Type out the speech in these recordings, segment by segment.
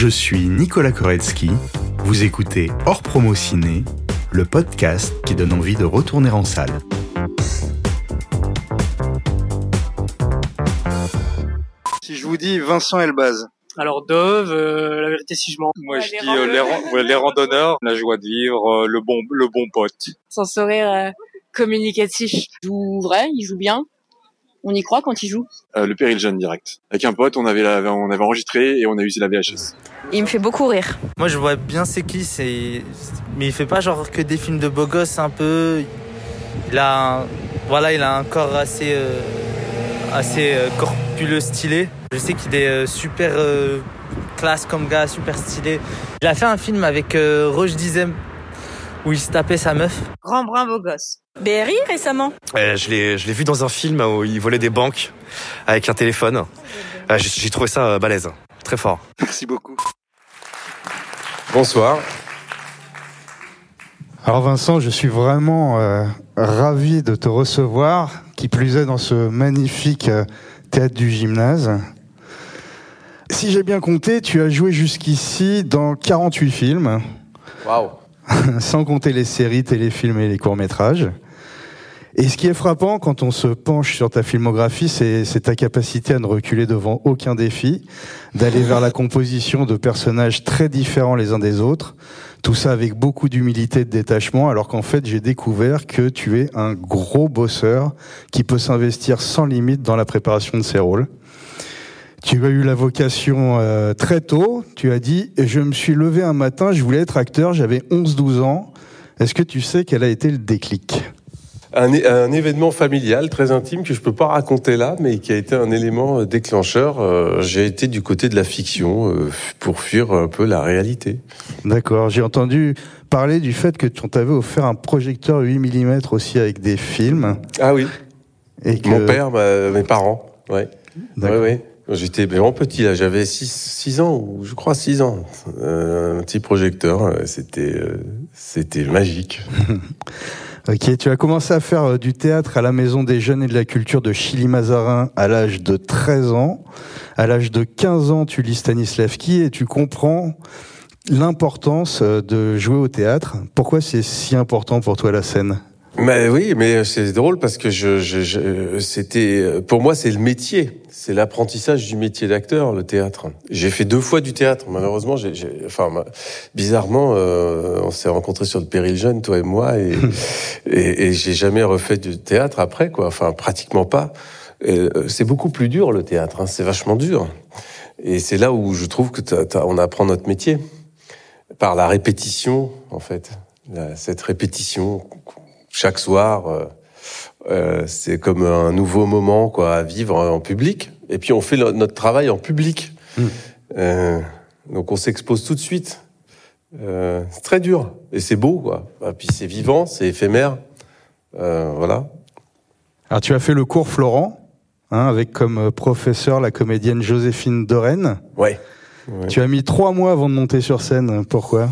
Je suis Nicolas Koretsky. Vous écoutez Hors Promo Ciné, le podcast qui donne envie de retourner en salle. Si je vous dis Vincent Elbaz, Alors Dove, euh, la vérité si je mens. Moi, Ouais, je les dis euh, les, ran- ouais, les randonneurs, la joie de vivre, euh, le bon, le bon pote. Son sourire euh, communicatif. Il joue vrai, il joue bien. On y croit quand il joue? Euh, le péril jeune direct. Avec un pote, on avait, la, on avait enregistré et on a usé la VHS. Il me fait beaucoup rire. Moi, je vois bien c'est qui, c'est. Mais il fait pas genre que des films de beaux gosses un peu. Il a un... Voilà, il a un corps assez. euh, assez euh, corpuleux, stylé. Je sais qu'il est euh, super euh, classe comme gars, super stylé. Il a fait un film avec euh, Roche Dizem où il se tapait sa meuf. Grand brun beau gosse. BRI récemment. Euh, je l'ai je l'ai vu dans un film où il volait des banques avec un téléphone. Euh, J'ai j'ai trouvé ça euh, balèze, très fort. merci beaucoup. Bonsoir. Alors Vincent, je suis vraiment euh, ravi de te recevoir, qui plus est dans ce magnifique euh, théâtre du gymnase. Si j'ai bien compté, tu as joué jusqu'ici dans 48 films, Waouh. sans compter les séries, téléfilms et les courts-métrages. Et ce qui est frappant quand on se penche sur ta filmographie, c'est ta capacité à ne reculer devant aucun défi, d'aller vers la composition de personnages très différents les uns des autres, tout ça avec beaucoup d'humilité et de détachement, alors qu'en fait j'ai découvert que tu es un gros bosseur qui peut s'investir sans limite dans la préparation de ses rôles. Tu as eu la vocation euh, très tôt, tu as dit, je me suis levé un matin, je voulais être acteur, j'avais 11-12 ans. Est-ce que tu sais quel a été le déclic? Un, événement familial très intime que je peux pas raconter là, mais qui a été un élément euh, déclencheur. Euh, J'ai été du côté de la fiction euh, pour fuir un peu la réalité. D'accord, j'ai entendu parler du fait que tu t'avais offert un projecteur 8 mm aussi avec des films. Ah oui. Et que... Mon père, ma- mes parents. Ouais. Ouais, ouais. J'étais vraiment petit là, j'avais 6 ans ou je crois 6 ans. Euh, un petit projecteur, euh, c'était euh, c'était magique. Ok, tu as commencé à faire euh, du théâtre à la Maison des Jeunes et de la Culture de Chili-Mazarin à l'âge de 13 ans. À l'âge de 15 ans, tu lis Stanislavski et tu comprends l'importance de jouer au théâtre. Pourquoi c'est si important pour toi la scène? Mais oui, mais c'est drôle parce que je, je, je- c'était, pour moi, c'est le métier, c'est l'apprentissage du métier d'acteur, le théâtre. J'ai fait deux fois du théâtre, malheureusement. J'ai, j'ai- enfin, bizarrement, euh, on s'est rencontrés sur le péril jeune, toi et moi, et, et, et j'ai jamais refait du théâtre après, quoi. Enfin, pratiquement pas. Euh, c'est beaucoup plus dur le théâtre, hein, c'est vachement dur. Et c'est là où je trouve que t'as- t'as- on apprend notre métier par la répétition, en fait. Cette répétition chaque soir, euh, euh, c'est comme un nouveau moment quoi à vivre en public. Et puis on fait le- notre travail en public. Mm. Euh, donc on s'expose tout de suite. Euh, c'est très dur et c'est beau quoi. Et puis c'est vivant, c'est éphémère. Voilà. Alors tu as fait le cours Florent, hein, avec comme professeur la comédienne Joséphine Dorène. Ouais. Ouais. Tu as mis trois mois avant de monter sur scène. Pourquoi?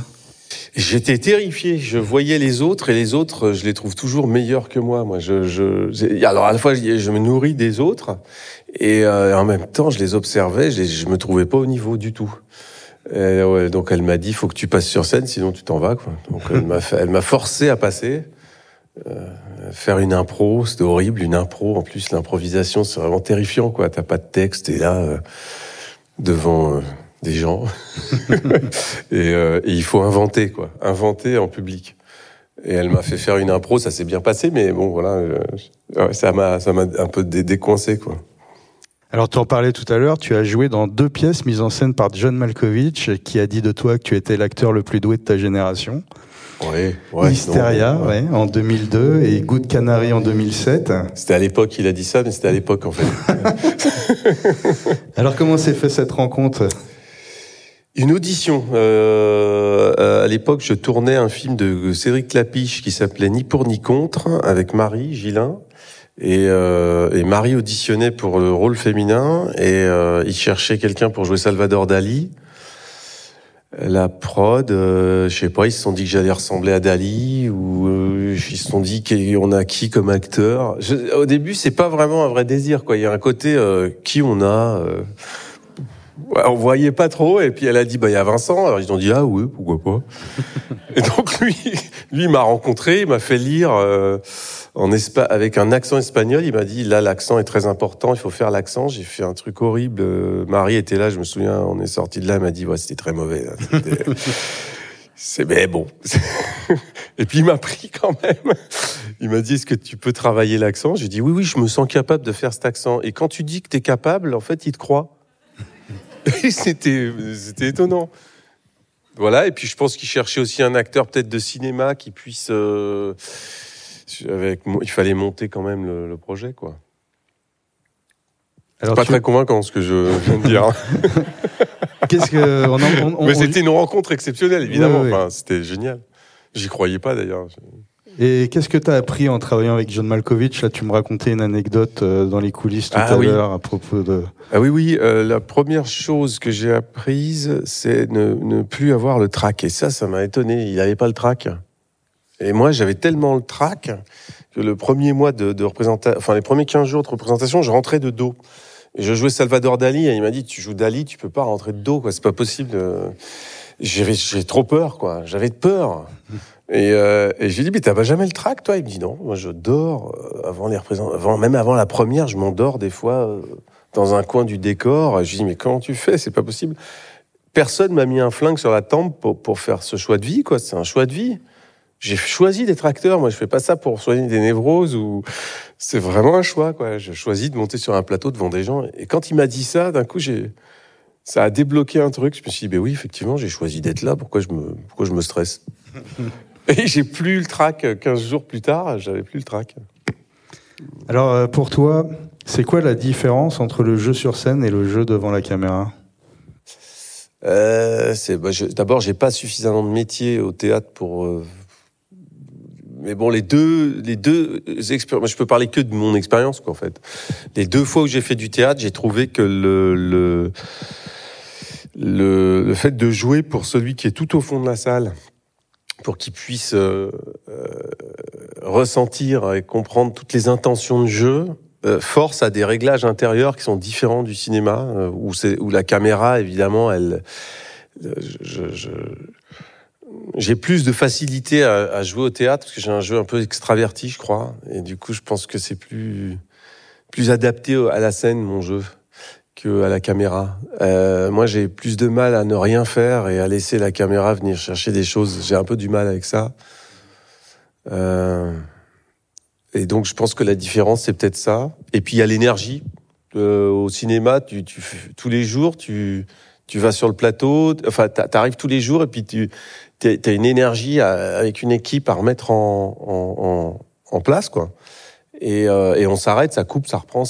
J'étais terrifié. Je voyais les autres et les autres, je les trouve toujours meilleurs que moi. Moi, je, je alors à la fois je me nourris des autres et euh, en même temps je les observais. Je, je me trouvais pas au niveau du tout. Et, ouais, donc elle m'a dit faut que tu passes sur scène, sinon tu t'en vas. Quoi. Donc elle m'a elle m'a forcé à passer. Euh, faire une impro, c'était horrible, une impro. En plus, l'improvisation, c'est vraiment terrifiant, quoi. T'as pas de texte, et là, euh, devant euh, des gens. et, euh, et il faut inventer, quoi. Inventer en public. Et elle m'a fait faire une impro, ça s'est bien passé, mais bon, voilà, euh, ça m'a, ça m'a un peu dé- décoincé, quoi. Alors tu en parlais tout à l'heure, tu as joué dans deux pièces mises en scène par John Malkovich, qui a dit de toi que tu étais l'acteur le plus doué de ta génération. Ouais, ouais. Hysteria, non, ouais, en 2002, et Good Canary en 2007. C'était à l'époque qu'il a dit ça, mais c'était à l'époque, en fait. Alors comment s'est fait cette rencontre? Une audition. Euh, euh, à l'époque, je tournais un film de Cédric Clapiche qui s'appelait Ni pour ni contre avec Marie Gillin. Et, euh, et Marie auditionnait pour le rôle féminin et euh, il quelqu'un pour jouer Salvador Dali. La prod, euh, je sais pas, ils se sont dit que j'allais ressembler à Dali ou euh, ils se sont dit qu'on a qui comme acteur. Je- au début, c'est pas vraiment un vrai désir, quoi. Il y a un côté euh, qui on a. on voyait pas trop, et puis elle a dit, bah, il y a Vincent. Alors ils ont dit, ah oui, pourquoi pas. et donc lui, lui m'a rencontré, il m'a fait lire euh, en espa avec un accent espagnol. Il m'a dit, là, l'accent est très important, il faut faire l'accent. J'ai fait un truc horrible. Euh, Marie était là, je me souviens, on est sorti de là, elle m'a dit, ouais, c'était très mauvais. là. C'était- C'est mais bon. Et puis il m'a pris quand même. Il m'a dit est-ce que tu peux travailler l'accent? J'ai dit oui oui, je me sens capable de faire cet accent. Et quand tu dis que tu es capable, en fait, il te croit. C'était étonnant. Voilà, et puis je pense qu'il cherchait aussi un acteur peut-être de cinéma qui puisse euh, avec il fallait monter quand même le, le projet quoi. Alors, pas tu- très convaincant ce que je viens de dire. hein. Qu'est-ce que on, en- on- on- Mais c'était une rencontre exceptionnelle évidemment. Enfin, c'était génial. J'y croyais pas d'ailleurs. Et qu'est-ce que tu as appris en travaillant avec John Malkovich? Là, tu me racontais une anecdote euh, dans les coulisses tout Ah à oui. l'heure à propos de. Ah oui, oui. euh, la première chose que j'ai apprise, c'est ne, ne plus avoir le trac. Et ça, ça m'a étonné. Il n'avait pas le trac. Et moi, j'avais tellement le trac que le premier mois de, de représentation, enfin les premiers 15 jours de représentation, je rentrais de dos. Et je jouais Salvador Dali et il m'a dit tu joues Dali, tu peux pas rentrer de dos, quoi. C'est pas possible. Euh, j'ai trop peur, quoi. J'avais peur. Et, euh, et j'ai dit mais t'as pas jamais le trac, toi? Il me dit non. Moi, je dors euh, avant les représentations, avant même avant la première, je m'endors des fois. euh, dans un coin du décor. Je dis mais comment tu fais? C'est pas possible. Personne m'a mis un flingue sur la tempe pour, pour faire ce choix de vie, quoi. C'est un choix de vie. J'ai choisi d'être acteur. Moi, je fais pas ça pour soigner des névroses ou c'est vraiment un choix, quoi. J'ai choisi de monter sur un plateau devant des gens. Et quand il m'a dit ça, d'un coup, j'ai, ça a débloqué un truc. Je me suis dit, ben oui, effectivement, j'ai choisi d'être là. Pourquoi je me, pourquoi je me stresse? Et j'ai plus le trac. 15 jours plus tard, j'avais plus le trac. Alors, euh, pour toi, c'est quoi la différence entre le jeu sur scène et le jeu devant la caméra? Euh, c'est bah, je- d'abord j'ai pas suffisamment de métier au théâtre pour euh, mais bon les deux les deux expériences je peux parler que de mon expérience quoi en fait les deux fois où j'ai fait du théâtre j'ai trouvé que le le, le le fait de jouer pour celui qui est tout au fond de la salle pour qu'il puisse euh, euh, ressentir et comprendre toutes les intentions de jeu euh, force à des réglages intérieurs qui sont différents du cinéma, euh, où, où la caméra, évidemment, elle, je, je- j'ai plus de facilité à, à jouer au théâtre parce que j'ai un jeu un peu extraverti, je crois, et du coup, je pense que c'est plus plus adapté à la scène mon jeu que à la caméra. Euh, moi, j'ai plus de mal à ne rien faire et à laisser la caméra venir chercher des choses. J'ai un peu du mal avec ça. Euh, et donc, je pense que la différence, c'est peut-être ça. Et puis, il y a l'énergie. Euh, au cinéma, tous les jours, tu, vas sur le plateau, enfin, tu arrives tous les jours et puis tu as une énergie avec une équipe à remettre en, place, quoi. Et on s'arrête, ça coupe, ça reprend.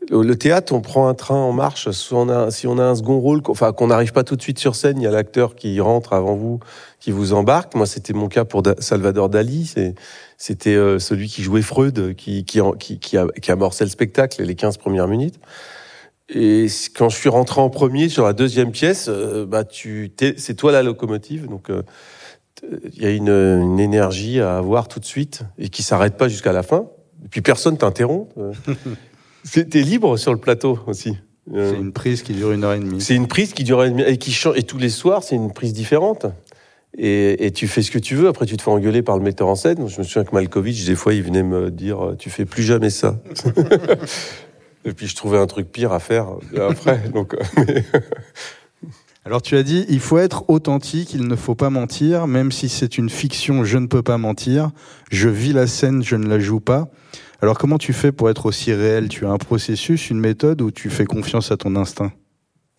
C'est- Le théâtre, on prend un train en marche. Si on a, un second rôle, enfin qu'on n'arrive pas tout de suite sur scène, il y a l'acteur qui rentre avant vous, qui vous embarque. Moi, c'était mon cas pour Salvador Dali. C'était euh, celui qui jouait Freud, qui, qui, qui, qui, amorçait le spectacle les 15 premières minutes. Et quand je suis rentré en premier sur la deuxième pièce, euh, bah tu, c'est toi la locomotive. Donc euh, il y a une, une énergie à avoir tout de suite et qui s'arrête pas jusqu'à la fin. Et puis personne t'interrompt. T'es libre sur le plateau aussi. Euh, C'est une prise qui dure une heure et demie. c'est une prise qui dure une demi- et qui change et tous les soirs c'est une prise différente. Et, et tu fais ce que tu veux. Après tu te fais engueuler par le metteur en scène. Je me souviens que Malkovich des fois il venait me dire euh, tu fais plus jamais ça. et puis je trouvais un truc pire à faire euh, après. Donc mais- Alors tu as dit, il faut être authentique, il ne faut pas mentir, même si c'est une fiction, je ne peux pas mentir, je vis la scène, je ne la joue pas. Alors comment tu fais pour être aussi réel? Tu as un processus, une méthode ou tu fais confiance à ton instinct?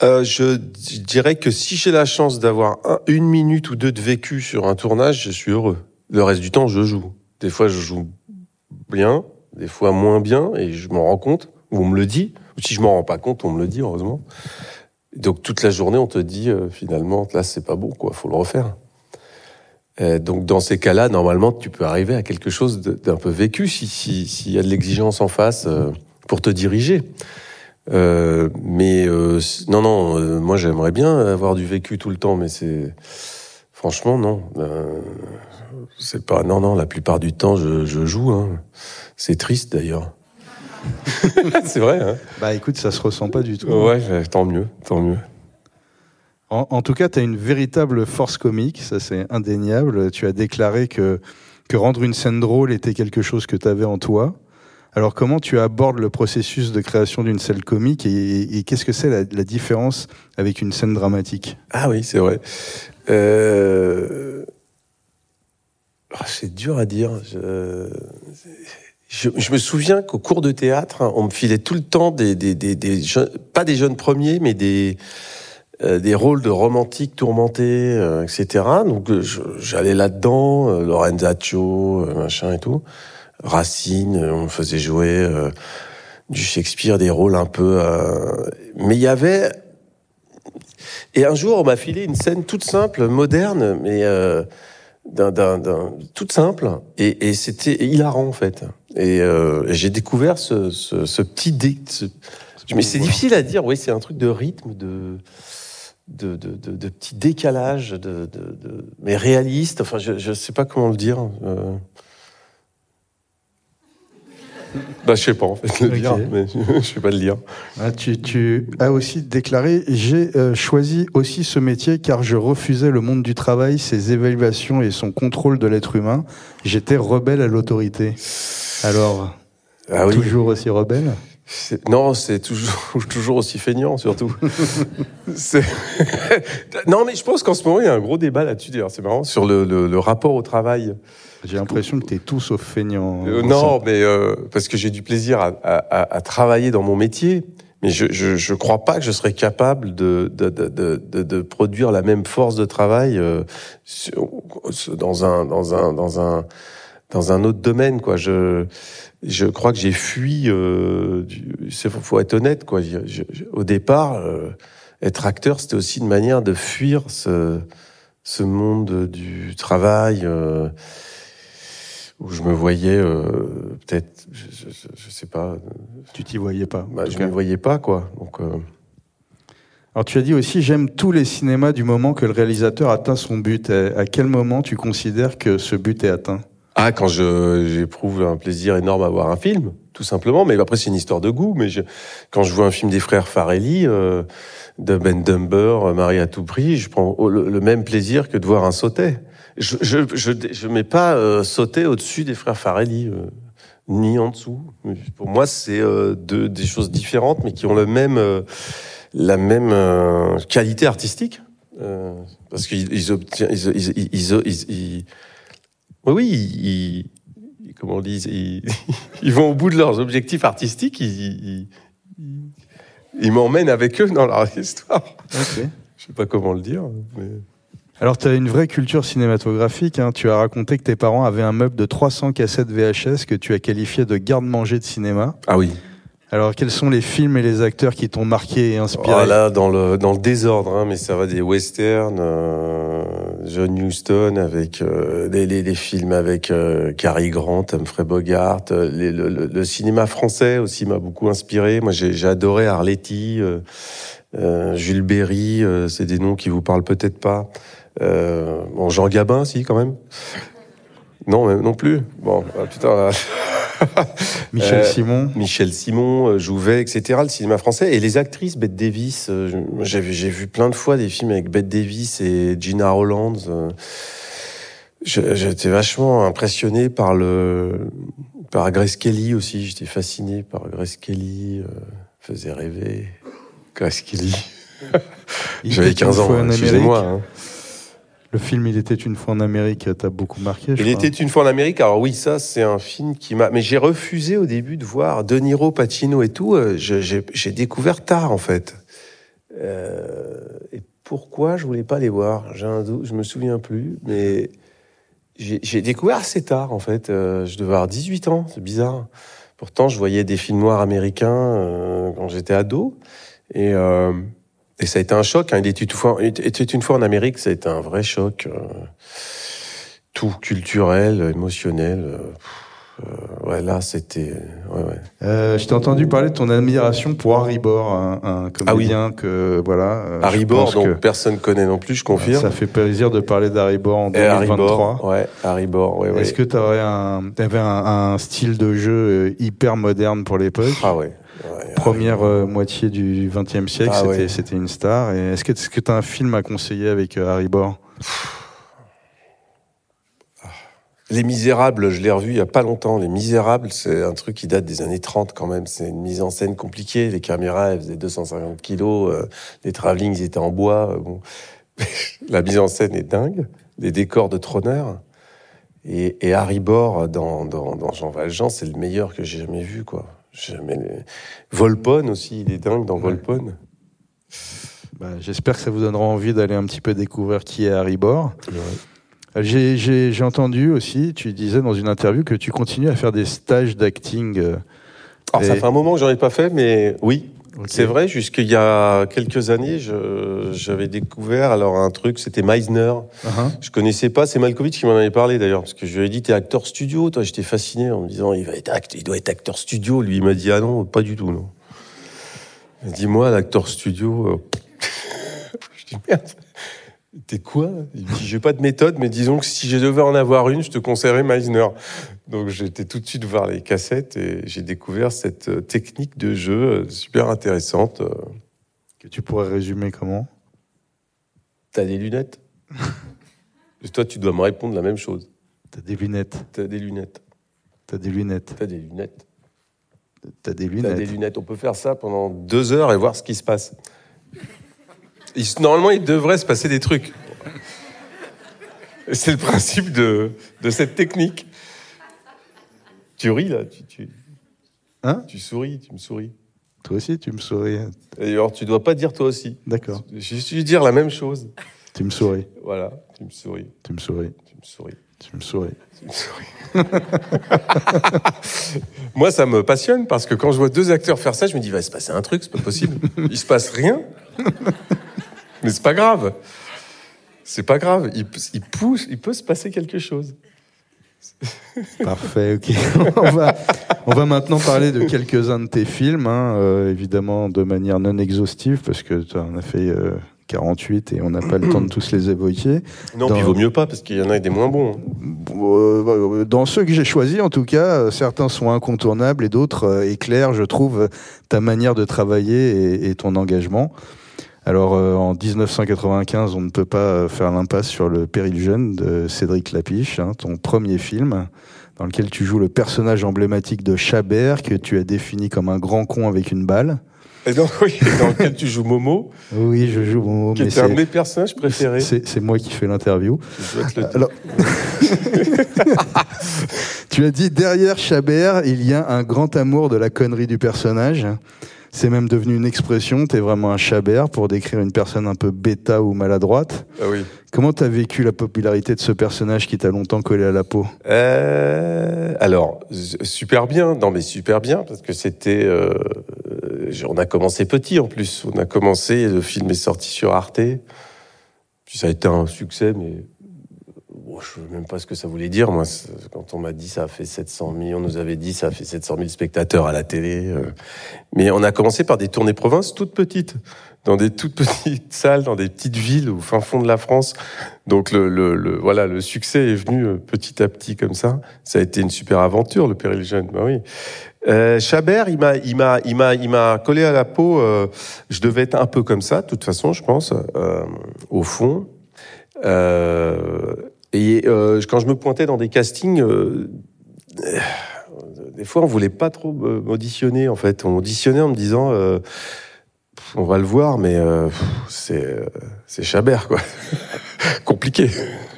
Euh, je dirais que si j'ai la chance d'avoir un- une minute ou deux de vécu sur un tournage, je suis heureux. Le reste du temps, je joue. Des fois, je joue bien, des fois moins bien, et je m'en rends compte, ou on me le dit. Ou si je m'en rends pas compte, on me le dit, heureusement. Donc toute la journée, on te dit euh, finalement, là, c'est pas bon, quoi, faut le refaire. Euh, donc dans ces cas-là, normalement, tu peux arriver à quelque chose d'un peu vécu si si- s'il y a de l'exigence en face euh, pour te diriger. Euh, mais non, non, moi j'aimerais bien avoir du vécu tout le temps, mais c'est franchement non. C'est pas non, non. La plupart du temps, je, je joue. Hein. C'est triste d'ailleurs. c'est vrai. Hein Bah écoute, ça se ressent pas du tout. ouais, ouais, tant mieux, tant mieux. En, tout cas, tu as une véritable force comique, ça c'est indéniable. Tu as déclaré que, que rendre une scène drôle était quelque chose que tu avais en toi. Alors comment tu abordes le processus de création d'une scène comique et, qu'est-ce que c'est la, la différence avec une scène dramatique? Ah oui, c'est vrai. Euh... ah, c'est dur à dire. Je... Me souviens qu'au cours de théâtre, on me filait tout le temps des, des, des, des jeunes, pas des jeunes premiers, mais des, euh, des rôles de romantiques tourmentés, euh, etc. Donc euh, j'allais là-dedans, euh, Lorenzaccio, machin et tout. Racine, on me faisait jouer euh, du Shakespeare, des rôles un peu... euh, Mais il y avait... Et un jour, on m'a filé une scène toute simple, moderne, mais euh, d'un, d'un, d'un- toute simple, et, et c'était hilarant en fait. Et euh, j'ai découvert ce, ce, ce petit dé... ce- Mais c'est difficile à dire, oui, c'est un truc de rythme, de de, de, de, de petits décalages, de, mais réaliste. Enfin, je je sais pas comment le dire. euh. Bah, je sais pas en fait le dire, mais je sais pas le lire. Ah, tu, tu as aussi déclaré J'ai euh, choisi aussi ce métier car je refusais le monde du travail, ses évaluations et son contrôle de l'être humain. J'étais rebelle à l'autorité. Alors, Ah oui. toujours aussi rebelle? Non, c'est toujours, toujours aussi feignant, surtout. Non, mais je pense qu'en ce moment, il y a un gros débat là-dessus, d'ailleurs, c'est marrant, sur le, le- le rapport au travail. J'ai l'impression que tu es tout sauf feignant. Euh, non, mais euh, parce que j'ai du plaisir à, à- à- travailler dans mon métier, mais je, je, je crois pas que je serais capable de, de, de, de, de- de produire la même force de travail euh, sur- dans un dans un dans un dans un autre domaine, quoi. Je je crois que j'ai fui. Euh, du- faut être honnête, quoi. Je- je- je- au départ, euh, être acteur, c'était aussi une manière de fuir ce ce monde du travail. euh, où je me voyais euh, peut-être, je, je, sais pas, Tu t'y voyais pas. bah, je cas. me voyais pas quoi. Donc euh, Alors tu as dit aussi j'aime tous les cinémas du moment que le réalisateur atteint son but. À quel moment tu considères que ce but est atteint? Ah quand je j'éprouve un plaisir énorme à voir un film, tout simplement. Mais après c'est une histoire de goût. Mais je, quand je vois un film des frères Farelli, euh, de Ben Dumber, euh, Marie à tout prix, je prends le, même plaisir que de voir un sauté. Je je je, je mets pas euh, sauté au-dessus des frères Farelli. euh, ni en dessous. Pour moi, c'est euh, deux des choses différentes, mais qui ont le même, euh, la même qualité artistique, parce qu'ils ils, ils- ils- ils- oui, oui, ils, ils- comment on dit, ils, ils vont au bout de leurs objectifs artistiques, ils, m'emmènent avec eux dans leur histoire. Ok. Je sais pas comment le dire. Mais... Alors, tu as une vraie culture cinématographique. hein. Tu as raconté que tes parents avaient un meuble de 300 cassettes VHS que tu as qualifié de garde-manger de cinéma. Ah oui. Alors, quels sont les films et les acteurs qui t'ont marqué et inspiré? Voilà, dans le dans le désordre, hein, mais ça va des westerns, euh, John Huston avec euh, les, films avec euh, Cary Grant, Humphrey Bogart, euh, le, cinéma français aussi m'a beaucoup inspiré. Moi, j'ai adoré Arletty, euh, euh, Jules Berry, euh, c'est des noms qui vous parlent peut-être pas. Jean Gabin, si quand même. Non, non plus. Bon, ah, putain. Michel Euh, Simon Michel Simon, euh, Jouvet, etc. Le cinéma français et les actrices, Bette Davis. euh, j'ai vu, plein de fois des films avec Bette Davis et Gina je- J'étais vachement impressionné par le par Grace Kelly aussi. J'étais fasciné par Grace Kelly. euh, faisait rêver. Grace Kelly. J'avais était une 15 ans. hein. Excusez-moi. hein. Le film Il était une fois en Amérique t'a beaucoup marqué, je Il crois. était une fois en Amérique. Alors oui, ça c'est un film qui m'a. Mais j'ai refusé au début de voir De Niro, Pacino et tout. Euh, J'ai j'ai découvert tard en fait. Euh, et pourquoi je voulais pas les voir? J'ai un doute, je me souviens plus. Mais j'ai j'ai découvert assez tard en fait. Euh, je devais avoir 18 ans. C'est bizarre. Pourtant, je voyais des films noirs américains euh, quand j'étais ado. Et euh, et ça a été un choc. Hein. Il était une fois, il était une fois en Amérique. Ça a été un vrai choc. euh, tout culturel, émotionnel. euh, euh, ouais, là, c'était. Ouais, ouais. Euh, je t'ai entendu parler de ton admiration pour Harry Bor, un, un Ah oui. comédien que voilà. euh, Harry Bor, dont que personne connaît non plus, je confirme. Ça fait plaisir de parler d'Harry Bor en Et Harry 2023. Bor, ouais, Harry Bor, ouais, ouais. Est-ce que tu avais un, un, un style de jeu hyper moderne pour l'époque? Ah ouais. Ouais. première euh, moitié du XXe siècle, Ah c'était ouais. une star. Est-ce que tu as un film à conseiller avec euh, Harry Bor Les Misérables, je l'ai revu il y a pas longtemps. Les Misérables, c'est un truc qui date des années 30 quand même. C'est une mise en scène compliquée. Les caméras, elles faisaient 250 kilos. euh, les travelling, ils étaient en bois. bon. La mise en scène est dingue. Les décors de Tronner. Et, et Harry Bor dans, dans, dans Jean Valjean, c'est le meilleur que j'ai jamais vu, quoi. J'ai Jamais les- Volpone aussi, il est dingue dans Ouais. Volpone. Bah, J'espère que ça vous donnera envie d'aller un petit peu découvrir qui est Harry Bor. J'ai- entendu aussi, tu disais dans une interview que tu continues à faire des stages d'acting. euh, Alors, ça Et- fait un moment que j'en ai pas fait, mais oui, C'est vrai, jusqu'il y a quelques années, j'avais découvert alors un truc, c'était Meisner. Uh-huh. Je connaissais pas, c'est Malkovich qui m'en avait parlé d'ailleurs, parce que je lui ai dit, t'es acteur studio, toi, j'étais fasciné en me disant, il, va être act- il doit être acteur studio. Lui, il m'a dit, ah non, pas du tout, non. Il m'a dit, moi, l'acteur studio, euh, je dis, merde, t'es quoi? Il dit, j'ai pas de méthode, mais disons que si je devais en avoir une, je te conseillerais Meisner. Donc j'étais tout de suite voir les cassettes et j'ai découvert cette euh, technique de jeu euh, super intéressante. euh. Que tu pourrais résumer comment? T'as des lunettes? Et toi, tu dois me répondre la même chose. T'as des lunettes. T'as des lunettes. T'as des lunettes. T'as des lunettes. T'as des T'as lunettes. des lunettes. On peut faire ça pendant deux heures et voir ce qui se passe. Il normalement, il devrait se passer des trucs. C'est le principe de, de cette technique. Tu ris là, tu, tu, Hein tu souris, tu me souris. Toi aussi, tu me souris. Et alors, tu dois pas dire toi aussi. D'accord. Je suis dire la même chose. Tu me souris. Voilà, tu me souris, Tu me souris. tu me souris, Tu me souris. tu me souris. Moi, ça me passionne parce que quand je vois deux acteurs faire ça, je me dis, va se passer un truc, c'est pas possible. Il se passe rien. Mais c'est pas grave. C'est pas grave. Il, il pousse, il peut se passer quelque chose. Parfait, ok. on, va, on va maintenant parler de quelques-uns de tes films, hein, euh, évidemment de manière non exhaustive, parce que tu en as fait euh, 48 et on n'a pas le temps de tous les évoquer. Non, Dans- puis il vaut mieux pas parce qu'il y en a des moins bons. Euh, Dans ceux que j'ai choisis, en tout cas, euh, certains sont incontournables et d'autres euh, éclairent, je trouve, ta manière de travailler et, et ton engagement. Alors, euh, en 1995, on ne peut pas euh, faire l'impasse sur le Péril jeune de Cédric Lapiche, hein, ton premier film, dans lequel tu joues le personnage emblématique de Chabert, que tu as défini comme un grand con avec une balle. Et donc, oui, dans lequel tu joues Momo, Oui, je joue mon qui mais un de c'est- mes personnages préférés. c'est moi qui fais l'interview. Alors, tu as dit derrière Chabert, il y a un grand amour de la connerie du personnage. C'est même devenu une expression. T'es vraiment un Chabert pour décrire une personne un peu bêta ou maladroite. Ah oui. Comment t'as vécu la popularité de ce personnage qui t'a longtemps collé à la peau? Euh, alors, super bien. Non, mais super bien, parce que c'était. euh, euh, on a commencé petit en plus. On a commencé, le film est sorti sur Arte. Puis ça a été un succès, mais. Je ne sais même pas ce que ça voulait dire. Moi, quand on m'a dit ça a fait 700 000, on nous avait dit ça a fait 700 000 spectateurs à la télé. euh. Mais on a commencé par des tournées province toutes petites, dans des toutes petites salles, dans des petites villes au fin fond de la France. Donc le, voilà, le succès est venu euh, petit à petit comme ça. Ça a été une super aventure, le Péril Jeune. Bah oui. Euh, Chabert, il m'a, il m'a, il m'a, il m'a collé à la peau. je devais être un peu comme ça, de toute façon, je pense, au fond. Et euh, quand je me pointais dans des castings, euh, des fois, on voulait pas trop m'auditionner. En fait, on auditionnait en me disant. euh, on va le voir, mais euh, c'est euh, c'est Chabert quoi, compliqué.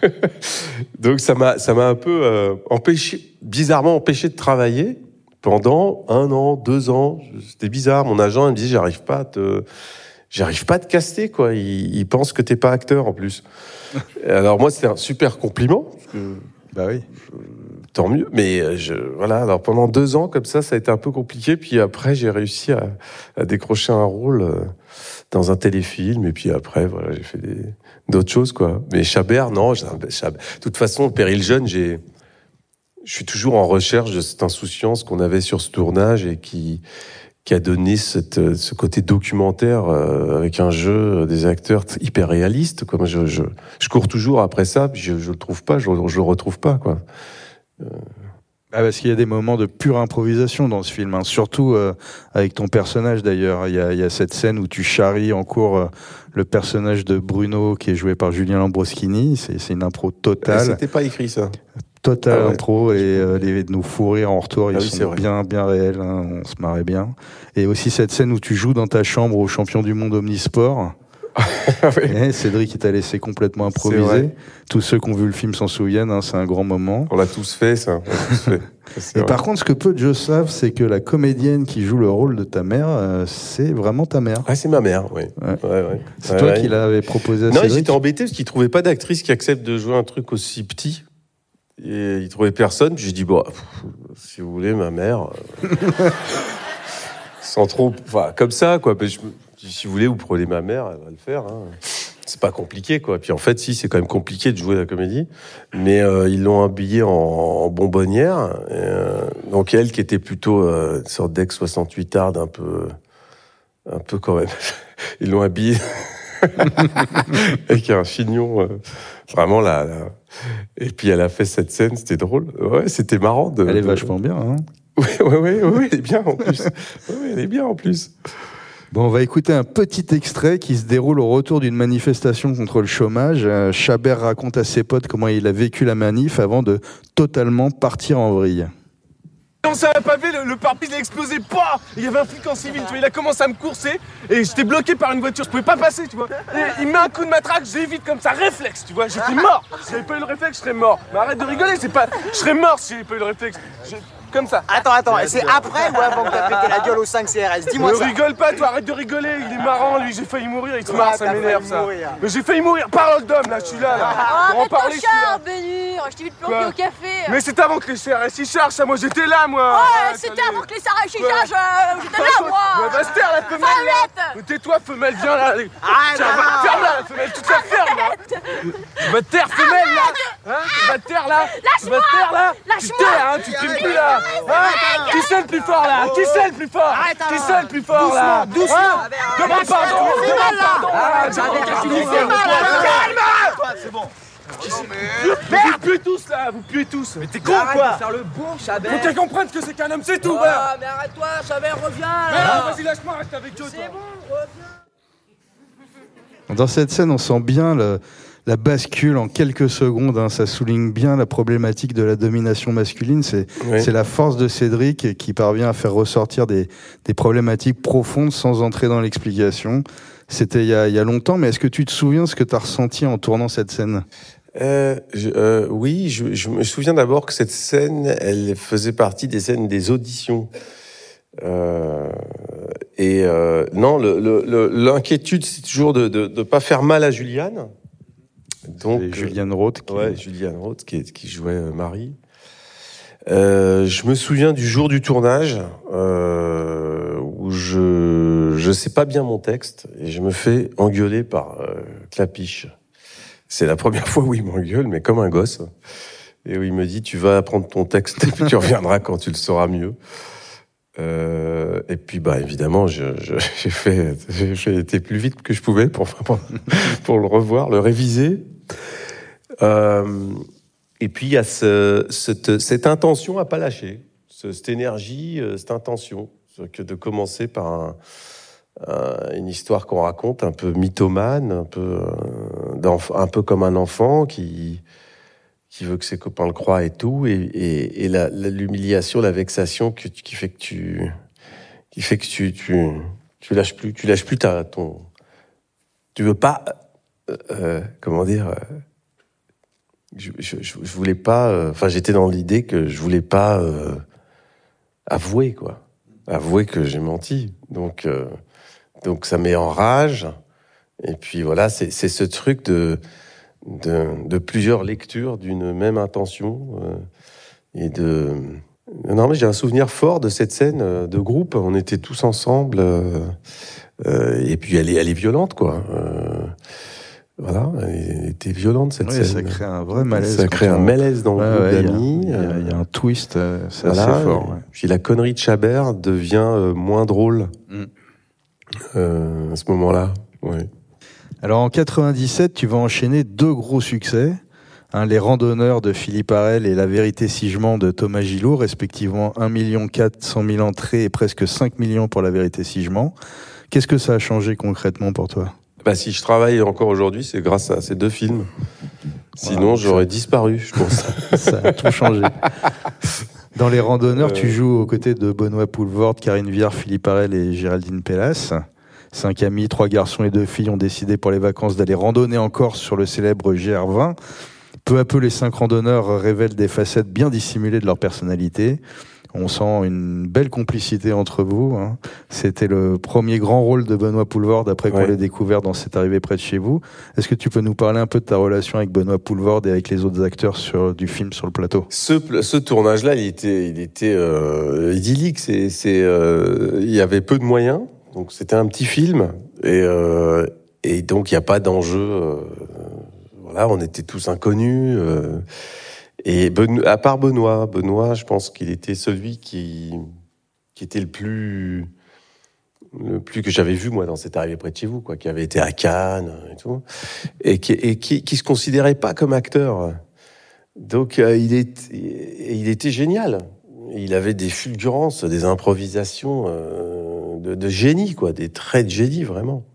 Donc ça m'a ça m'a un peu euh, empêché, bizarrement empêché de travailler pendant un an, deux ans. C'était bizarre. Mon agent il me dit j'arrive pas à te j'arrive pas à te caster quoi. Il, il pense que t'es pas acteur en plus. Alors moi c'était un super compliment. Bah oui. tant mieux. Mais euh, je, voilà, alors pendant deux ans comme ça, ça a été un peu compliqué. Puis après, j'ai réussi à, à décrocher un rôle euh, dans un téléfilm. Et puis après, voilà, j'ai fait des, d'autres choses, quoi. Mais Chabert, non. j'ai- Chab- De toute façon, Péril Jeune, j'ai, je suis toujours en recherche de cette insouciance qu'on avait sur ce tournage et qui, qui a donné cette, euh, ce côté documentaire euh, avec un jeu euh, des acteurs hyper réalistes. Quoi. Moi, je, je, je cours toujours après ça, puis je, je le trouve pas, je, je le retrouve pas, quoi. Ah, parce qu'il y a des moments de pure improvisation dans ce film, hein. surtout euh, avec ton personnage d'ailleurs. Il y a, il y a cette scène où tu charries en cours euh, le personnage de Bruno qui est joué par Julien Lambroschini. C'est c'est une impro totale. C'était pas écrit ça. Total Ah ouais. impro et euh, les nos fous rires en retour ils Ah oui, c'est sont bien bien réels hein, on se marrait bien et aussi cette scène où tu joues dans ta chambre au champion du monde omnisport Et Cédric il t'a laissé complètement improviser tous ceux qui ont vu le film s'en souviennent hein, c'est un grand moment On l'a tous fait, ça. Tous fait. Et vrai. par contre ce que peu de gens savent c'est que la comédienne qui joue le rôle de ta mère euh, c'est vraiment ta mère Ah, c'est ma mère, oui. Ouais. Ouais, ouais. c'est Ouais, toi ouais. qui l'avais proposé à Non, j'étais embêté parce qu'il trouvait pas d'actrice qui accepte de jouer un truc aussi petit. Et il trouvait personne. Puis j'ai dit, bon, si vous voulez, ma mère. euh, sans trop. Enfin, comme ça, quoi. Je si vous voulez, vous prenez ma mère, elle va le faire. hein. C'est pas compliqué, quoi. Puis en fait, si, c'est quand même compliqué de jouer la comédie. Mais euh, ils l'ont habillée en, en bonbonnière. Et, euh, donc elle, qui était plutôt une sorte d'ex-68 arde, un peu. Un peu quand même. Ils l'ont habillée avec un chignon vraiment là, là. Et puis elle a fait cette scène, c'était drôle. Ouais, c'était marrant. De, elle est de- vachement bien hein. Ouais, ouais, ouais, ouais, elle est bien en plus. Elle est bien en plus. Bon, on va écouter un petit extrait qui se déroule au retour d'une manifestation contre le chômage. Euh, Chabert raconte à ses potes comment il a vécu la manif avant de totalement partir en vrille. On savait pas le, le pare-brise a explosé, pas Il y avait un flic en civil, tu vois, il a commencé à me courser et j'étais bloqué par une voiture, je pouvais pas passer, tu vois. Il met un coup de matraque, j'évite comme ça, réflexe, tu vois, j'étais mort. Si j'avais pas eu le réflexe, je serais mort. Mais arrête de rigoler, c'est pas. Je serais mort si j'avais pas eu le réflexe. Comme ça. Attends, attends, et c'est après ou avant que t'as pété la gueule au 5 CRS Dis-moi Ne ça. rigole pas, toi, arrête de rigoler, il est marrant, lui, j'ai failli mourir, il se marre, ça m'énerve ça. Mais j'ai failli mourir, parole d'homme, là, je suis là, là. Pour en Arrête parler, char, Bénur Je t'ai vu te planquer au café. Mais c'est avant que les CRS y chargent, ça, moi j'étais là, moi. Ouais, Ah, c'était avant que les s'arrachent, euh, j'étais là, moi. Ouais, va se taire, la femelle Tais-toi femelle, viens là. Va arrête. te faire là, la femelle, toute la ferme là. Tu vas te taire femelle là. Hein Tu vas te taire là. Tu vas te taire là. Tu Lâche-moi. te taires hein, tu trimes plus là Qui c'est le plus fort là Qui c'est le plus fort Qui c'est le plus fort là Doucement, doucement. Hein Demande pardon Demande pardon Arrête, Demande pardon. C'est bon. Vous puez tous là, vous puez tous Mais t'es con Arrête quoi de faire le bon, Chabert. Faut qu'elle comprenne que c'est qu'un homme, c'est tout, voilà Ah, mais arrête-toi, Chabert, reviens Mais là. non, Vas-y, lâche-moi, reste avec eux, toi C'est bon, reviens. Dans cette scène, on sent bien le- la bascule en quelques secondes. hein. Ça souligne bien la problématique de la domination masculine. C'est la force de Cédric qui parvient à faire ressortir des, des problématiques profondes sans entrer dans l'explication. C'était il, y a- il y a longtemps, mais est-ce que tu te souviens ce que tu as ressenti en tournant cette scène? Euh, je- euh, oui, je, je me souviens d'abord que cette scène, elle faisait partie des scènes des auditions. Euh, et euh, non, le- le- le- l'inquiétude, c'est toujours de ne pas faire mal à Juliane. Donc, Et Juliane Roth qui- Ouais, Juliane Roth qui, jouait euh, Marie. Euh, je me souviens du jour du tournage euh, où je je sais pas bien mon texte et je me fais engueuler par euh, Clapiche. C'est la première fois où il m'engueule, mais comme un gosse. Et où il me dit tu vas apprendre ton texte et puis tu reviendras quand tu le sauras mieux. Euh, et puis bah évidemment je- je- j'ai fait j'ai été plus vite que je pouvais pour pour, pour le revoir, le réviser. Euh, et puis il y a ce, cette, intention à pas lâcher, ce- cette énergie, euh, cette intention, que de commencer par un- un- une histoire qu'on raconte un peu mythomane, un peu, euh, comme un enfant qui veut que ses copains le croient et tout, et, l'humiliation, la, vexation qui fait que tu qui lâches plus, tu lâches plus ta ton, tu veux pas, euh, euh, comment dire. euh, je, je, voulais pas. Enfin, j'étais dans l'idée que je voulais pas avouer quoi, avouer que j'ai menti. Donc, donc ça met en rage. Et puis voilà, c'est ce truc de, de plusieurs lectures d'une même intention et de. Non, mais j'ai un souvenir fort de cette scène de groupe. On était tous ensemble. et puis elle est, elle est violente, quoi. Voilà, elle était violente cette Ouais, scène. ça crée un vrai malaise. Ça crée un on- malaise dans le Ouais, groupe ouais, il y a- d'amis. Il y, a- il y a un twist, euh, c'est Voilà, assez fort. ouais. Puis la connerie de Chabert devient euh, moins drôle Mm. euh, à ce moment-là. Ouais. Alors en 97, tu vas enchaîner deux gros succès. Hein, les randonneurs de Philippe Arel et La vérité si je mens de Thomas Gillot, respectivement 1 million 400 000 entrées et presque 5 millions pour La vérité si je mens. Qu'est-ce que ça a changé concrètement pour toi? Bah, si je travaille encore aujourd'hui, c'est grâce à ces deux films. Sinon, j'aurais disparu, je pense. Ça a tout changé. Dans Les Randonneurs, Euh. tu joues aux côtés de Benoît Poulvord, Karine Viard, Philippe Arel et Géraldine Pellas. Cinq amis, trois garçons et deux filles ont décidé pour les vacances d'aller randonner en Corse sur le célèbre GR20. Peu à peu, les cinq randonneurs révèlent des facettes bien dissimulées de leur personnalité. On sent une belle complicité entre vous. hein. C'était le premier grand rôle de Benoît Poulvord après qu'on Ouais. l'ait découvert dans C'est arrivé près de chez vous. Est-ce que tu peux nous parler un peu de ta relation avec Benoît Poulvord et avec les autres acteurs sur, du film sur le plateau? Ce, ce tournage-là, il était, il était euh, idyllique. C'est, c'est, euh, il y avait peu de moyens, donc c'était un petit film, et, euh, et donc il n'y a pas d'enjeu. euh, voilà, on était tous inconnus. Euh, et à part Benoît, Benoît, je pense qu'il était celui qui, qui était le plus, le plus que j'avais vu moi dans cette arrivée près de chez vous, quoi, qui avait été à Cannes et tout, et qui, et qui, qui se considérait pas comme acteur. Donc euh, il, est, il était génial. Il avait des fulgurances, des improvisations euh, de, de génie, quoi, des traits de génie vraiment.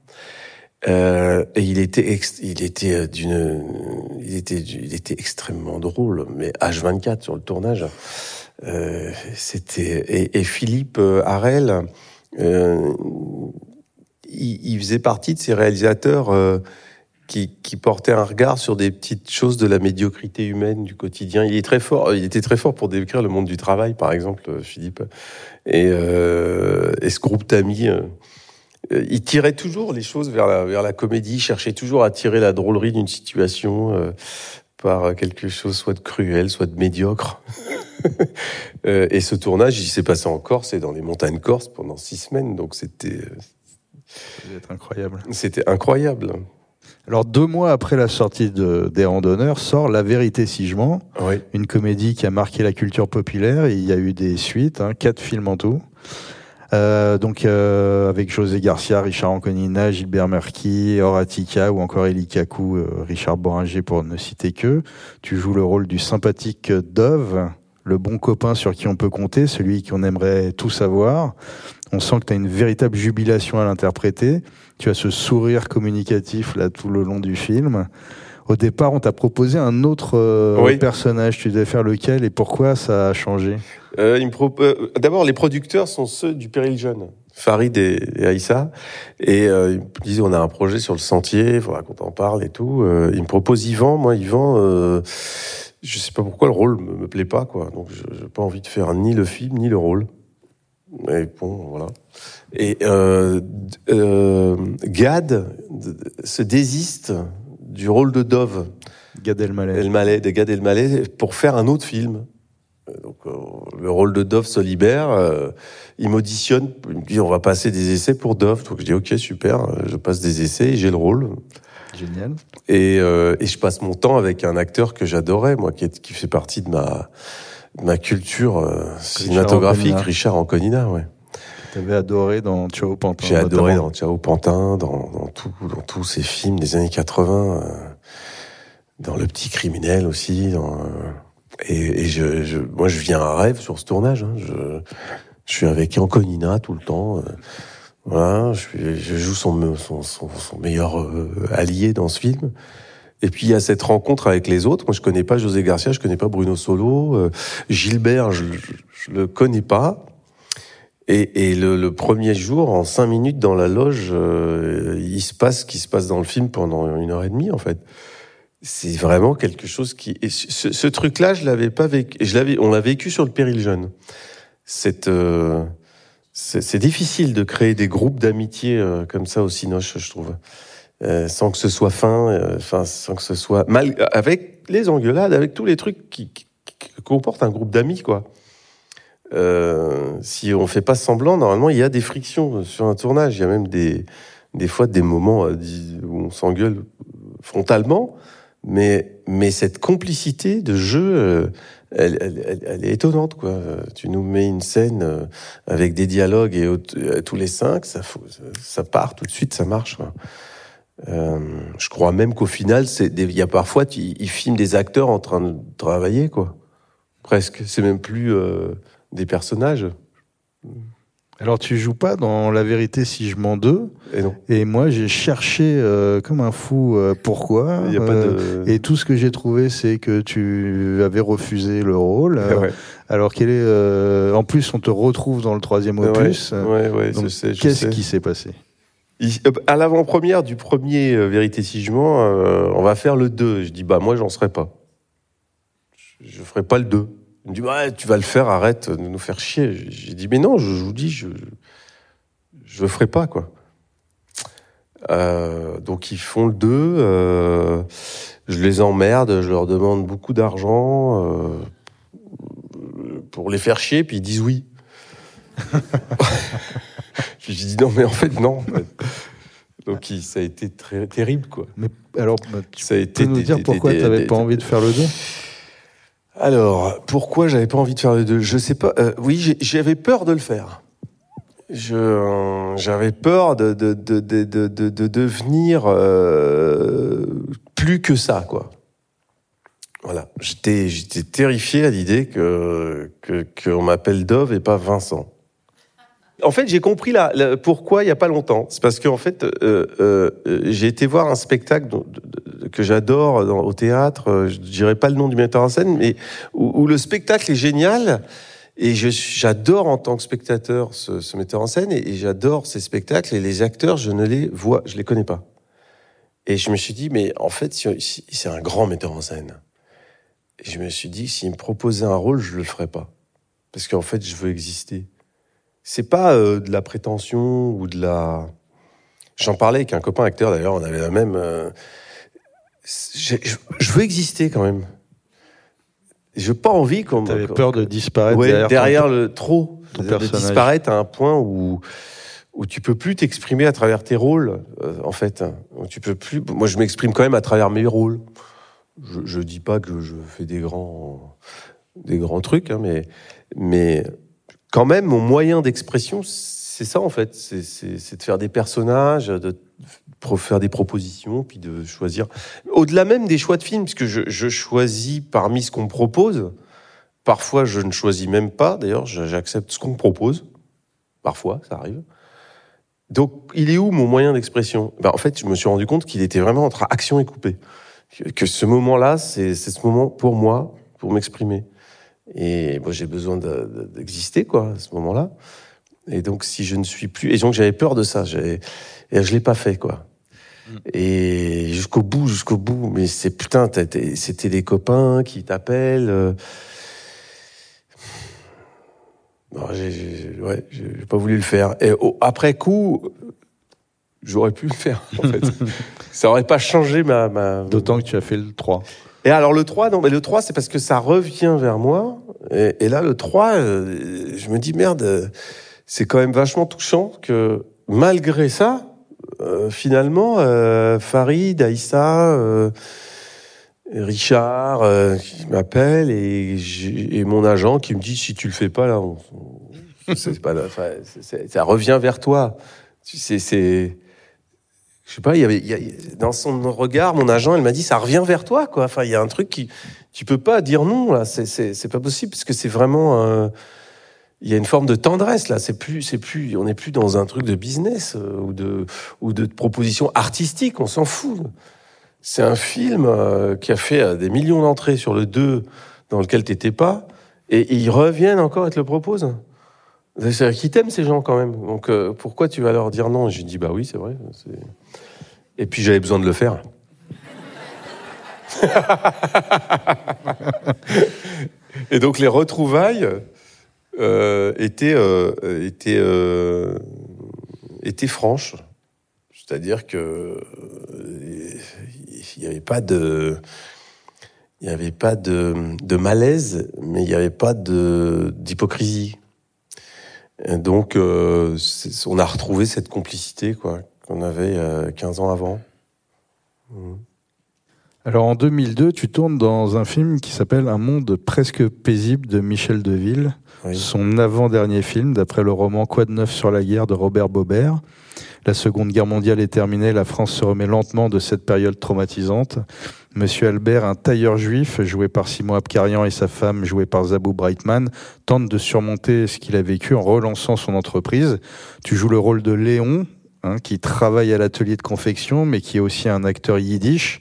Euh, et il était, ex- il était euh, d'une, il était, il était extrêmement drôle, mais H24 sur le tournage. Euh, c'était et, et Philippe euh, Harel, euh, il, il faisait partie de ces réalisateurs euh, qui, qui portait un regard sur des petites choses de la médiocrité humaine du quotidien. Il est très fort. Il était très fort pour décrire le monde du travail, par exemple, Philippe. Et, et ce groupe d'amis, euh, il tirait toujours les choses vers la, vers la comédie. Il cherchait toujours à tirer la drôlerie d'une situation euh, par quelque chose soit de cruel, soit de médiocre. Euh, et ce tournage, il s'est passé en Corse et dans les montagnes corses pendant six semaines. Donc c'était, être incroyable. c'était incroyable. Alors, deux mois après la sortie de, des Randonneurs, sort La vérité si je mens, Oui. une comédie qui a marqué la culture populaire. Il y a eu des suites, hein, quatre films en tout. Euh, donc, euh, avec José Garcia, Richard Anconina, Gilbert Merki, Horatica ou encore Eli Kaku, euh, Richard Boringer pour ne citer que. Tu joues le rôle du sympathique Dove, le bon copain sur qui on peut compter, celui qu'on aimerait tout savoir. On sent que tu as une véritable jubilation à l'interpréter. Tu as ce sourire communicatif là tout le long du film. Au départ, on t'a proposé un autre euh, Oui. personnage. Tu devais faire lequel et pourquoi ça a changé? Euh, euh, D'abord, les producteurs sont ceux du Péril Jeune, Farid et, et Aïssa. Et euh, ils me disaient, on a un projet sur le sentier, il faudra qu'on t'en parle et tout. Euh, ils me proposent Yvan. Moi, Yvan, euh, je sais pas pourquoi le rôle me, me plaît pas, quoi. Donc, je j'ai pas envie de faire ni le film, ni le rôle. Et bon, voilà. Et Gad se désiste du rôle de Dove. Gad Elmaleh. Elmaleh, de Gad Elmaleh, pour faire un autre film. Euh, Donc, euh, le rôle de Dove se libère. euh, il m'auditionne. Il me dit on va passer des essais pour Dove. Donc je dis ok super. euh, Je passe des essais et j'ai le rôle. Génial. Et, euh, et je passe mon temps avec un acteur que j'adorais, moi, qui, est, qui fait partie de ma de ma culture cinématographique. Richard Anconina, ouais. Tu avais adoré dans Ciao Pantin. J'ai adoré dans Ciao Pantin, dans, dans, tout, dans tous ces films des années 80, euh, dans Le Petit Criminel aussi. Dans, euh, et et je, je, moi, je viens à rêve sur ce tournage. hein. Je, je suis avec Anconina tout le temps. euh, voilà, je, je joue son, son, son meilleur euh, allié dans ce film. Et puis il y a cette rencontre avec les autres. Moi, je connais pas José Garcia, je connais pas Bruno Solo, euh, Gilbert, je, je, je le connais pas. Et, et le, le premier jour, en cinq minutes dans la loge, euh, il se passe ce qui se passe dans le film pendant une heure et demie, en fait. C'est vraiment quelque chose qui. ce, ce truc-là, je l'avais pas vécu. Je l'avais. On l'a vécu sur le péril jeune. Cette. euh, c'est c'est difficile de créer des groupes d'amitié euh, comme ça au Cinoche, je trouve. Euh, sans que ce soit fin, euh, enfin sans que ce soit mal, avec les engueulades, avec tous les trucs qui, qui, qui comportent un groupe d'amis, quoi. Euh, si on fait pas semblant, normalement, il y a des frictions sur un tournage. Il y a même des, des fois des moments euh, où on s'engueule frontalement, mais, mais cette complicité de jeu, euh, elle, elle, elle- est étonnante, quoi. Tu nous mets une scène avec des dialogues et tous les cinq, ça, ça part tout de suite, ça marche. je crois même qu'au final, il y a parfois, ils filment des acteurs en train de travailler, quoi. Presque. C'est même plus euh, des personnages. Alors tu joues pas dans La vérité si je mens deux. Et non. Et moi j'ai cherché euh, comme un fou euh, pourquoi. Il y a pas Euh, de- Et tout ce que j'ai trouvé c'est que tu avais refusé le rôle. Ouais. Alors quel est En plus on te retrouve dans le troisième opus. ouais, ouais, Qu'est-ce qui s'est passé? À l'avant-première du premier Vérité si je mens, euh, on va faire le 2. Je dis, bah moi, j'en serai pas. Je, je ferai pas le 2. Il me dit, bah, tu vas le faire, arrête de nous faire chier. J'ai- dit, mais non, je, je vous dis, je je le ferai pas, quoi. Euh, donc ils font le 2. euh, je les emmerde, je leur demande beaucoup d'argent euh, pour les faire chier, puis ils disent oui. Puis j'ai dit non, mais en fait, non. Donc il- ça a été très terrible, quoi. Mais alors, bah, tu ça a été peux nous des- dire des- pourquoi tu n'avais pas envie de faire le 2 Alors, pourquoi j'avais pas envie de faire les deux? Je sais pas. Euh, oui, j'avais peur de le faire. Je, euh, j'avais peur de, de, de, de, de, de- de devenir euh, plus que ça, quoi. Voilà. J'étais, j'étais terrifié à l'idée que, que, qu'on m'appelle Dove et pas Vincent. En fait, j'ai compris là, pourquoi il y a pas longtemps. C'est parce qu'en fait, euh, euh, euh, j'ai été voir un spectacle que j'adore au théâtre. euh, Je dirais pas le nom du metteur en scène, mais où, le spectacle est génial. Et j'adore en tant que spectateur ce, ce metteur en scène et, et j'adore ces spectacles. Et les acteurs, je ne les vois, je les connais pas. Et je me suis dit, mais en fait, si- si- c'est un grand metteur en scène. Et je me suis dit, s'il me proposait un rôle, je le ferais pas. Parce qu'en fait, je veux exister. C'est pas euh, de la prétention ou de la. J'en parlais avec un copain acteur d'ailleurs, on avait la même. euh, Je, je veux exister quand même. J'ai pas envie qu'on. T'avais peur de disparaître Ouais, derrière, derrière, ton- le trop, ton de, disparaître à un point où où tu peux plus t'exprimer à travers tes rôles, euh, en fait. Où tu peux plus. Moi, je m'exprime quand même à travers mes rôles. Je, je dis pas que je fais des grands des grands trucs, hein, mais mais quand même, mon moyen d'expression, c'est ça en fait. C'est- de faire des personnages, de faire des propositions, puis de choisir. Au-delà même des choix de films, puisque je, je choisis parmi ce qu'on me propose. Parfois, je ne choisis même pas. D'ailleurs, j'accepte ce qu'on me propose. Parfois, ça arrive. Donc, il est où mon moyen d'expression? Ben, En fait, je me suis rendu compte qu'il était vraiment entre action et coupé. Que, ce moment-là, c'est ce moment pour moi, pour m'exprimer. Et moi, j'ai besoin de- de- d'exister, quoi, à ce moment-là. Et donc, si je ne suis plus... Et donc, j'avais peur de ça. Et je l'ai pas fait, quoi. Et jusqu'au bout, jusqu'au bout. Mais c'est putain, c'était des copains qui t'appellent. euh. Non, j'ai, ouais, j'ai pas voulu le faire. Et après coup, j'aurais pu le faire, en fait. ça aurait pas changé ma, ma... D'autant que tu as fait le 3. Et alors le 3, non, mais le 3, c'est parce que ça revient vers moi. Et, là, le 3, euh, je me dis, merde, euh, c'est quand même vachement touchant que malgré ça, euh, finalement, Farid, Aïssa, Richard, qui m'appelle et, mon agent qui me dit, si tu le fais pas, là, on- pas, c'est- ça revient vers toi. Tu sais, c'est je sais pas, il y avait, il y a- dans son regard, mon agent, elle m'a dit, ça revient vers toi, quoi. Enfin, il y a un truc qui, tu peux pas dire non, là. C'est, pas possible, parce que c'est vraiment, euh, il y a une forme de tendresse, là. C'est plus, c'est plus, on n'est plus dans un truc de business, euh, ou de, ou de proposition artistique, on s'en fout. C'est un film euh, qui a fait euh, des millions d'entrées sur le 2, dans lequel t'étais pas, et ils reviennent encore et te le proposent. C'est-à-dire qu'ils t'aiment, ces gens, quand même? Donc, euh, pourquoi tu vas leur dire non? J'ai dit, bah oui, c'est vrai. et puis j'avais besoin de le faire. et donc les retrouvailles euh, étaient, euh, étaient, étaient franches. C'est-à-dire que il n'y avait pas de, il n'y avait pas de, de malaise, mais il n'y avait pas d'hypocrisie. Et donc, euh, on a retrouvé cette complicité quoi qu'on avait euh, 15 ans avant. Mhm. Alors en 2002, tu tournes dans un film qui s'appelle Un monde presque paisible de Michel Deville, son avant-dernier film d'après le roman Quoi de neuf sur la guerre de Robert Baubert. La Seconde Guerre mondiale est terminée, la France se remet lentement de cette période traumatisante. Monsieur Albert, un tailleur juif, joué par Simon Abkarian, et sa femme, jouée par Zabou Brightman, tente de surmonter ce qu'il a vécu en relançant son entreprise. Tu joues le rôle de Léon, hein, qui travaille à l'atelier de confection, mais qui est aussi un acteur yiddish.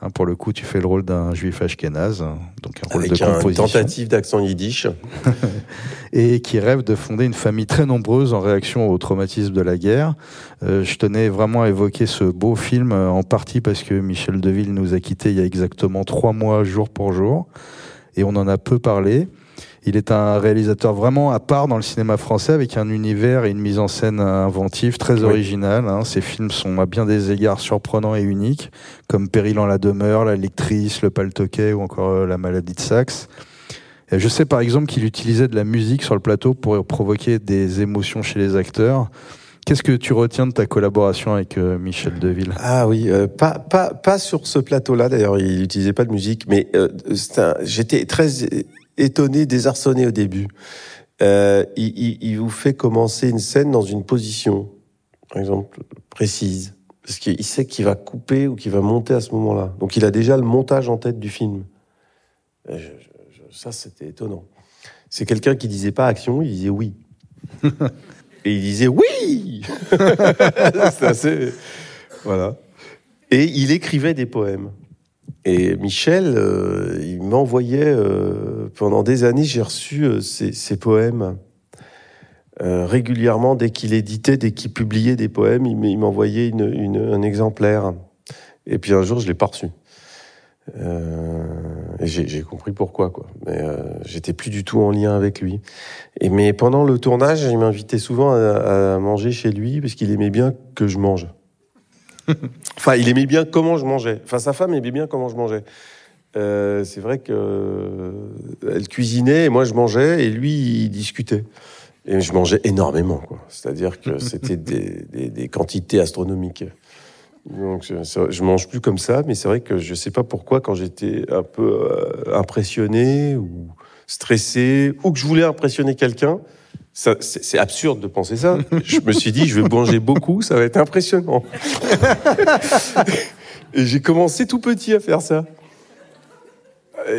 Hein, pour le coup, tu fais le rôle d'un juif ashkénaze, hein, donc un rôle Avec de un composition. tentative d'accent yiddish. et qui rêve de fonder une famille très nombreuse en réaction au traumatisme de la guerre. Euh, je tenais vraiment à évoquer ce beau film, euh, en partie parce que Michel Deville nous a quittés il y a exactement trois mois, jour pour jour, et on en a peu parlé. Il est un réalisateur vraiment à part dans le cinéma français, avec un univers et une mise en scène inventive très Oui. originale. hein. Ses films sont à bien des égards surprenants et uniques, comme Péril en la demeure, La lectrice, Le paltoquet ou encore euh, La maladie de Saxe. Et Je sais par exemple qu'il utilisait de la musique sur le plateau pour provoquer des émotions chez les acteurs. Qu'est-ce que tu retiens de ta collaboration avec euh, Michel Deville? Ah oui, euh, pas, pas, pas sur ce plateau-là, d'ailleurs, il n'utilisait pas de musique, mais euh, j'étais très étonné, désarçonné au début. Euh, il, il- il vous fait commencer une scène dans une position, par exemple, précise, parce qu'il sait qu'il va couper ou qu'il va monter à ce moment-là. Donc il a déjà le montage en tête du film. Euh, je- je- je- ça, c'était étonnant. C'est quelqu'un qui disait pas action, il disait oui. Et il disait oui assez... Voilà. Et il écrivait des poèmes. Et Michel, euh, il m'envoyait, euh, pendant des années, j'ai reçu euh, ses, poèmes. Régulièrement, dès qu'il éditait, dès qu'il publiait des poèmes, il m'envoyait un exemplaire. Et puis un jour, je l'ai pas reçu. Et j'ai compris pourquoi, quoi. Mais j'étais plus du tout en lien avec lui. Et mais pendant le tournage, il m'invitait souvent à, à manger chez lui parce qu'il aimait bien que je mange. enfin, il aimait bien comment je mangeais. Enfin, sa femme aimait bien comment je mangeais. Euh, c'est vrai que euh, elle cuisinait et moi je mangeais et lui il discutait. Et je mangeais énormément, quoi. C'est-à-dire que c'était des, des- des quantités astronomiques. Donc je, je mange plus comme ça, mais c'est vrai que je sais pas pourquoi quand j'étais un peu euh, impressionné ou stressé ou que je voulais impressionner quelqu'un, c'est absurde de penser ça. Je me suis dit, je vais manger beaucoup, ça va être impressionnant. Et j'ai commencé tout petit à faire ça.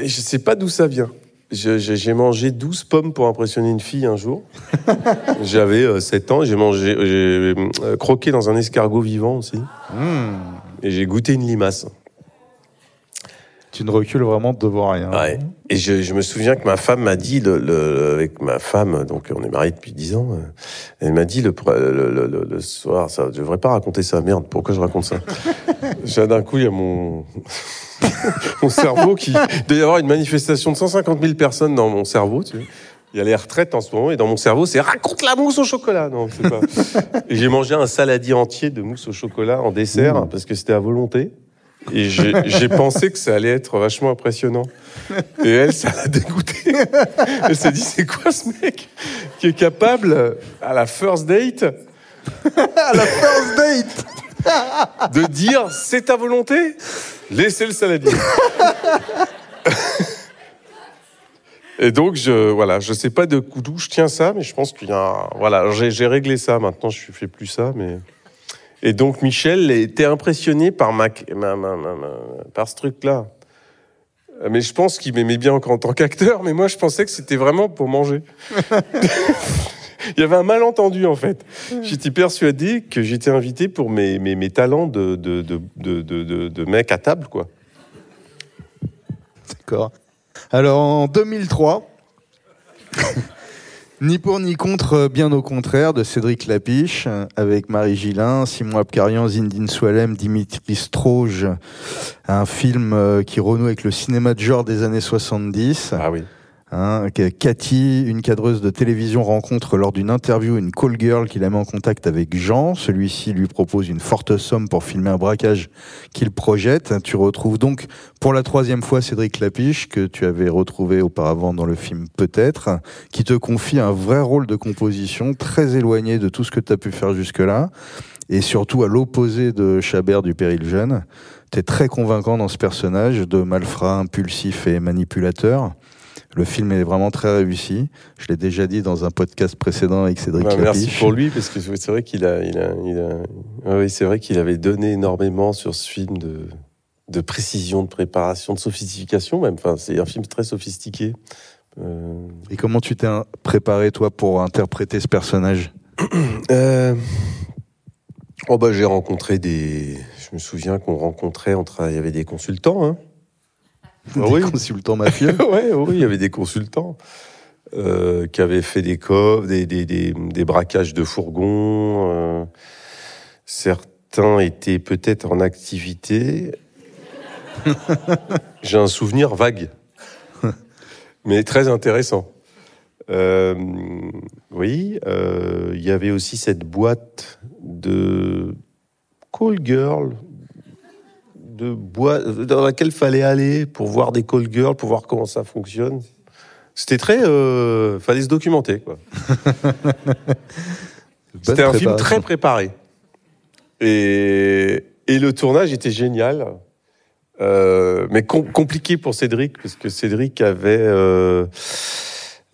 Et je sais pas d'où ça vient. J'ai mangé 12 pommes pour impressionner une fille un jour. J'avais euh, 7 ans, j'ai mangé, j'ai euh, croqué dans un escargot vivant aussi. Et j'ai goûté une limace. Tu ne recules vraiment devant rien. Ouais. Et je, je me souviens que ma femme m'a dit, le, le- avec ma femme, donc on est mariés depuis 10 ans, euh, elle m'a dit le, le, le- le- le soir, ça, je devrais pas raconter ça, merde, pourquoi je raconte ça? J'ai- D'un coup, il y a mon, mon cerveau qui... Il doit y avoir une manifestation de 150 000 personnes dans mon cerveau, tu vois. Il y a les retraites en ce moment, et dans mon cerveau, c'est raconte la mousse au chocolat. Non, c'est pas. J'ai mangé un saladier entier de mousse au chocolat en dessert, parce que c'était à volonté. Et j'ai pensé que ça allait être vachement impressionnant. Et elle, ça l'a dégoûté. Elle s'est dit, c'est quoi ce mec qui est capable, à la first date, à la first date de dire, c'est ta volonté? Laissez le saladier. Et donc, je, voilà, je sais pas de coup d'où je tiens ça, mais je pense qu'il y a un- voilà, j'ai j'ai réglé ça, maintenant je fais plus ça, mais. Et donc, Michel était impressionné par ma, ma- ma- ma- ma- par ce truc-là. Mais je pense qu'il m'aimait bien encore en tant qu'acteur, mais moi je pensais que c'était vraiment pour manger. Il y avait un malentendu en fait. J'étais persuadé que j'étais invité pour mes, mes, mes talents de, de, de, de, de, de- de mec à table, quoi. D'accord. Alors en 2003, Ni pour ni contre, euh, bien au contraire, de Cédric Lapiche, euh, avec Marie Gillin, Simon Abkarian, Zindine Soualem, Dimitri Stroge, un film euh, qui renoue avec le cinéma de genre des années 70. Ah oui. Hein, Cathy, une cadreuse de télévision, rencontre lors d'une interview une call girl qui la met en contact avec Jean. Celui-ci lui propose une forte somme pour filmer un braquage qu'il projette. Tu retrouves donc pour la troisième fois Cédric Lapiche, que tu avais retrouvé auparavant dans le film Peut-être, qui te confie un vrai rôle de composition très éloigné de tout ce que tu as pu faire jusque-là. Et surtout à l'opposé de Chabert du Péril Jeune. T'es très convaincant dans ce personnage de malfrat, impulsif et manipulateur. Le film est vraiment très réussi. Je l'ai déjà dit dans un podcast précédent avec Cédric Ouais, merci pour lui parce que c'est vrai qu'il a, il a, il a- ouais, oui, c'est vrai qu'il avait donné énormément sur ce film de, de précision, de préparation, de sophistication même. Enfin, c'est un film très sophistiqué. Euh, Et comment tu t'es préparé, toi, pour interpréter ce personnage Euh, Oh bah j'ai rencontré des. Je me souviens qu'on rencontrait entre. Il y avait des consultants. Hein. Des Ah oui. consultants mafieux ouais, oui, il y avait des consultants euh, qui avaient fait des coffres, des, des, des, des braquages de fourgons. euh, certains étaient peut-être en activité. J'ai un souvenir vague, mais très intéressant. Euh, oui, il y avait aussi cette boîte de call girl, de boîte dans laquelle fallait aller pour voir des call girls, pour voir comment ça fonctionne. C'était très, euh, fallait se documenter quoi. C'était un film très préparé. Et, et le tournage était génial. Euh, mais com- compliqué pour Cédric, parce que Cédric avait, euh,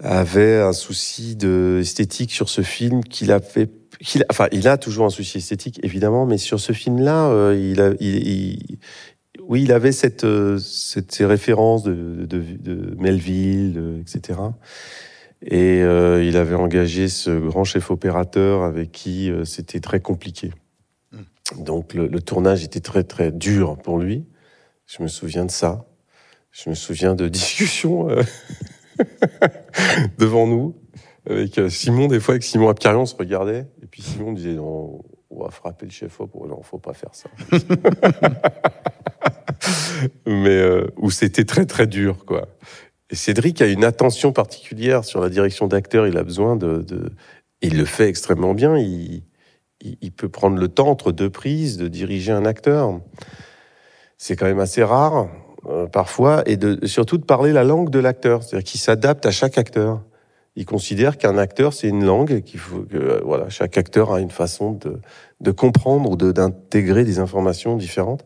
avait un souci de esthétique sur ce film qu'il a fait. A- enfin, il a toujours un souci esthétique, évidemment, mais sur ce film-là, euh, il, a, il, il- oui, il avait cette, euh, cette ces références de, de, de Melville, de- etc. Et euh, il avait engagé ce grand chef opérateur avec qui c'était très compliqué. Donc le, le tournage était très très dur pour lui. Je me souviens de ça. Je me souviens de discussions devant nous avec euh, Simon. Des fois, avec Simon Apcarion, on se regardait et puis Simon disait non, on va frapper le chef op. Non, faut pas faire ça. Mais euh, où c'était très très dur, quoi. Et Cédric a une attention particulière sur la direction d'acteur. Il a besoin de, de- il le fait extrêmement bien. Il, il, il peut prendre le temps entre deux prises de diriger un acteur. C'est quand même assez rare euh, parfois, et de, surtout de parler la langue de l'acteur, c'est-à-dire qu'il s'adapte à chaque acteur. Il considère qu'un acteur c'est une langue, qu'il faut que euh, voilà chaque acteur a une façon de, de comprendre ou d'intégrer des informations différentes.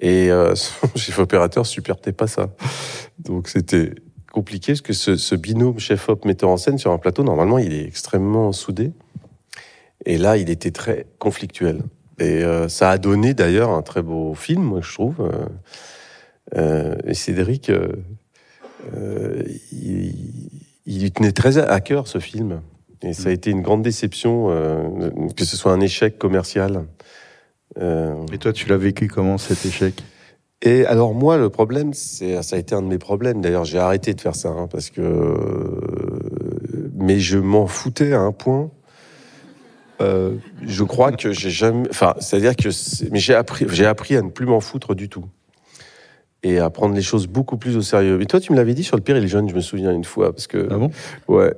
Et euh, son chef opérateur supportait pas ça. Donc c'était compliqué parce que ce, ce binôme chef-op metteur en scène sur un plateau, normalement, il est extrêmement soudé. Et là, il était très conflictuel. Et euh, ça a donné d'ailleurs un très beau film, moi, je trouve. Euh, euh, et Cédric, euh, il, il lui tenait très à cœur ce film. Et ça a été une grande déception euh, que ce soit un échec commercial. Euh, Et toi, tu l'as vécu comment cet échec? Et alors moi, le problème, c'est ça a été un de mes problèmes. D'ailleurs, j'ai arrêté de faire ça hein, parce que, mais je m'en foutais à un point. Euh, je crois que j'ai jamais, enfin, c'est-à-dire que, mais j'ai appris, j'ai appris à ne plus m'en foutre du tout et à prendre les choses beaucoup plus au sérieux. Mais toi, tu me l'avais dit sur le pire et les jeunes, je me souviens une fois parce que, Ah bon? Ouais.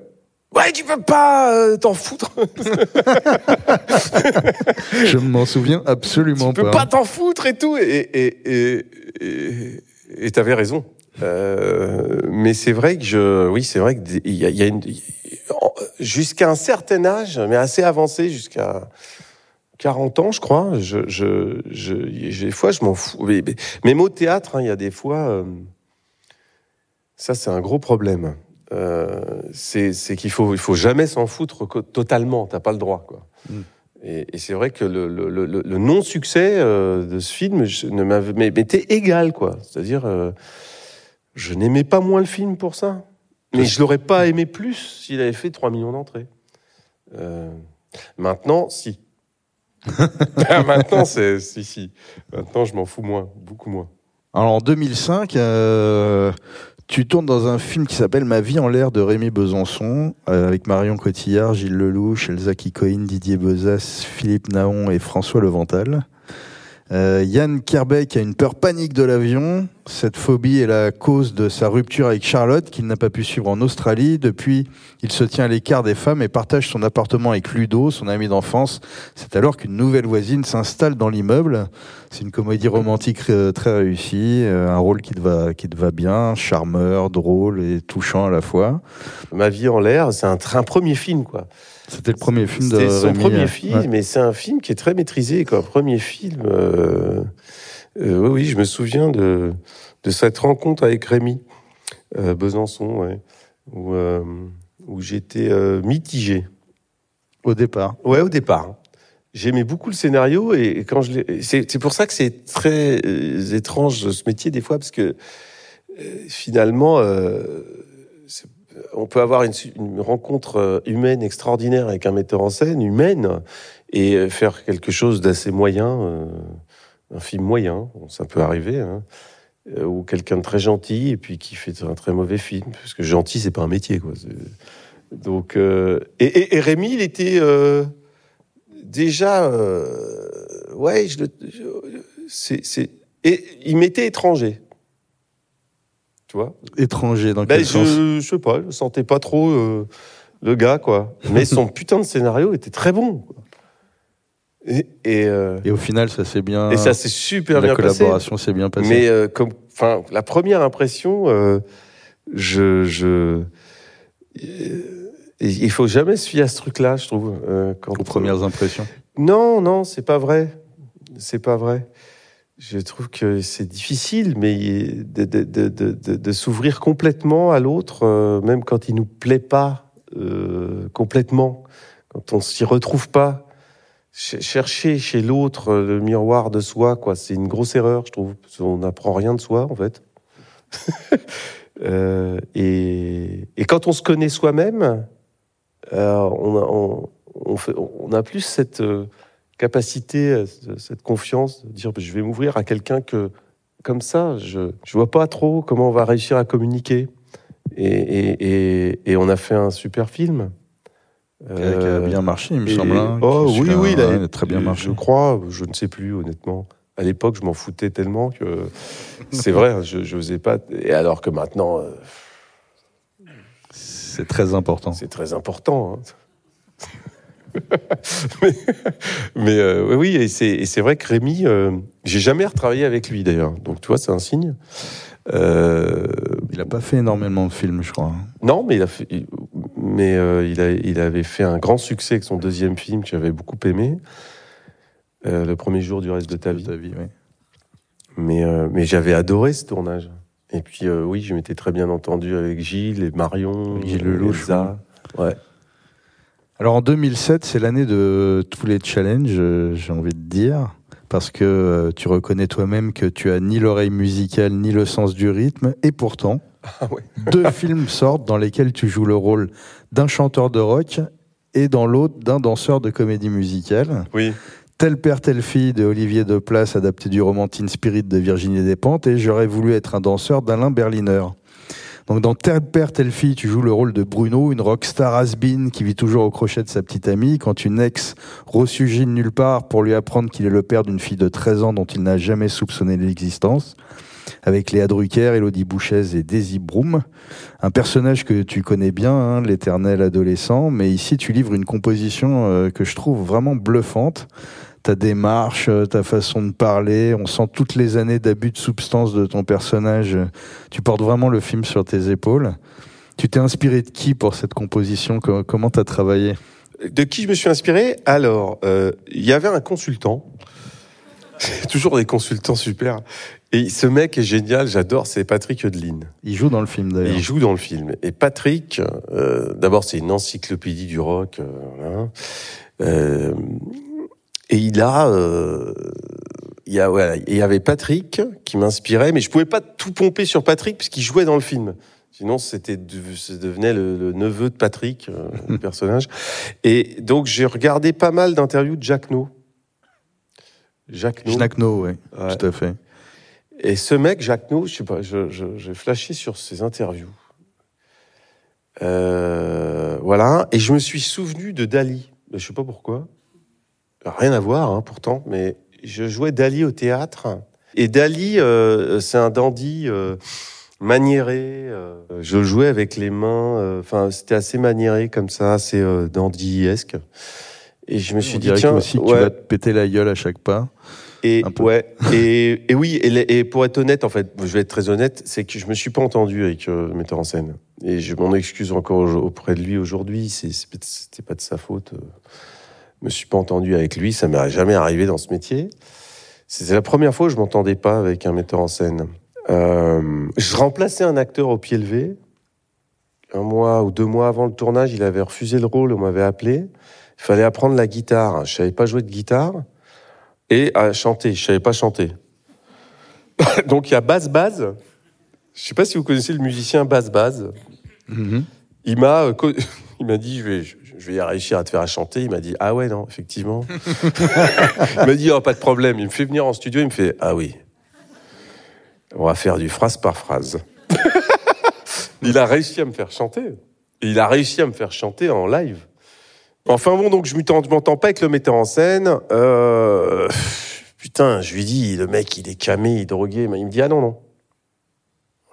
Ouais, tu peux pas euh, t'en foutre. Je m'en souviens absolument tu peux pas. pas t'en foutre et tout. Et et et et et t'avais raison. Euh, mais c'est vrai que je, oui, c'est vrai que des- il y a, il y a une jusqu'à un certain âge, mais assez avancé, jusqu'à 40 ans, je crois. Je, je, je, des fois, je m'en fous. Mais, mais- même au théâtre, hein, il y a des fois, euh, ça, c'est un gros problème. Euh, c'est qu'il faut, il faut jamais s'en foutre totalement. T'as pas le droit, quoi. Mm. Et, et c'est vrai que le, le, le, le- le non-succès euh, de ce film ne m'était égal, quoi. C'est-à-dire, je n'aimais pas moins le film pour ça. Mais je l'aurais pas aimé plus s'il avait fait 3 millions d'entrées. Maintenant, si. maintenant, c'est si, si. Maintenant, je m'en fous moins, beaucoup moins. Alors en 2005, euh, tu tournes dans un film qui s'appelle Ma vie en l'air de Rémi Besançon, euh, avec Marion Cotillard, Gilles Lelouch, Elsa Kikoïn, Didier Bezas, Philippe Naon et François Levental. Euh, Yann Kerbeck a une peur panique de l'avion. Cette phobie est la cause de sa rupture avec Charlotte, qu'il n'a pas pu suivre en Australie. Depuis, il se tient à l'écart des femmes et partage son appartement avec Ludo, son ami d'enfance. C'est alors qu'une nouvelle voisine s'installe dans l'immeuble. C'est une comédie romantique euh, très réussie, euh, un rôle qui te va, qui te va bien, charmeur, drôle et touchant à la fois. Ma vie en l'air, c'est un, un premier film, quoi. C'était le premier film de C'était son Rémi, premier euh, film, ouais. mais c'est un film qui est très maîtrisé, quoi. Premier film. euh, Euh, oui, oui, je me souviens de, de cette rencontre avec Rémi euh, Besançon, ouais, où, où j'étais mitigé. Au départ. Ouais, au départ. J'aimais beaucoup le scénario et quand je l'ai- c'est c'est pour ça que c'est très étrange ce métier des fois parce que finalement on peut avoir une, rencontre euh, humaine extraordinaire avec un metteur en scène humaine et euh, faire quelque chose d'assez moyen, euh, un film moyen, ça peut arriver, hein, ou quelqu'un de très gentil et puis qui fait un très mauvais film parce que gentil c'est pas un métier quoi. Donc et, et, Rémi il était déjà, ouais, il m'était étranger. Tu vois Étranger, dans ben, quel sens? je, je sais pas, je sentais pas trop euh, le gars, quoi. Mais son putain de scénario était très bon. quoi. Et, et, euh, Et au final, ça s'est bien. et ça s'est super la bien passé. collaboration s'est bien passée. Mais euh, comme, enfin, la première impression, je, je, il faut jamais se fier à ce truc-là, je trouve. quand, Aux premières impressions. Non, non, c'est pas vrai. C'est pas vrai. Je trouve que c'est difficile, mais de, s'ouvrir complètement à l'autre, euh, même quand il nous plaît pas euh, complètement, quand on s'y retrouve pas. Ch- Chercher chez l'autre euh, le miroir de soi, quoi, c'est une grosse erreur, je trouve. Qu'on n'apprend rien de soi, en fait. Et, quand on se connaît soi-même, on, a, on, on, on plus cette capacité, euh, cette confiance de dire je vais m'ouvrir à quelqu'un que, comme ça, je je vois pas trop comment on va réussir à communiquer. Et, et, et, et on a fait un super film. Qui a- qui a Euh, bien marché, il me semble, hein, Oh oui, oui, il a, ouais, il a très bien marché. Je crois, je ne sais plus honnêtement. À l'époque, je m'en foutais tellement que c'est vrai, hein, je n'osais pas. Et alors que maintenant, euh, C'est très important. c'est très important. hein. Mais mais, euh, oui, et c'est vrai que Rémi, euh, j'ai jamais retravaillé avec lui d'ailleurs. Donc tu vois, c'est un signe. Euh, Il n'a pas fait énormément de films, je crois. non, mais il a fait, mais il, a, il avait fait un grand succès avec son deuxième film que j'avais beaucoup aimé, le premier jour du reste de ta vie. Ta vie, oui. Mais, mais j'avais adoré ce tournage. Et puis oui, je m'étais très bien entendu avec Gilles et Marion, Gilles Lelouch. Ouais. Alors en 2007, c'est l'année de tous les challenges, euh, j'ai envie de dire, parce que euh, tu reconnais toi-même que tu as ni l'oreille musicale ni le sens du rythme, et pourtant, Ah ouais. deux films sortent dans lesquels tu joues le rôle d'un chanteur de rock et dans l'autre d'un danseur de comédie musicale. Oui. Tel père, telle fille de Olivier Deplace, adapté du roman Teen Spirit de Virginie Despentes, et j'aurais voulu être un danseur d'Alain Berliner. Donc dans Tel père, telle fille, tu joues le rôle de Bruno, une rockstar has-been qui vit toujours au crochet de sa petite amie, quand une ex ressurgit de nulle part pour lui apprendre qu'il est le père d'une fille de 13 ans dont il n'a jamais soupçonné l'existence, avec Léa Drucker, Elodie Bouchez et Daisy Broom. Un personnage que tu connais bien, hein, l'éternel adolescent, mais ici tu livres une composition euh, que je trouve vraiment bluffante. Ta démarche, euh, ta façon de parler, on sent toutes les années d'abus de substance de ton personnage. Tu portes vraiment le film sur tes épaules. Tu t'es inspiré de qui pour cette composition? Co- Comment t'as travaillé? De qui je me suis inspiré? Alors, euh, il y avait un consultant. Toujours des consultants super. Et ce mec est génial, j'adore, c'est Patrick Eudeline. Il joue dans le film d'ailleurs. Il joue dans le film. Et Patrick, euh, d'abord, c'est une encyclopédie du rock. euh. Euh, et il a, euh, il y a, voilà, il y avait Patrick qui m'inspirait, mais je pouvais pas tout pomper sur Patrick puisqu'il jouait dans le film. Sinon, c'était, ça devenait le, le neveu de Patrick, euh, le personnage. Et donc, j'ai regardé pas mal d'interviews de Jacques No. Jacques No. Jacques No, oui, Ouais. tout à fait. Et ce mec, Jacques No, je sais pas, j'ai flashé sur ses interviews. Euh, voilà. Et je me suis souvenu de Dali. Mais Je sais pas pourquoi. Rien à voir, hein, pourtant. Mais je jouais Dali au théâtre. Et Dali, euh, c'est un dandy euh, maniéré. euh, je le jouais avec les mains. euh, Enfin, c'était assez maniéré comme ça, assez euh, dandy-esque. Et je me suis On dit, tiens, aussi que tu ouais. vas te péter la gueule à chaque pas. Et ouais, et, et oui, et, et pour être honnête, en fait, je vais être très honnête, c'est que je me suis pas entendu avec euh, le metteur en scène. Et je m'en excuse encore au- auprès de lui aujourd'hui. C'était pas de sa faute. Je me suis pas entendu avec lui. Ça m'est jamais arrivé dans ce métier. C'était la première fois où je m'entendais pas avec un metteur en scène. Euh, je remplaçais un acteur au pied levé. Un mois ou deux mois avant le tournage, il avait refusé le rôle, on m'avait appelé. Il fallait apprendre la guitare. Je savais pas jouer de guitare et à chanter. Je savais pas chanter. Donc il y a Baz Baz. Je sais pas si vous connaissez le musicien Baz Baz. Il m'a euh, il m'a dit je vais je vais réussir à te faire chanter. Il m'a dit ah ouais non effectivement. il m'a dit oh, pas de problème. Il me fait venir en studio. Il me fait ah oui. On va faire du phrase par phrase. il a réussi à me faire chanter. Il a réussi à me faire chanter en live. Enfin bon, donc je m'entends, pas avec le metteur en scène. Euh, putain, je lui dis, le mec, il est camé, il est drogué. Il me dit, ah non, non.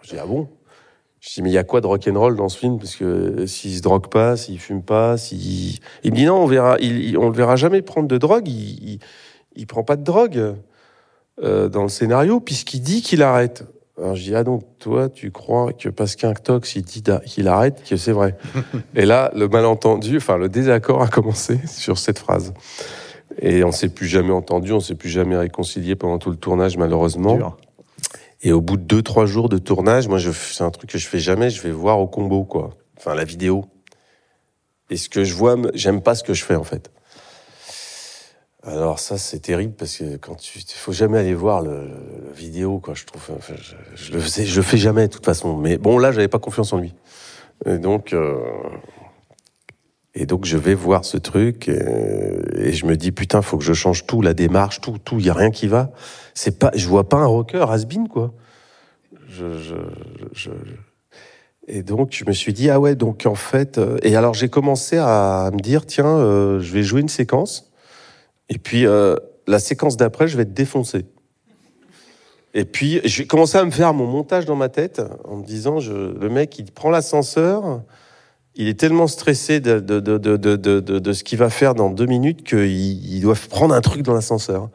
Je dis, ah bon? Je dis, mais il y a quoi de rock'n'roll dans ce film? Parce que s'il se drogue pas, s'il fume pas, s'il... Il me dit, non, on verra, il, on le verra jamais prendre de drogue. Il, il, il prend pas de drogue euh, dans le scénario, puisqu'il dit qu'il arrête. Alors je dis, ah donc, toi, tu crois que parce qu'un tox, il dit qu'il arrête, que c'est vrai. Et là, le malentendu, enfin, le désaccord a commencé sur cette phrase. Et on s'est plus jamais entendu, on s'est plus jamais réconcilié pendant tout le tournage, malheureusement. Et au bout de deux, trois jours de tournage, moi, c'est un truc que je fais jamais, je vais voir au combo, quoi. Enfin, la vidéo. Et ce que je vois, me- j'aime pas ce que je fais, en fait. Alors ça, c'est terrible parce que quand tu, faut jamais aller voir le- le vidéo, quoi. Je trouve, enfin, je, je le faisais, je le fais jamais de toute façon. Mais bon, là, j'avais pas confiance en lui. Et donc, euh, et donc, je vais voir ce truc euh, et, je me dis putain, faut que je change tout, la démarche, tout, tout. Il y a rien qui va. C'est pas, je vois pas un rocker has-been, quoi. Je, je, je, et donc, je me suis dit, ah ouais, donc en fait. euh, et alors, j'ai commencé à me dire, tiens, euh, je vais jouer une séquence. Et puis, la séquence d'après, je vais te défoncer. Et puis, j'ai commencé à me faire mon montage dans ma tête en me disant, le mec, il prend l'ascenseur, il est tellement stressé de, de, de, de, ce qu'il va faire dans deux minutes qu'il il doit prendre un truc dans l'ascenseur.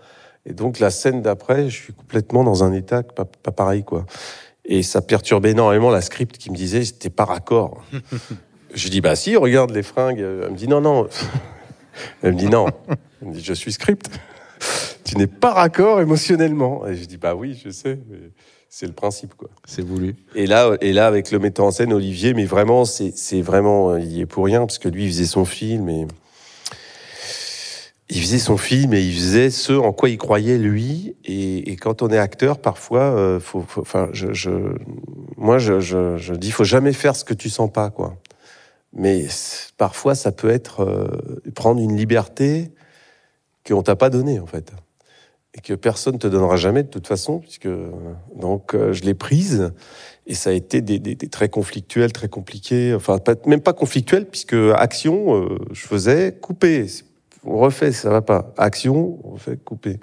Et donc, la scène d'après, je suis complètement dans un état pas, pas pareil, quoi. Et ça perturbait énormément la script qui me disait, c'était pas raccord. je dis, bah si, regarde les fringues. Elle me dit, non, non. Elle me dit, non. Elle me dit, je suis script. tu n'es pas raccord émotionnellement. Et je dis, bah oui, je sais. mais C'est le principe, quoi. C'est voulu. Et là, et là, avec le metteur en scène, Olivier, mais vraiment, c'est c'est vraiment, il y est pour rien, parce que lui, il faisait son film et il faisait son film et il faisait ce en quoi il croyait lui. Et, et quand on est acteur, parfois, euh, faut, faut- enfin, je, je, moi, je, je, je dis, faut jamais faire ce que tu sens pas, quoi. Mais parfois, ça peut être euh, prendre une liberté qu'on t'a pas donnée, en fait et que personne te donnera jamais de toute façon, puisque donc euh, je l'ai prise et ça a été des, des- des très conflictuel, très compliqué, enfin pas, même pas conflictuel puisque action, euh, je faisais couper, on refait, ça va pas, action, on fait couper,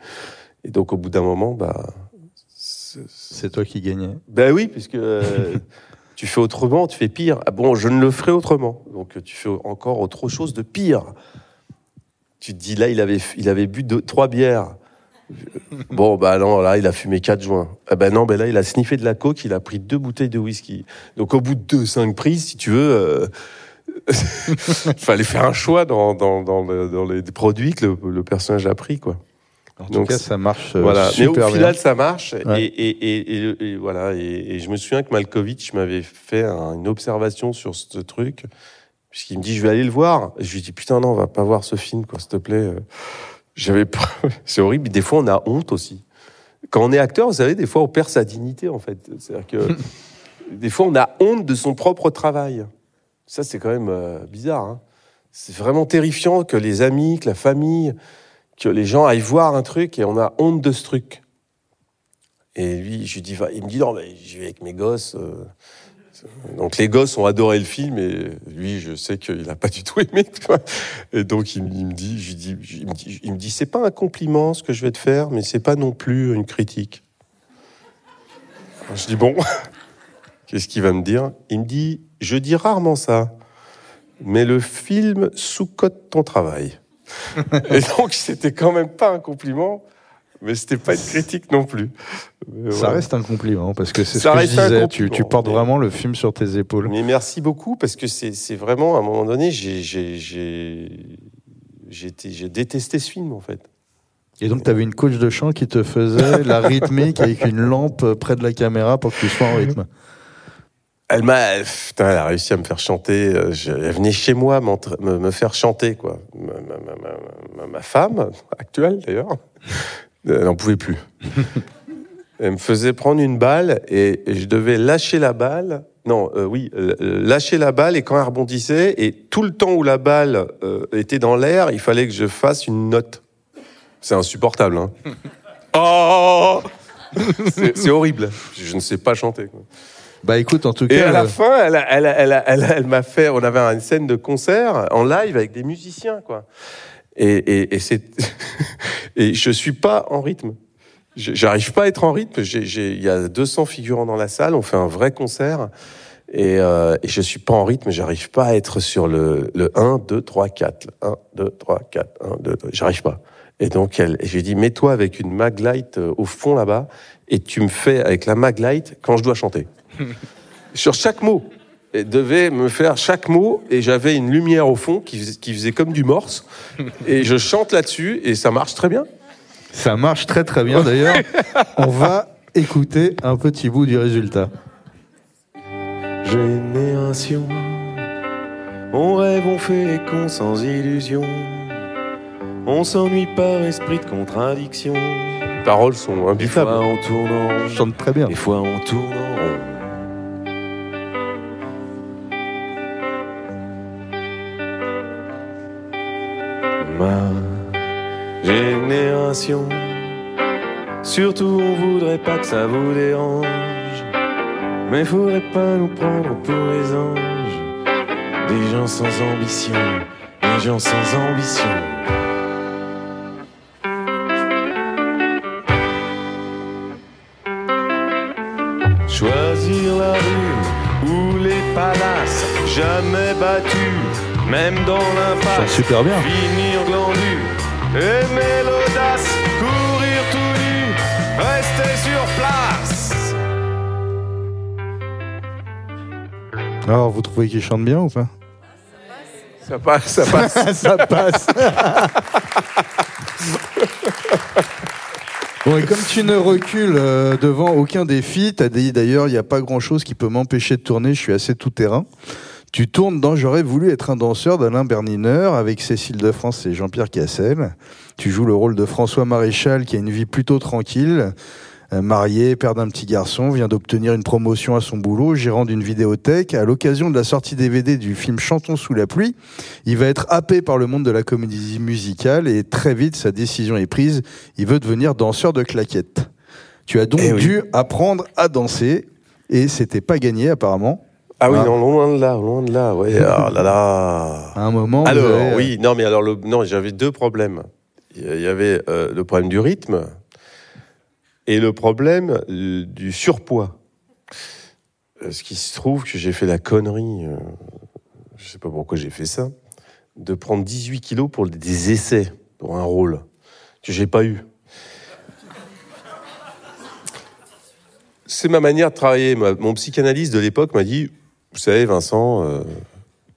et donc au bout d'un moment, bah c'est toi qui gagnais. Ben oui, puisque euh, tu fais autrement, tu fais pire. Ah bon, je ne le ferai autrement, donc tu fais encore autre chose de pire. Tu te dis là, il avait, il avait bu deux, trois bières. Bon, bah non, là, il a fumé quatre joints. Ah ben non, ben là, il a sniffé de la coke, il a pris deux bouteilles de whisky. Donc, au bout de deux, cinq prises, si tu veux, euh, il fallait faire un choix dans, dans, dans, le- dans les produits que le, le personnage a pris, quoi. En tout cas, ça marche euh, Voilà. Mais super au final, bien. ça marche. Ouais. Et, et, et, et- voilà. Et, je me souviens que Malkovich m'avait fait un- une observation sur ce truc, puisqu'il me dit je vais aller le voir. Et je lui dis putain non, on va pas voir ce film, quoi, s'il te plaît. J'avais. C'est horrible. Des fois, on a honte aussi. Quand on est acteur, vous savez, des fois, on perd sa dignité, en fait. C'est-à-dire que des fois, on a honte de son propre travail. Ça, c'est quand même euh, bizarre. hein. C'est vraiment terrifiant que les amis, que la famille, que les gens aillent voir un truc et on a honte de ce truc. Et lui, je lui dis, il me dit, non, mais j'y vais avec mes gosses. euh. Donc les gosses ont adoré le film et lui, je sais qu'il n'a pas du tout aimé. Et donc il, me- il me dit, je dis, il me dit, il me dit, c'est pas un compliment ce que je vais te faire, mais c'est pas non plus une critique. Alors, je dis bon, qu'est-ce qu'il va me dire? Il me dit, je dis rarement ça, mais le film sous-cote ton travail. Et donc c'était quand même pas un compliment, mais c'était pas une critique non plus. Mais Ça voilà. reste un compliment parce que c'est ce que je disais. Tu, tu portes mais- vraiment le film sur tes épaules. Mais merci beaucoup parce que c'est vraiment à un moment donné, j'ai détesté ce film en fait. Et donc, tu avais une coach de chant qui te faisait la rythmique avec une lampe près de la caméra pour que tu sois en rythme. Elle m'a, putain, elle a réussi à me faire chanter. euh, je- elle venait chez moi me, me faire chanter, quoi. Ma, ma- ma- ma- ma- ma femme, actuelle d'ailleurs, elle n'en pouvait plus. elle me faisait prendre une balle et, et je devais lâcher la balle. Non, euh, oui, euh, euh, lâcher la balle et quand elle rebondissait, et tout le temps où la balle euh, était dans l'air, il fallait que je fasse une note. C'est insupportable, hein. Oh C'est horrible. Je ne sais pas chanter. quoi. Bah écoute, en tout Et cas, à la euh, fin, elle, elle m'a fait. On avait une scène de concert en live avec des musiciens, quoi. Et, et, et c'est et je suis pas en rythme. J'arrive pas à être en rythme. Il y a 200 figurants dans la salle. On fait un vrai concert. Et, euh, et je suis pas en rythme. J'arrive pas à être sur le, le 1, 2, 3, 4. 1, 2, 3, 4. 1, 2, 3. J'arrive pas. Et donc, elle, et j'ai dit, mets-toi avec une maglite euh, au fond là-bas. Et tu me fais avec la maglite quand je dois chanter sur chaque mot. Et devait me faire chaque mot, et j'avais une lumière au fond qui faisait, qui faisait comme du morse. Et je chante là-dessus, et ça marche très bien. ça marche très très bien d'ailleurs. On va écouter un petit bout du résultat. Génération, on rêve, on fait les cons sans illusion. On s'ennuie par esprit de contradiction. Les paroles sont Des fois imbuffables. on tourne en rond, Je chante très bien. des fois on tourne en Ma génération, surtout on voudrait pas que ça vous dérange. Mais faudrait pas nous prendre pour les anges. Des gens sans ambition, des gens sans ambition. Choisir la rue ou les palaces, jamais battus, même dans l'impasse. super bien. Finir glandu, aimer l'audace, courir tout nu, rester sur place. Alors, vous trouvez qu'il chante bien ou pas? Ça passe, ça passe. Ça passe. Bon, et comme tu ne recules euh, devant aucun défi, t'as dit d'ailleurs, il n'y a pas grand chose qui peut m'empêcher de tourner, je suis assez tout terrain. Tu tournes dans J'aurais voulu être un danseur d'Alain Bernineur avec Cécile de France et Jean-Pierre Cassel. Tu joues le rôle de François Maréchal qui a une vie plutôt tranquille. Euh, marié, père d'un petit garçon, vient d'obtenir une promotion à son boulot, gérant d'une vidéothèque. À l'occasion de la sortie DVD du film Chantons sous la pluie, il va être happé par le monde de la comédie musicale et très vite sa décision est prise. Il veut devenir danseur de claquettes. Tu as donc Eh oui. dû apprendre à danser et c'était pas gagné apparemment. Ah oui, Ah. non, loin de là, loin de là. Ouais, ah là là. À un moment, Alors, avez- oui, non, mais alors, le, non, j'avais deux problèmes. Il y avait euh, le problème du rythme et le problème euh, du surpoids. Euh, Ce qui se trouve que j'ai fait la connerie, euh, je sais pas pourquoi j'ai fait ça, de prendre 18 kilos pour des essais, pour un rôle que j'ai pas eu. C'est ma manière de travailler. Mon psychanalyste de l'époque m'a dit, vous savez, Vincent, euh,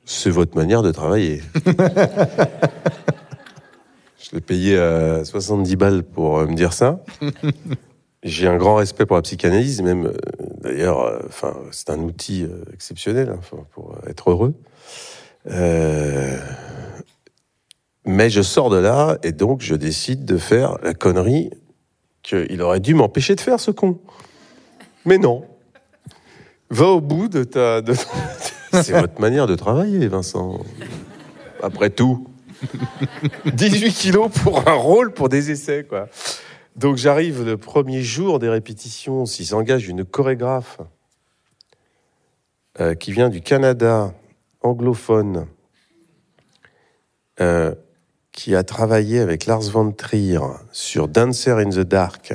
c'est votre manière de travailler. Je l'ai payé à 70 balles pour euh, me dire ça. J'ai un grand respect pour la psychanalyse, même euh, d'ailleurs, enfin, c'est un outil exceptionnel hein, pour être heureux. Mais je sors de là et donc je décide de faire la connerie qu'il aurait dû m'empêcher de faire, ce con. Mais non. Va au bout de ta. de- C'est votre manière de travailler, Vincent. Après tout. 18 kilos pour un rôle, pour des essais, quoi. Donc j'arrive le premier jour des répétitions, s'il s'engage une chorégraphe euh, qui vient du Canada, anglophone, euh, qui a travaillé avec Lars von Trier sur Dancer in the Dark,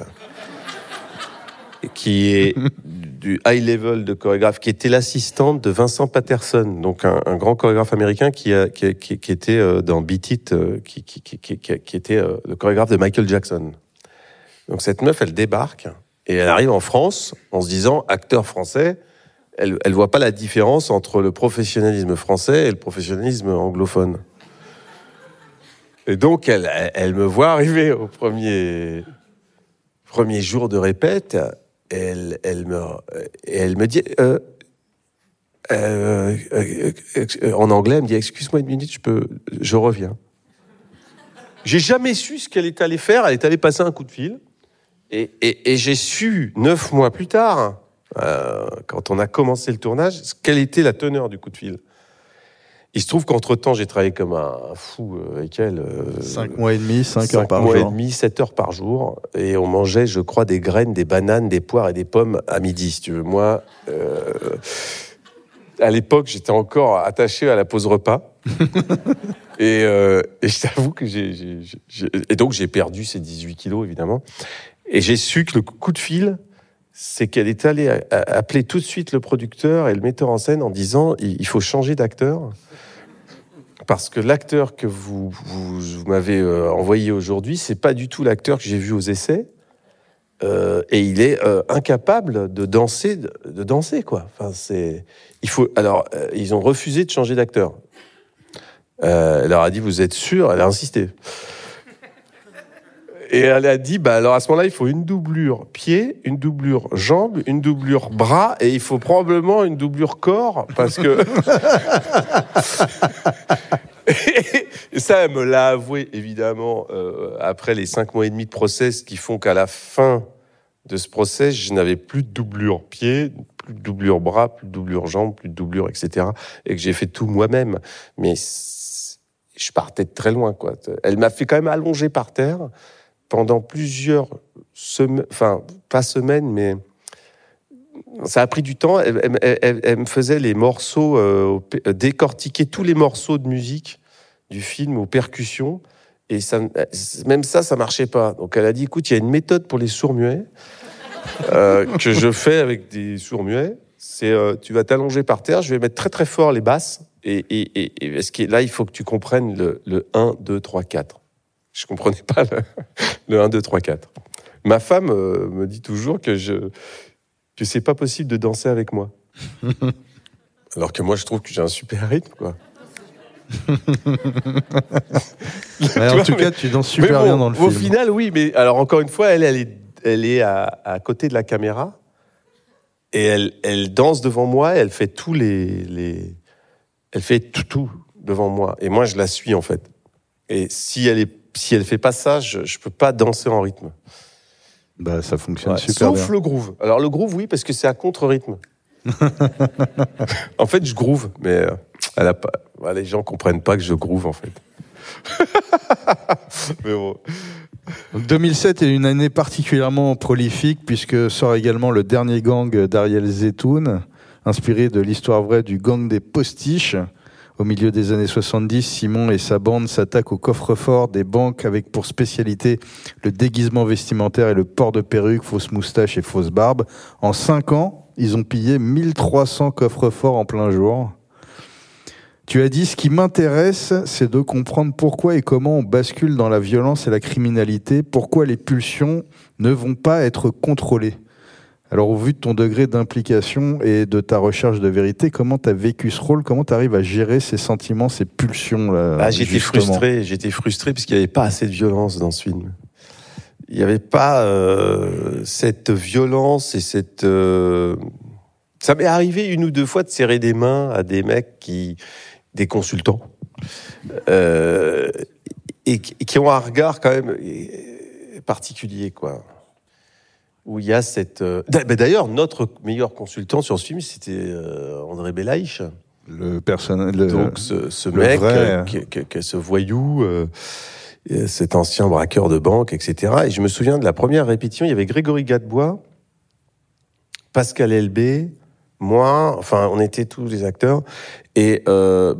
qui est high level de chorégraphe, qui était l'assistante de Vincent Patterson, donc un, grand chorégraphe américain qui, était euh, dans Beat It, euh, qui, était euh, le chorégraphe de Michael Jackson. Donc cette meuf, elle débarque et elle arrive en France en se disant acteur français. Elle, elle voit pas la différence entre le professionnalisme français et le professionnalisme anglophone. Et donc, elle, elle me voit arriver au premier, premier jour de répète. Elle, me, elle me dit, euh, euh, euh, en anglais, elle me dit, excuse-moi une minute, je, peux, je reviens. J'ai jamais su ce qu'elle est allée faire. Elle est allée passer un coup de fil. Et, et, et j'ai su, neuf mois plus tard, quand on a commencé le tournage, quelle était la teneur du coup de fil. Il se trouve qu'entre-temps, j'ai travaillé comme un fou euh, avec elle. euh, 5 mois et demi, 5 heures cinq par mois et jour. demi, 7 heures par jour. Et on mangeait, je crois, des graines, des bananes, des poires et des pommes à midi, si tu veux. Moi, euh, à l'époque, j'étais encore attaché à la pause repas. et, euh, et je t'avoue que j'ai, Et donc, j'ai perdu ces 18 kilos, évidemment. Et j'ai su que le coup de fil, c'est qu'elle est allée appeler tout de suite le producteur et le metteur en scène en disant il faut changer d'acteur. Parce que l'acteur que vous, vous, m'avez euh, envoyé aujourd'hui, c'est pas du tout l'acteur que j'ai vu aux essais. Euh, et il est euh, incapable de danser, de, danser quoi. Enfin, c'est, il faut. Alors, ils ont refusé de changer d'acteur. Elle leur a dit vous êtes sûr? Elle a insisté. Et elle a dit, bah alors à ce moment-là, il faut une doublure pied, une doublure jambe, une doublure bras, et il faut probablement une doublure corps, parce que... ça, elle me l'a avoué, évidemment, euh, après les cinq mois et demi de process qui font qu'à la fin de ce process, je n'avais plus de doublure pied, plus de doublure bras, plus de doublure jambe, plus de doublure, etc. Et que j'ai fait tout moi-même. Mais je partais de très loin, quoi. Elle m'a fait quand même allonger par terre pendant plusieurs semaines, enfin, pas semaines, mais ça a pris du temps. Elle, elle- elle- elle- elle me faisait les morceaux, euh, décortiquer tous les morceaux de musique du film aux percussions. Et ça, même ça, ça marchait pas. Donc elle a dit, écoute, il y a une méthode pour les sourds-muets euh, que je fais avec des sourds-muets. C'est, euh, tu vas t'allonger par terre, je vais mettre très très fort les basses. Et, et, et, là, il faut que tu comprennes le, le 1, 2, 3, 4. Je comprenais pas le, le 1, 2, 3, 4. Ma femme euh, me dit toujours que je que c'est pas possible de danser avec moi. Alors que moi, je trouve que j'ai un super rythme, quoi. Ouais, en tout mais- cas, tu danses mais super bon, bien dans le Au film. final, oui, mais alors encore une fois, elle, elle est, elle est à, à côté de la caméra et elle, elle danse devant moi. Elle fait tous les, les, elle fait tout, tout devant moi. Et moi, je la suis en fait. Et si elle est, si elle fait pas ça, je, je peux pas danser en rythme. Bah, ça fonctionne Ouais, super Sauf bien. le groove. Alors le groove, oui, parce que c'est à contre-rythme. en fait, je groove, mais euh, elle a pas, les gens comprennent pas que je groove en fait. mais bon. Donc 2007 est une année particulièrement prolifique puisque sort également le dernier gang d'Ariel Zetoun, inspiré de l'histoire vraie du gang des postiches. Au milieu des années 70, Simon et sa bande s'attaquent au coffre-fort des banques avec pour spécialité le déguisement vestimentaire et le port de perruques, fausses moustaches et fausses barbes. En cinq ans, ils ont pillé 1300 coffres-forts en plein jour. Tu as dit, ce qui m'intéresse, c'est de comprendre pourquoi et comment on bascule dans la violence et la criminalité, pourquoi les pulsions ne vont pas être contrôlées. Alors, au vu de ton degré d'implication et de ta recherche de vérité, comment tu as vécu ce rôle? Comment tu arrives à gérer ces sentiments, ces pulsions là Ah, j'étais frustré, j'étais frustré parce qu'il n'y avait pas assez de violence dans ce film. Il n'y avait pas euh, cette violence et cette. euh, Ça m'est arrivé une ou deux fois de serrer des mains à des mecs qui, des consultants, euh, et, qui- ont un regard quand même particulier, quoi. Où il y a cette. euh, d'a- D'ailleurs, notre meilleur consultant sur ce film, c'était euh, André Belaïch. Le personnage. le- Donc ce, ce le mec, vrai, qui, qui- qui ce voyou, euh, cet ancien braqueur de banque, etc. Et je me souviens de la première répétition, il y avait Grégory Gadebois, Pascal Elbé, moi, enfin on était tous les acteurs, et euh,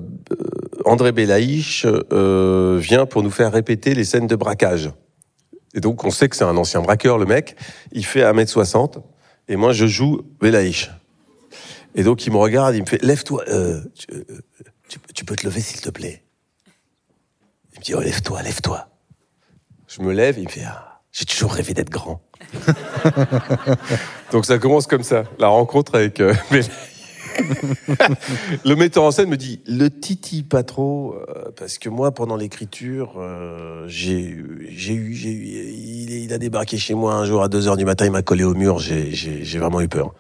André Belaïch euh, vient pour nous faire répéter les scènes de braquage. Et donc on sait que c'est un ancien braqueur, le mec, il fait 1m60, et moi je joue Belaïch. Et donc il me regarde, il me fait lève-toi, euh, tu, euh, tu- tu peux te lever s'il te plaît. Il me dit oh, lève-toi, lève-toi. Je me lève, il me fait ah, j'ai toujours rêvé d'être grand. donc ça commence comme ça, la rencontre avec euh, Belaïch. Le metteur en scène me dit le titi pas trop euh, parce que moi pendant l'écriture euh, j'ai eu- j'ai eu il, a débarqué chez moi un jour à 2 heures du matin il m'a collé au mur j'ai vraiment eu peur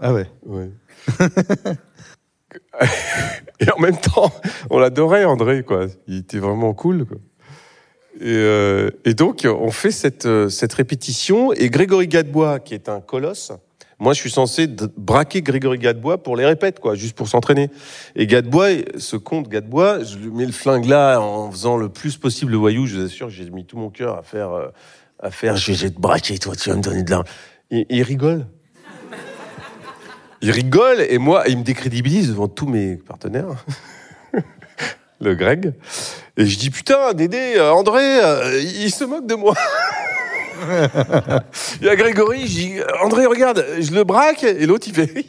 Ah ouais. Ouais. et en même temps on l'adorait André quoi il était vraiment cool quoi. Et, euh, et donc on fait cette cette répétition et Grégory Gadebois qui est un colosse moi, je suis censé braquer Grégory Gadebois pour les répètes, quoi, juste pour s'entraîner. Et Gadebois, ce compte Gadebois, je lui mets le flingue là en faisant le plus possible le voyou. Je vous assure j'ai mis tout mon cœur à faire, euh, à faire. Je vais te braquer, toi, tu vas me donner de l'argent. Il, il rigole. Il rigole et moi, il me décrédibilise devant tous mes partenaires. le Greg. Et je dis putain, Dédé, euh, André, euh, il se moque de moi. Il y a Grégory, je dis André, regarde, je le braque, et l'autre il fait.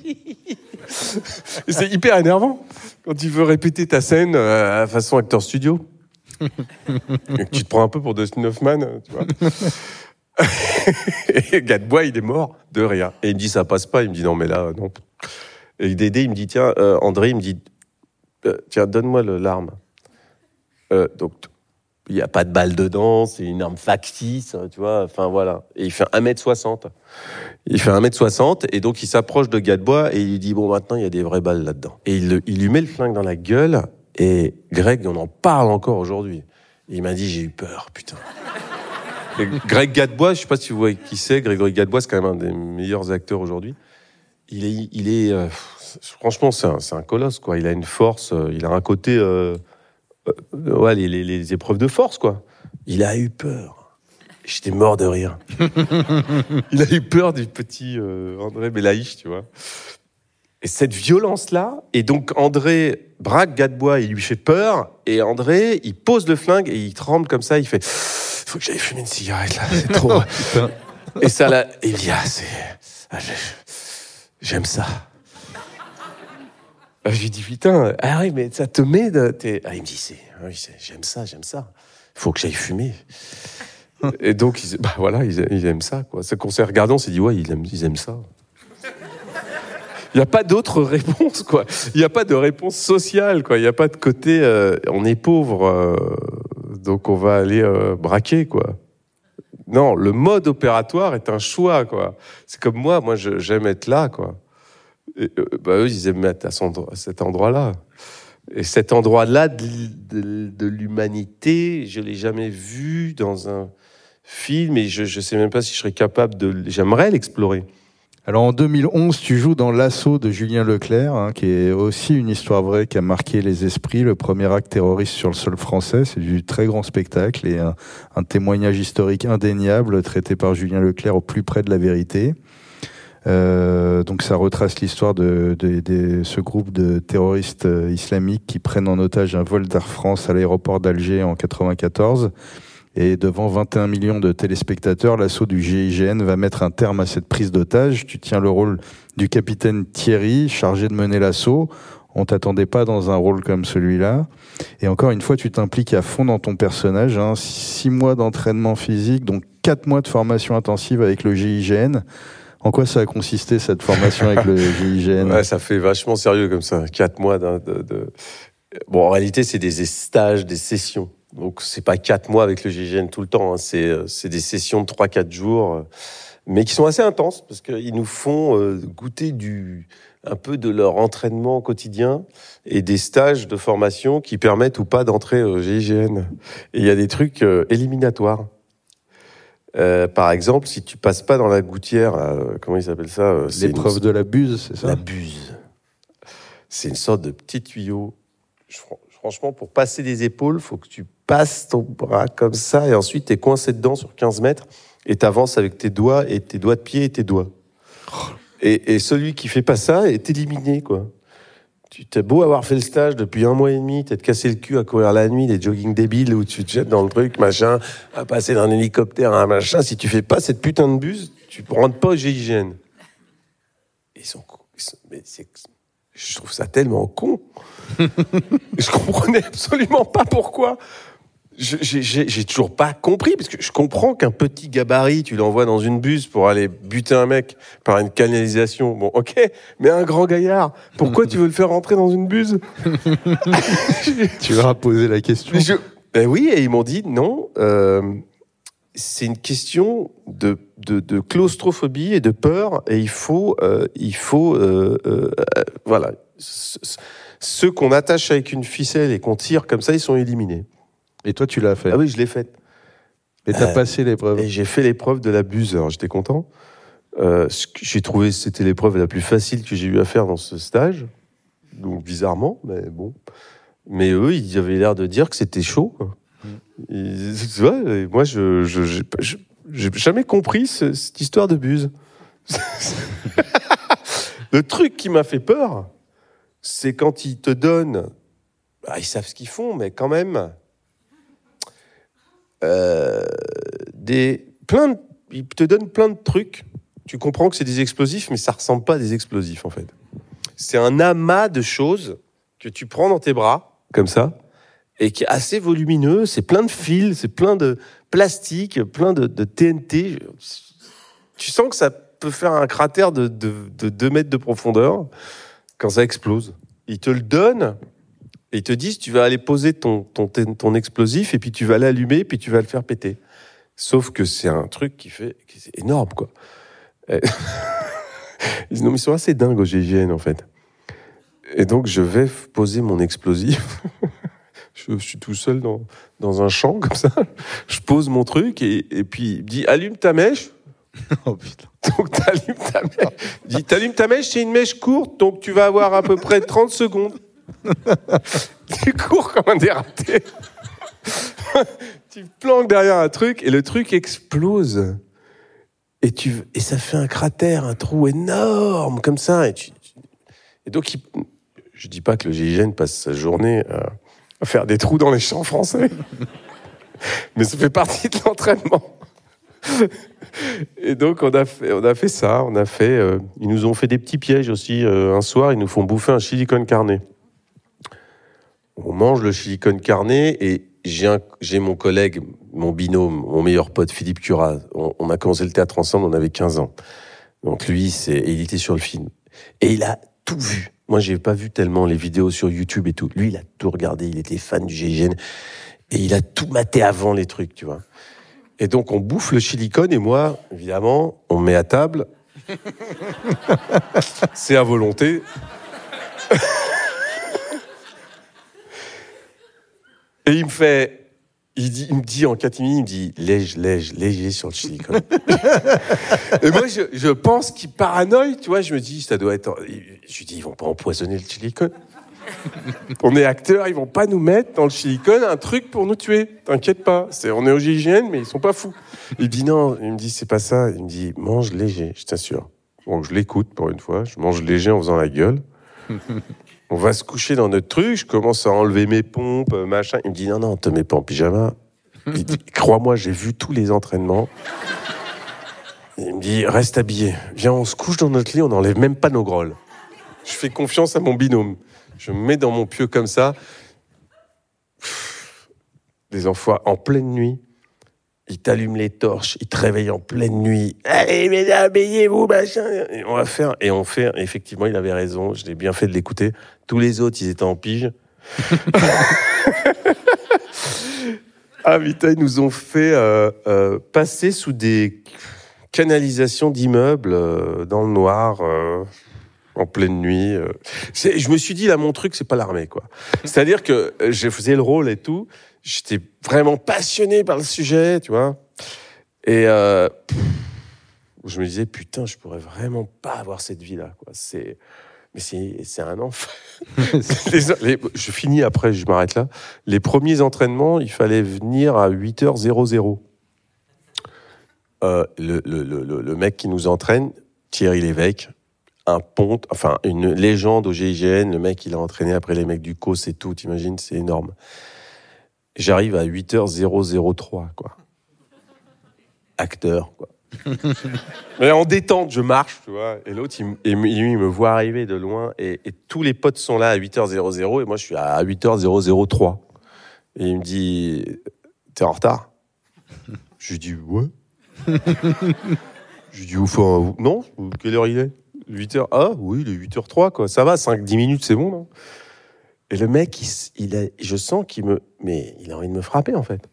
C'est hyper énervant quand tu veux répéter ta scène euh, à façon acteur studio. Tu te prends un peu pour Dustin Hoffman, tu vois. et Gadebois, il est mort de rire. Et il me dit ça passe pas. Il me dit non, mais là, non. Et Dédé, il me dit tiens, euh, André, il me dit euh, tiens, donne-moi l'arme. Euh, donc, il n'y a pas de balle dedans, c'est une arme factice, tu vois, enfin voilà. Et il fait 1m60. Il fait 1m60, et donc il s'approche de Gadebois et il lui dit, bon, maintenant, il y a des vraies balles là-dedans. Et il, lui met le flingue dans la gueule, et Greg, on en parle encore aujourd'hui. Il m'a dit, j'ai eu peur, putain. Greg Gadebois, je sais pas si vous voyez qui c'est, Grégory Gadebois, c'est quand même un des meilleurs acteurs aujourd'hui. Il est, il est, euh, franchement, c'est un, un colosse, quoi. Il a une force, euh, il a un côté, euh, euh, ouais, les, les- les épreuves de force, quoi. Il a eu peur. J'étais mort de rire. il a eu peur du petit euh, André Belaïch, tu vois. Et cette violence-là, et donc André braque Gadebois, il lui fait peur, et André, il pose le flingue et il tremble comme ça, il fait Faut que j'aille fumer une cigarette là, c'est trop. et ça là, il dit Ah, c'est. ah, J'aime ça. Ah, Je lui dis Putain, ah oui, mais ça te met. De... Ah, il me dit c'est, c'est- J'aime ça, j'aime ça. Faut que j'aille fumer. Et donc, ils, bah voilà, ils, aiment ça, quoi. Ce qu'on s'est regardé, on s'est dit, ouais, ils aiment, ils aiment ça. Il n'y a pas d'autre réponse, quoi. Il n'y a pas de réponse sociale, quoi. Il n'y a pas de côté, euh, on est pauvre, euh, donc on va aller euh, braquer, quoi. Non, le mode opératoire est un choix, quoi. C'est comme moi, moi, j'aime être là, quoi. Euh, bah, eux, ils aiment être à, à cet endroit-là. Et cet endroit-là de, l'humanité, je l'ai jamais vu dans un film et je ne sais même pas si je serais capable de. J'aimerais l'explorer. Alors en 2011, tu joues dans L'Assaut de Julien Leclerc, hein, qui est aussi une histoire vraie qui a marqué les esprits, le premier acte terroriste sur le sol français. C'est du très grand spectacle et un témoignage historique indéniable traité par Julien Leclerc au plus près de la vérité. Euh, donc ça retrace l'histoire de, de- de ce groupe de terroristes euh, islamiques qui prennent en otage un vol d'Air France à l'aéroport d'Alger en 94. Et devant 21 millions de téléspectateurs, l'assaut du GIGN va mettre un terme à cette prise d'otage. Tu tiens le rôle du capitaine Thierry, chargé de mener l'assaut. On t'attendait pas dans un rôle comme celui-là. Et encore une fois, tu t'impliques à fond dans ton personnage. Hein. Six mois d'entraînement physique, donc quatre mois de formation intensive avec le GIGN. En quoi ça a consisté cette formation avec le GIGN Ouais, ça fait vachement sérieux comme ça. Quatre mois de, de- Bon, en réalité, c'est des stages, des sessions. Donc, c'est pas quatre mois avec le GIGN tout le temps. hein. C'est euh, c'est des sessions de trois, quatre jours, euh, mais qui sont assez intenses parce qu'ils nous font euh, goûter du un peu de leur entraînement quotidien et des stages de formation qui permettent ou pas d'entrer au GIGN. Et il y a des trucs éliminatoires. Euh, par exemple, si tu passes pas dans la gouttière, euh, comment il s'appelle ça euh, c'est une- L'épreuve de la buse, c'est ça La buse. C'est une sorte de petit tuyau. Je- franchement, pour passer des épaules, faut que tu passes ton bras comme ça et ensuite tu es coincé dedans sur 15 mètres et tu avances avec tes doigts et tes doigts de pied et tes doigts. Et, et celui qui fait pas ça est éliminé, quoi. Tu t'as beau avoir fait le stage depuis un mois et demi, t'es cassé le cul à courir la nuit, des jogging débiles où tu te jettes dans le truc, machin, à passer d'un hélicoptère à un machin. Si tu fais pas cette putain de buse, tu rentres pas au GIGN. Ils sont. Ils sont- mais c'est, je trouve ça tellement con. je comprenais absolument pas pourquoi. J'ai- toujours pas compris, parce que je comprends qu'un petit gabarit, tu l'envoies dans une buse pour aller buter un mec par une canalisation. Bon, ok, mais un grand gaillard, pourquoi tu veux le faire rentrer dans une buse? Tu leur as posé la question. Je- Ben oui, et ils m'ont dit non. euh, c'est une question de, de, de claustrophobie et de peur, et il faut, euh, il faut, euh, euh, voilà, Ce- ce- ceux qu'on attache avec une ficelle et qu'on tire comme ça, ils sont éliminés. Et toi, tu l'as fait. Ah oui, je l'ai faite. Et t'as Euh, passé l'épreuve. Et j'ai fait l'épreuve de la buse. Alors j'étais content. Euh, j'ai trouvé que c'était l'épreuve la plus facile que j'ai eu à faire dans ce stage. Donc bizarrement, mais bon. Mais eux, ils avaient l'air de dire que c'était chaud. Ils- tu vois, et moi, je je- j'ai jamais compris ce- cette histoire de buse. Le truc qui m'a fait peur, c'est quand ils te donnent. Ah, ils savent ce qu'ils font, mais quand même. Euh, des plein ils te donnent plein de trucs. Tu comprends que c'est des explosifs, mais ça ressemble pas à des explosifs en fait. C'est un amas de choses que tu prends dans tes bras comme ça et qui est assez volumineux. C'est plein de fils, c'est plein de plastique, plein de, TNT. Tu sens que ça peut faire un cratère de, de, de 2 mètres de profondeur quand ça explose. Ils te le donnent et ils te disent tu vas aller poser ton, ton, ton explosif et puis tu vas l'allumer puis tu vas le faire péter. Sauf que c'est un truc qui fait qui est énorme quoi. Et- Ils disent, non mais ils sont assez dingues au GIGN en fait. Et donc je vais poser mon explosif. je, je suis tout seul dans, dans un champ comme ça. Je pose mon truc et, et puis il me dit allume ta mèche. Oh putain. Donc t'allumes ta mèche. Il dit t'allumes ta mèche, c'est une mèche courte, donc tu vas avoir à peu près 30 secondes. tu cours comme un dératé. tu planques derrière un truc et le truc explose. Et, tu, et ça fait un cratère, un trou énorme comme ça. Et, tu- et donc, il- je dis pas que le GIGN passe sa journée à, faire des trous dans les champs français. Mais ça fait partie de l'entraînement. Et donc on a fait, on a fait ça, on a fait, euh, ils nous ont fait des petits pièges aussi. euh, un soir, ils nous font bouffer un chili con carne. On mange le chili con carne et j'ai mon collègue, mon binôme, mon meilleur pote Philippe Curat. On, on a commencé le théâtre ensemble, on avait 15 ans. Donc lui, c'est, il était sur le film et il a tout vu. Moi, j'ai pas vu tellement les vidéos sur YouTube et tout. Lui, il a tout regardé. Il était fan du GIGN et il a tout maté avant les trucs, tu vois. Et donc, on bouffe le silicone et moi, évidemment, on me met à table. C'est à volonté. Et il me fait, il, dit, il me dit en catimini, il me dit, lège, lège, léger sur le silicone. et moi, je, pense qu'il paranoïe, tu vois, je me dis, ça doit être, je lui dis, ils vont pas empoisonner le silicone. On est acteurs, ils vont pas nous mettre dans le silicone un truc pour nous tuer. T'inquiète pas. C'est, on est au GIGN, mais ils sont pas fous. Il dit non, il me dit c'est pas ça. Il me dit mange léger, je t'assure. Donc je l'écoute pour une fois. Je mange léger en faisant la gueule. On va se coucher dans notre truc. Je commence à enlever mes pompes, machin. Il me dit non, non, te mets pas en pyjama. Il dit crois-moi, j'ai vu tous les entraînements. Il me dit reste habillé. Viens, on se couche dans notre lit, on n'enlève même pas nos grolles. Je fais confiance à mon binôme. Je me mets dans mon pieu comme ça. Des enfoirés en pleine nuit. Ils t'allument les torches, ils te réveillent en pleine nuit. Allez, mesdames, habillez-vous, machin. Et on va faire, et on fait. Effectivement, il avait raison. Je l'ai bien fait de l'écouter. Tous les autres, ils étaient en pige. ah putain, ils nous ont fait euh, euh, passer sous des canalisations d'immeubles euh, dans le noir. en pleine nuit. Je me suis dit, là, mon truc, c'est pas l'armée, quoi. C'est-à-dire que je faisais le rôle et tout. J'étais vraiment passionné par le sujet, tu vois. Et je me disais, putain, je pourrais vraiment pas avoir cette vie-là, quoi. C'est, mais c'est, un enfer. Les- les- je finis après, je m'arrête là. Les premiers entraînements, il fallait venir à 8h00. Euh, le, le, le, le- le mec qui nous entraîne, Thierry Lévesque, un ponte, enfin une légende au GIGN, le mec il a entraîné après les mecs du COS et tout, t'imagines, c'est énorme. J'arrive à 8h003, quoi. Acteur, quoi. Mais en détente, je marche, tu vois, et l'autre, il, et lui, il me voit arriver de loin, et, et tous les potes sont là à 8h00, et moi je suis à 8h003. Et il me dit, t'es en retard? Je lui dis ouais. Je lui dis enfin, non, quelle heure il est? 8h. Ah oui, il est 8h03 quoi. Ça va, 5-10 minutes, c'est bon, non? Et le mec, il, il a, je sens qu'il me. Mais il a envie de me frapper en fait.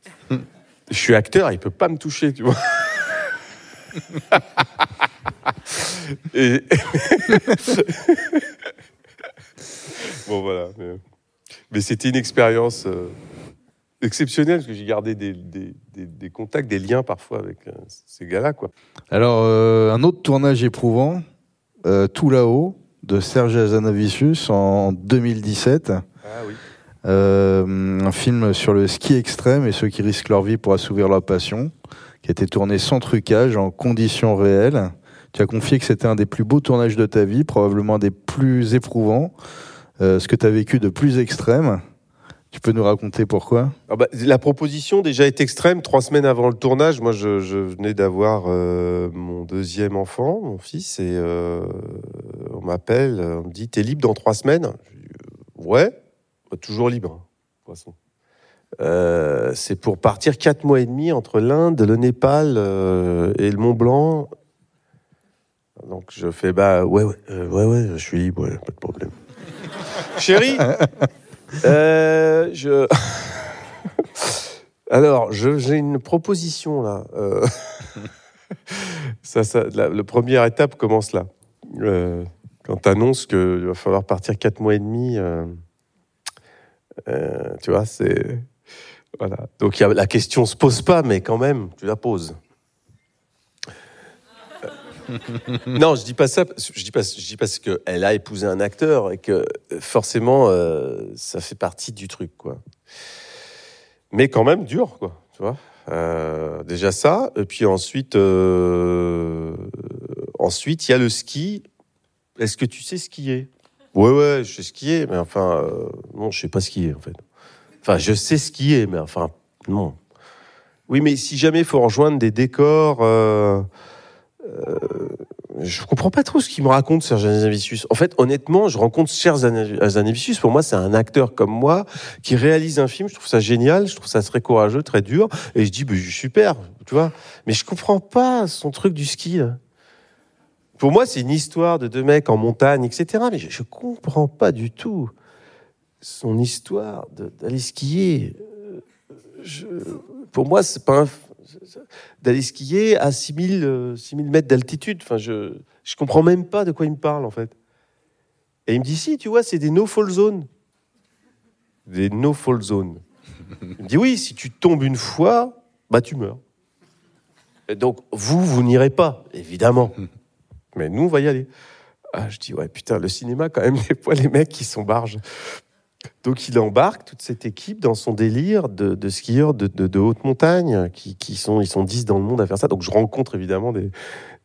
je suis acteur, il peut pas me toucher, tu vois. Et... bon voilà. Mais, mais c'était une expérience euh, exceptionnelle parce que j'ai gardé des, des- des- des contacts, des liens parfois avec euh, ces gars-là. quoi. Alors, euh, un autre tournage éprouvant, Tout là-haut, de Serge Azanavicius en 2017. Ah oui. Un film sur le ski extrême et ceux qui risquent leur vie pour assouvir leur passion, qui a été tourné sans trucage, en conditions réelles. Tu as confié que c'était un des plus beaux tournages de ta vie, probablement un des plus éprouvants. Euh, ce que tu as vécu de plus extrême. Tu peux nous raconter pourquoi? Ah bah, la proposition déjà est extrême. Trois semaines avant le tournage, moi je, venais d'avoir euh, mon deuxième enfant, mon fils, et euh, on m'appelle, on me dit T'es libre dans trois semaines? Je Ouais, Bah, toujours libre, hein, de toute façon. Euh, c'est pour partir quatre mois et demi entre l'Inde, le Népal euh, et le Mont Blanc. Donc je fais bah ouais ouais euh, ouais ouais je suis libre ouais, pas de problème. Chérie, je alors j'ai une proposition là. Ça, ça, la, la première étape commence là. Quand tu annonces qu'il va falloir partir quatre mois et demi, tu vois, c'est voilà. Donc la question se pose pas, mais quand même, tu la poses. non, je dis pas ça. Je dis pas. Je dis parce qu'elle a épousé un acteur et que euh, forcément, euh, ça fait partie du truc, quoi. Mais quand même dur, quoi. Tu vois. Euh, déjà ça. Et puis ensuite, euh, ensuite, il y a le ski. Est-ce que tu sais skier? Ouais, ouais, je sais skier, mais enfin, euh, non, je sais pas skier en fait. Enfin, je sais skier, mais enfin, non. Oui, mais si jamais il faut rejoindre des décors. euh, euh, je comprends pas trop ce qu'il me raconte, Serge Azanavicius. En fait, honnêtement, je rencontre Serge Azanavicius. Pour moi, c'est un acteur comme moi qui réalise un film. Je trouve ça génial. Je trouve ça très courageux, très dur. Et je dis, bah, super, tu vois. Mais je comprends pas son truc du ski. Pour moi, c'est une histoire de deux mecs en montagne, etc. Mais je, je comprends pas du tout son histoire d'aller skier. Euh, pour moi, c'est pas d'aller skier à 6000 euh, 6000 mètres d'altitude. Enfin, je je comprends même pas de quoi il me parle en fait. Et il me dit si, tu vois, c'est des no-fall zones. Des no-fall zones. Il me dit oui, si tu tombes une fois, bah tu meurs. Et donc vous, vous n'irez pas, évidemment. Mais nous, on va y aller. Ah, je dis ouais, putain, le cinéma quand même, des fois les mecs qui sont barges. Donc il embarque toute cette équipe dans son délire de, skieurs de, haute montagne qui, sont ils sont 10 dans le monde à faire ça. Donc je rencontre évidemment des,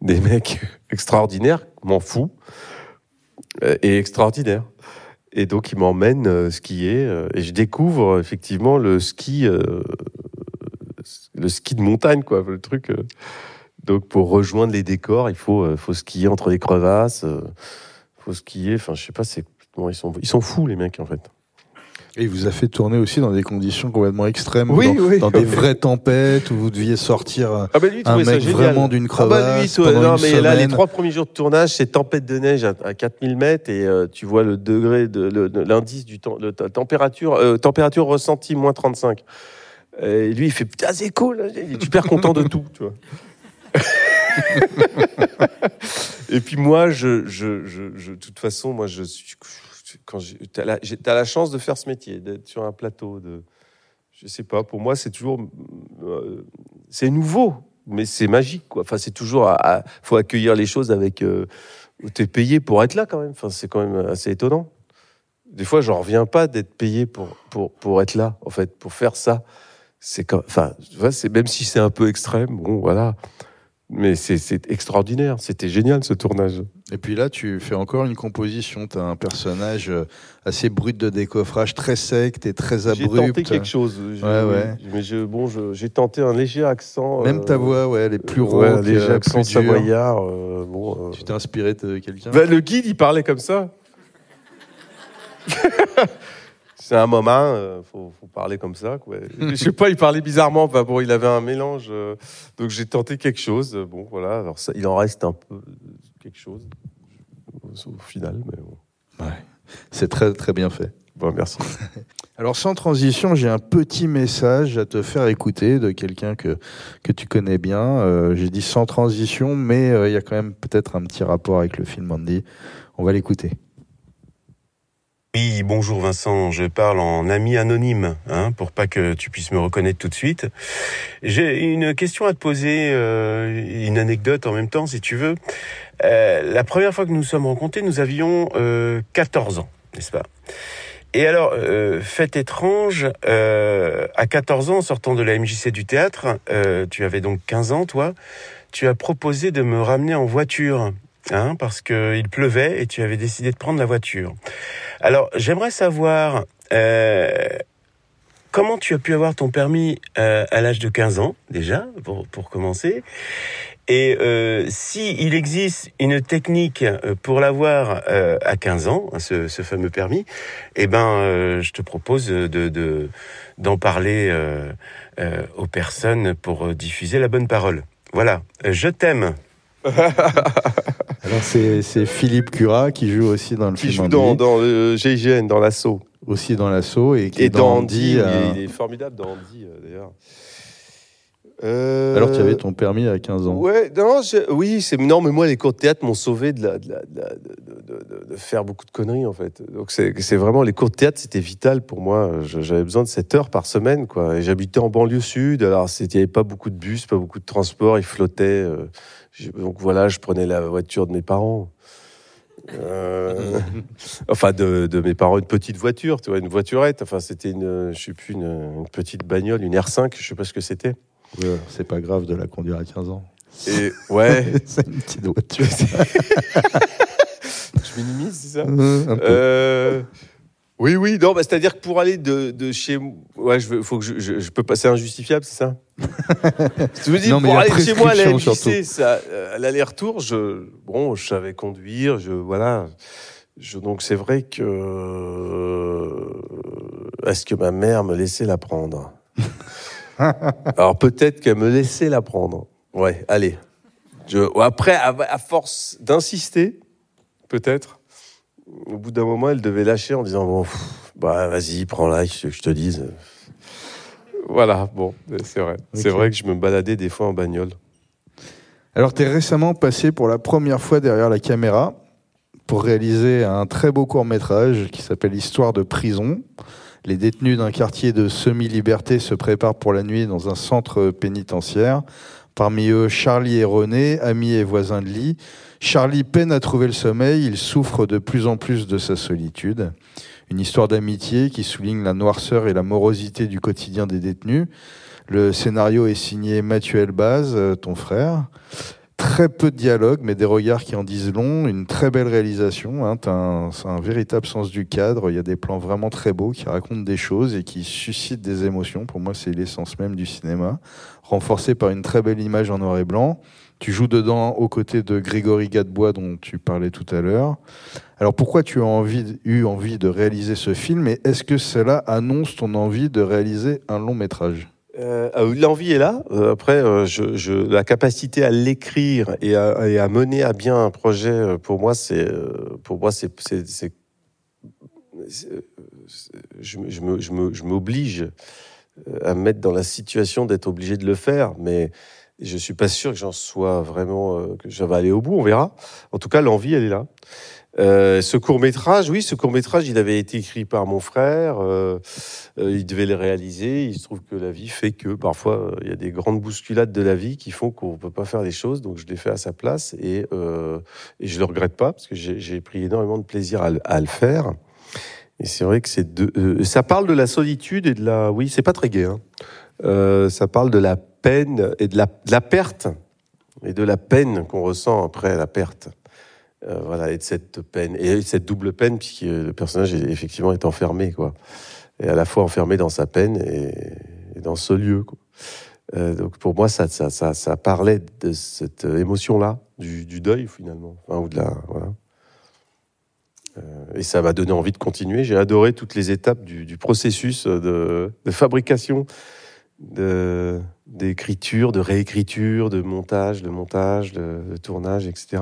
des mecs extraordinaires, m'en fous, euh, et extraordinaires. Et donc il m'emmène euh, skier euh, et je découvre effectivement le ski le ski de montagne quoi, le truc. Donc pour rejoindre les décors, il faut faut skier entre les crevasses, faut skier. Enfin je sais pas, c'est ils sont ils sont fous les mecs en fait. Et il vous a fait tourner aussi dans des conditions complètement extrêmes, Oui, dans, oui, dans des vraies tempêtes où vous deviez sortir Ah bah lui, il un ça mec vraiment d'une Ah bah crevasse lui, pendant non, une mais là, les semaine. trois premiers jours de tournage, c'est tempête de neige à, à 4000 mètres et euh, tu vois le degré de l'indice du temps, le- la température, euh, température ressentie moins 35. Et lui, il fait putain, c'est cool, il est super content de tout, tu vois. et puis moi, je, je, je, je- de toute façon, moi, je suis quand j'ai- t'as la, chance de faire ce métier, d'être sur un plateau, de, je sais pas, pour moi, c'est toujours, euh, c'est nouveau, mais c'est magique, quoi. Enfin, c'est toujours, faut accueillir les choses avec, euh, t'es payé pour être là quand même. Enfin, c'est quand même assez étonnant. Des fois, j'en reviens pas d'être payé pour, pour, pour être là, en fait, pour faire ça. C'est enfin, tu vois, c'est même si c'est un peu extrême, bon, voilà. Mais c'est extraordinaire. C'était génial ce tournage. Et puis là, tu fais encore une composition. Tu as un personnage euh, assez brut de décoffrage, très sec, tu es très J'ai abrupt. tenté quelque chose. Ouais, ouais. Mais je, bon, j'ai tenté un léger accent. Même ta euh, voix, ouais, elle est plus ouais, un rauque, léger euh, accent plus dure. savoyard. euh, bon, euh, Tu t'es inspiré de quelqu'un? Bah, le guide, il parlait comme ça. c'est un moment, euh, faut, faut parler comme ça. Quoi. Je sais pas, il parlait bizarrement. Enfin, bon, il avait un mélange. euh, donc j'ai tenté quelque chose. Euh, Bon, voilà. Alors ça, il en reste un peu quelque chose au, final, mais bon. C'est très très bien fait. Bon, merci. Alors sans transition, j'ai un petit message à te faire écouter de quelqu'un que, que tu connais bien. Euh, j'ai dit sans transition, mais euh, il y a quand même peut-être un petit rapport avec le film Andy. On va l'écouter. Oui, bonjour Vincent, je parle en ami anonyme, hein, pour pas que tu puisses me reconnaître tout de suite. J'ai une question à te poser, euh, une anecdote en même temps, si tu veux. Euh, la première fois que nous nous sommes rencontrés, nous avions euh, 14 ans, n'est-ce pas? Et alors, euh, fait étrange, euh, à 14 ans, sortant de la MJC du théâtre, euh, tu avais donc 15 ans, toi, tu as proposé de me ramener en voiture, hein, parce qu'il pleuvait et tu avais décidé de prendre la voiture. Alors, j'aimerais savoir euh, comment tu as pu avoir ton permis euh, à l'âge de 15 ans, déjà, pour, commencer. Et euh, si existe une technique euh, pour l'avoir à 15 ans, ce, fameux permis, eh ben, je te propose de de- d'en parler aux personnes pour diffuser la bonne parole. Voilà, je t'aime. Alors c'est Philippe Cura qui joue aussi dans le Qui film joue Andy, dans, dans le GIGN, dans l'assaut. aussi dans l'assaut et qui Et est dans Andy, Andy. euh, il, est, il formidable dans Andy, euh, d'ailleurs. Euh, Alors tu avais ton permis à 15 ans. Ouais, non, je- oui, c'est non, mais moi les cours de théâtre m'ont sauvé de, la, de, la- de la- de- de- de- de faire beaucoup de conneries en fait. Donc c'est vraiment les cours de théâtre, c'était vital pour moi. J'avais besoin de 7 heures par semaine, quoi. Et j'habitais en banlieue sud, alors il n'y avait pas beaucoup de bus, pas beaucoup de transport, euh, j'ai- donc voilà, je prenais la voiture de mes parents. Euh, enfin, de, de mes parents, une petite voiture, tu vois, une voiturette. Enfin, c'était une, je sais plus, une, une petite bagnole, une R5, je sais pas ce que c'était. Ouais, c'est pas grave de la conduire à 15 ans. Et ouais. c'est une petite voiture. Je minimise, c'est ça? Euh. Euh, Oui, oui, non, bah, c'est-à-dire que pour aller de, de chez moi, ouais, je, veux- faut que je, je, je peux passer injustifiable, c'est ça? Tu me dis, Non, pour aller de chez moi à la prescription, MJC, ça, euh, à l'aller-retour, je, bon, je savais conduire, je, voilà. Je, donc c'est vrai que, euh, est-ce que ma mère me laissait la prendre Alors peut-être qu'elle me laissait la prendre. Ouais, allez. Je, après, à, à force d'insister, peut-être, au bout d'un moment, elle devait lâcher en disant bon, pff, bah vas-y, prends-la, je, je te dise. Voilà, bon, c'est vrai. C'est vrai que je me baladais des fois en bagnole. Alors, tu es récemment passé pour la première fois derrière la caméra pour réaliser un très beau court-métrage qui s'appelle Histoire de prison. Les détenus d'un quartier de semi-liberté se préparent pour la nuit dans un centre pénitentiaire. Parmi eux, Charlie et René, amis et voisins de lit. Charlie peine à trouver le sommeil, il souffre de plus en plus de sa solitude. Une histoire d'amitié qui souligne la noirceur et la morosité du quotidien des détenus. Le scénario est signé Mathieu Elbaz, euh, ton frère. Très peu de dialogue, mais des regards qui en disent long. Une très belle réalisation. Hein. Un véritable sens du cadre. Il y a des plans vraiment très beaux qui racontent des choses et qui suscitent des émotions. Pour moi, c'est l'essence même du cinéma. Renforcé par une très belle image en noir et blanc. Tu joues dedans aux côtés de Grégory Gadebois, dont tu parlais tout à l'heure. Alors pourquoi tu as eu envie de réaliser ce film et est-ce que cela annonce ton envie de réaliser un long métrage? Euh, ah L'envie est là. Euh, après, euh, la capacité à l'écrire et à, mener à bien un projet, pour moi, c'est, pour moi, c'est, je, m'oblige à me mettre dans la situation d'être obligé de le faire, mais je suis pas sûr que j'en sois vraiment, euh, que je vais aller au bout. On verra. En tout cas, l'envie, elle est là. Euh, ce court métrage, oui, ce court métrage, il avait été écrit par mon frère. euh, euh, il devait le réaliser. Il se trouve que la vie fait que parfois euh, il y a des grandes bousculades de la vie qui font qu'on peut pas faire les choses. Donc je l'ai fait à sa place et, euh, et je le regrette pas parce que j'ai pris énormément de plaisir à, à le faire. Et c'est vrai que c'est ça parle de la solitude et de la, oui, c'est pas très gai. Hein. Euh, ça parle de la peine et de la, perte et de la peine qu'on ressent après la perte. Euh, voilà, et de cette peine, et cette double peine, puisque le personnage effectivement est enfermé, quoi. Et à la fois enfermé dans sa peine et, dans ce lieu. Euh, donc pour moi, ça, ça, ça, parlait de cette émotion-là, du, du deuil finalement, enfin, ou de la, et ça m'a donné envie de continuer. J'ai adoré toutes les étapes du, processus de, fabrication, d'écriture, de, réécriture, de montage, de montage, de, tournage, etc.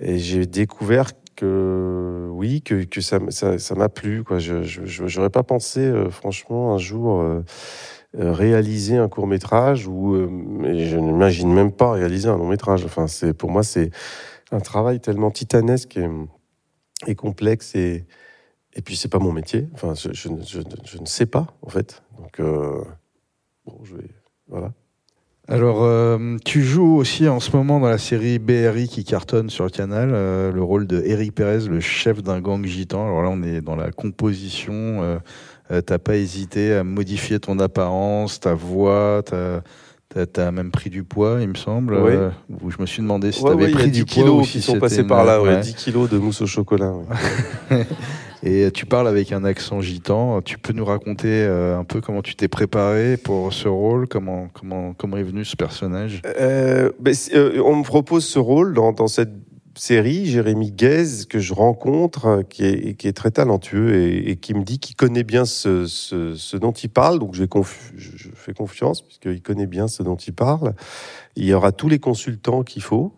Et j'ai découvert que oui, que, que ça m- ça ça m'a plu. Je j'aurais pas pensé, euh, franchement, un jour euh, euh, réaliser un court métrage ou euh, je n'imagine même pas réaliser un long métrage. Enfin, c'est pour moi c'est un travail tellement titanesque et, complexe et et puis c'est pas mon métier. Enfin, je, je, je je ne sais pas en fait. Donc bon, je vais voilà. Alors, euh, tu joues aussi en ce moment dans la série BRI qui cartonne sur le canal, euh, le rôle de Eric Pérez, le chef d'un gang gitan. Alors là, on est dans la composition. Euh, euh, t'as pas hésité à modifier ton apparence, ta voix, t'as t'as- même pris du poids, il me semble. Oui. Euh, je me suis demandé si Ouais, t'avais ouais, il y a pris 10 du poids kilos ou qui si sont passés une- par là. ouais, ouais. 10 kilos de mousse au chocolat. Et tu parles avec un accent gitan. Tu peux nous raconter euh, un peu comment tu t'es préparé pour ce rôle, comment comment comment est venu ce personnage? Euh, ben, euh, on me propose ce rôle dans, cette série, Jérémy Guez, que je rencontre, qui est, qui est très talentueux et, qui me dit qu'il connaît bien ce, ce, dont il parle. Donc je fais confiance, puisqu'il connaît bien ce dont il parle. Il y aura tous les consultants qu'il faut.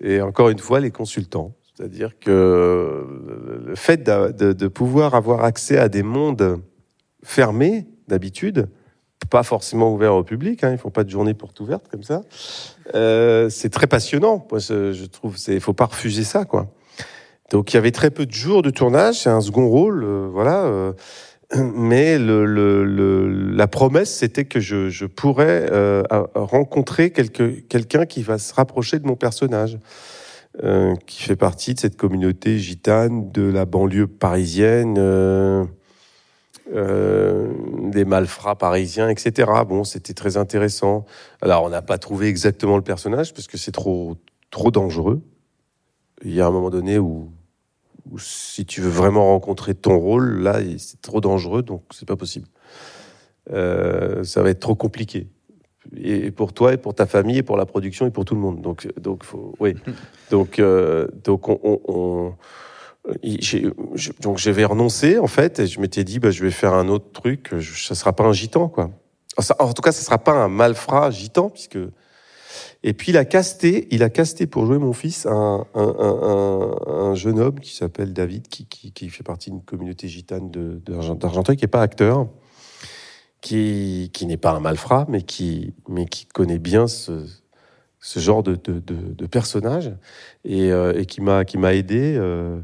Et encore une fois, les consultants. C'est-à-dire que le fait de, pouvoir avoir accès à des mondes fermés, d'habitude, pas forcément ouverts au public, hein, ils font pas de journée porte ouverte comme ça, euh, c'est très passionnant. Moi, je, trouve, il faut pas refuser ça, quoi. Donc, il y avait très peu de jours de tournage, c'est un second rôle, euh, voilà. euh, mais le, le, le- la promesse, c'était que je, je pourrais euh, rencontrer quelqu'un qui va se rapprocher de mon personnage, euh, qui fait partie de cette communauté gitane de la banlieue parisienne, euh, euh, des malfrats parisiens, etc. Bon, c'était très intéressant. Alors, on n'a pas trouvé exactement le personnage parce que c'est trop, trop dangereux. Il y a un moment donné où, où si tu veux vraiment rencontrer ton rôle, là, c'est trop dangereux, donc c'est pas possible. Ça va être trop compliqué. Et pour toi, et pour ta famille, et pour la production, et pour tout le monde. Donc, donc, faut, oui. Donc, euh, donc, on, on- on- je- donc, j'avais renoncé en fait, et je m'étais dit, bah, je vais faire un autre truc. Je, ça sera pas un gitan, quoi. Ça- en tout cas, ça sera pas un malfrat gitan, puisque. Et puis il a casté, il a casté pour jouer mon fils un, un, un- un- un jeune homme qui s'appelle David, qui, qui, qui fait partie d'une communauté gitane de- d'Argenteuil, qui est pas acteur, qui, n'est pas un malfrat, mais qui, mais qui connaît bien ce, ce genre de, de, de, personnage et, euh, et qui m'a qui m'a aidé. euh,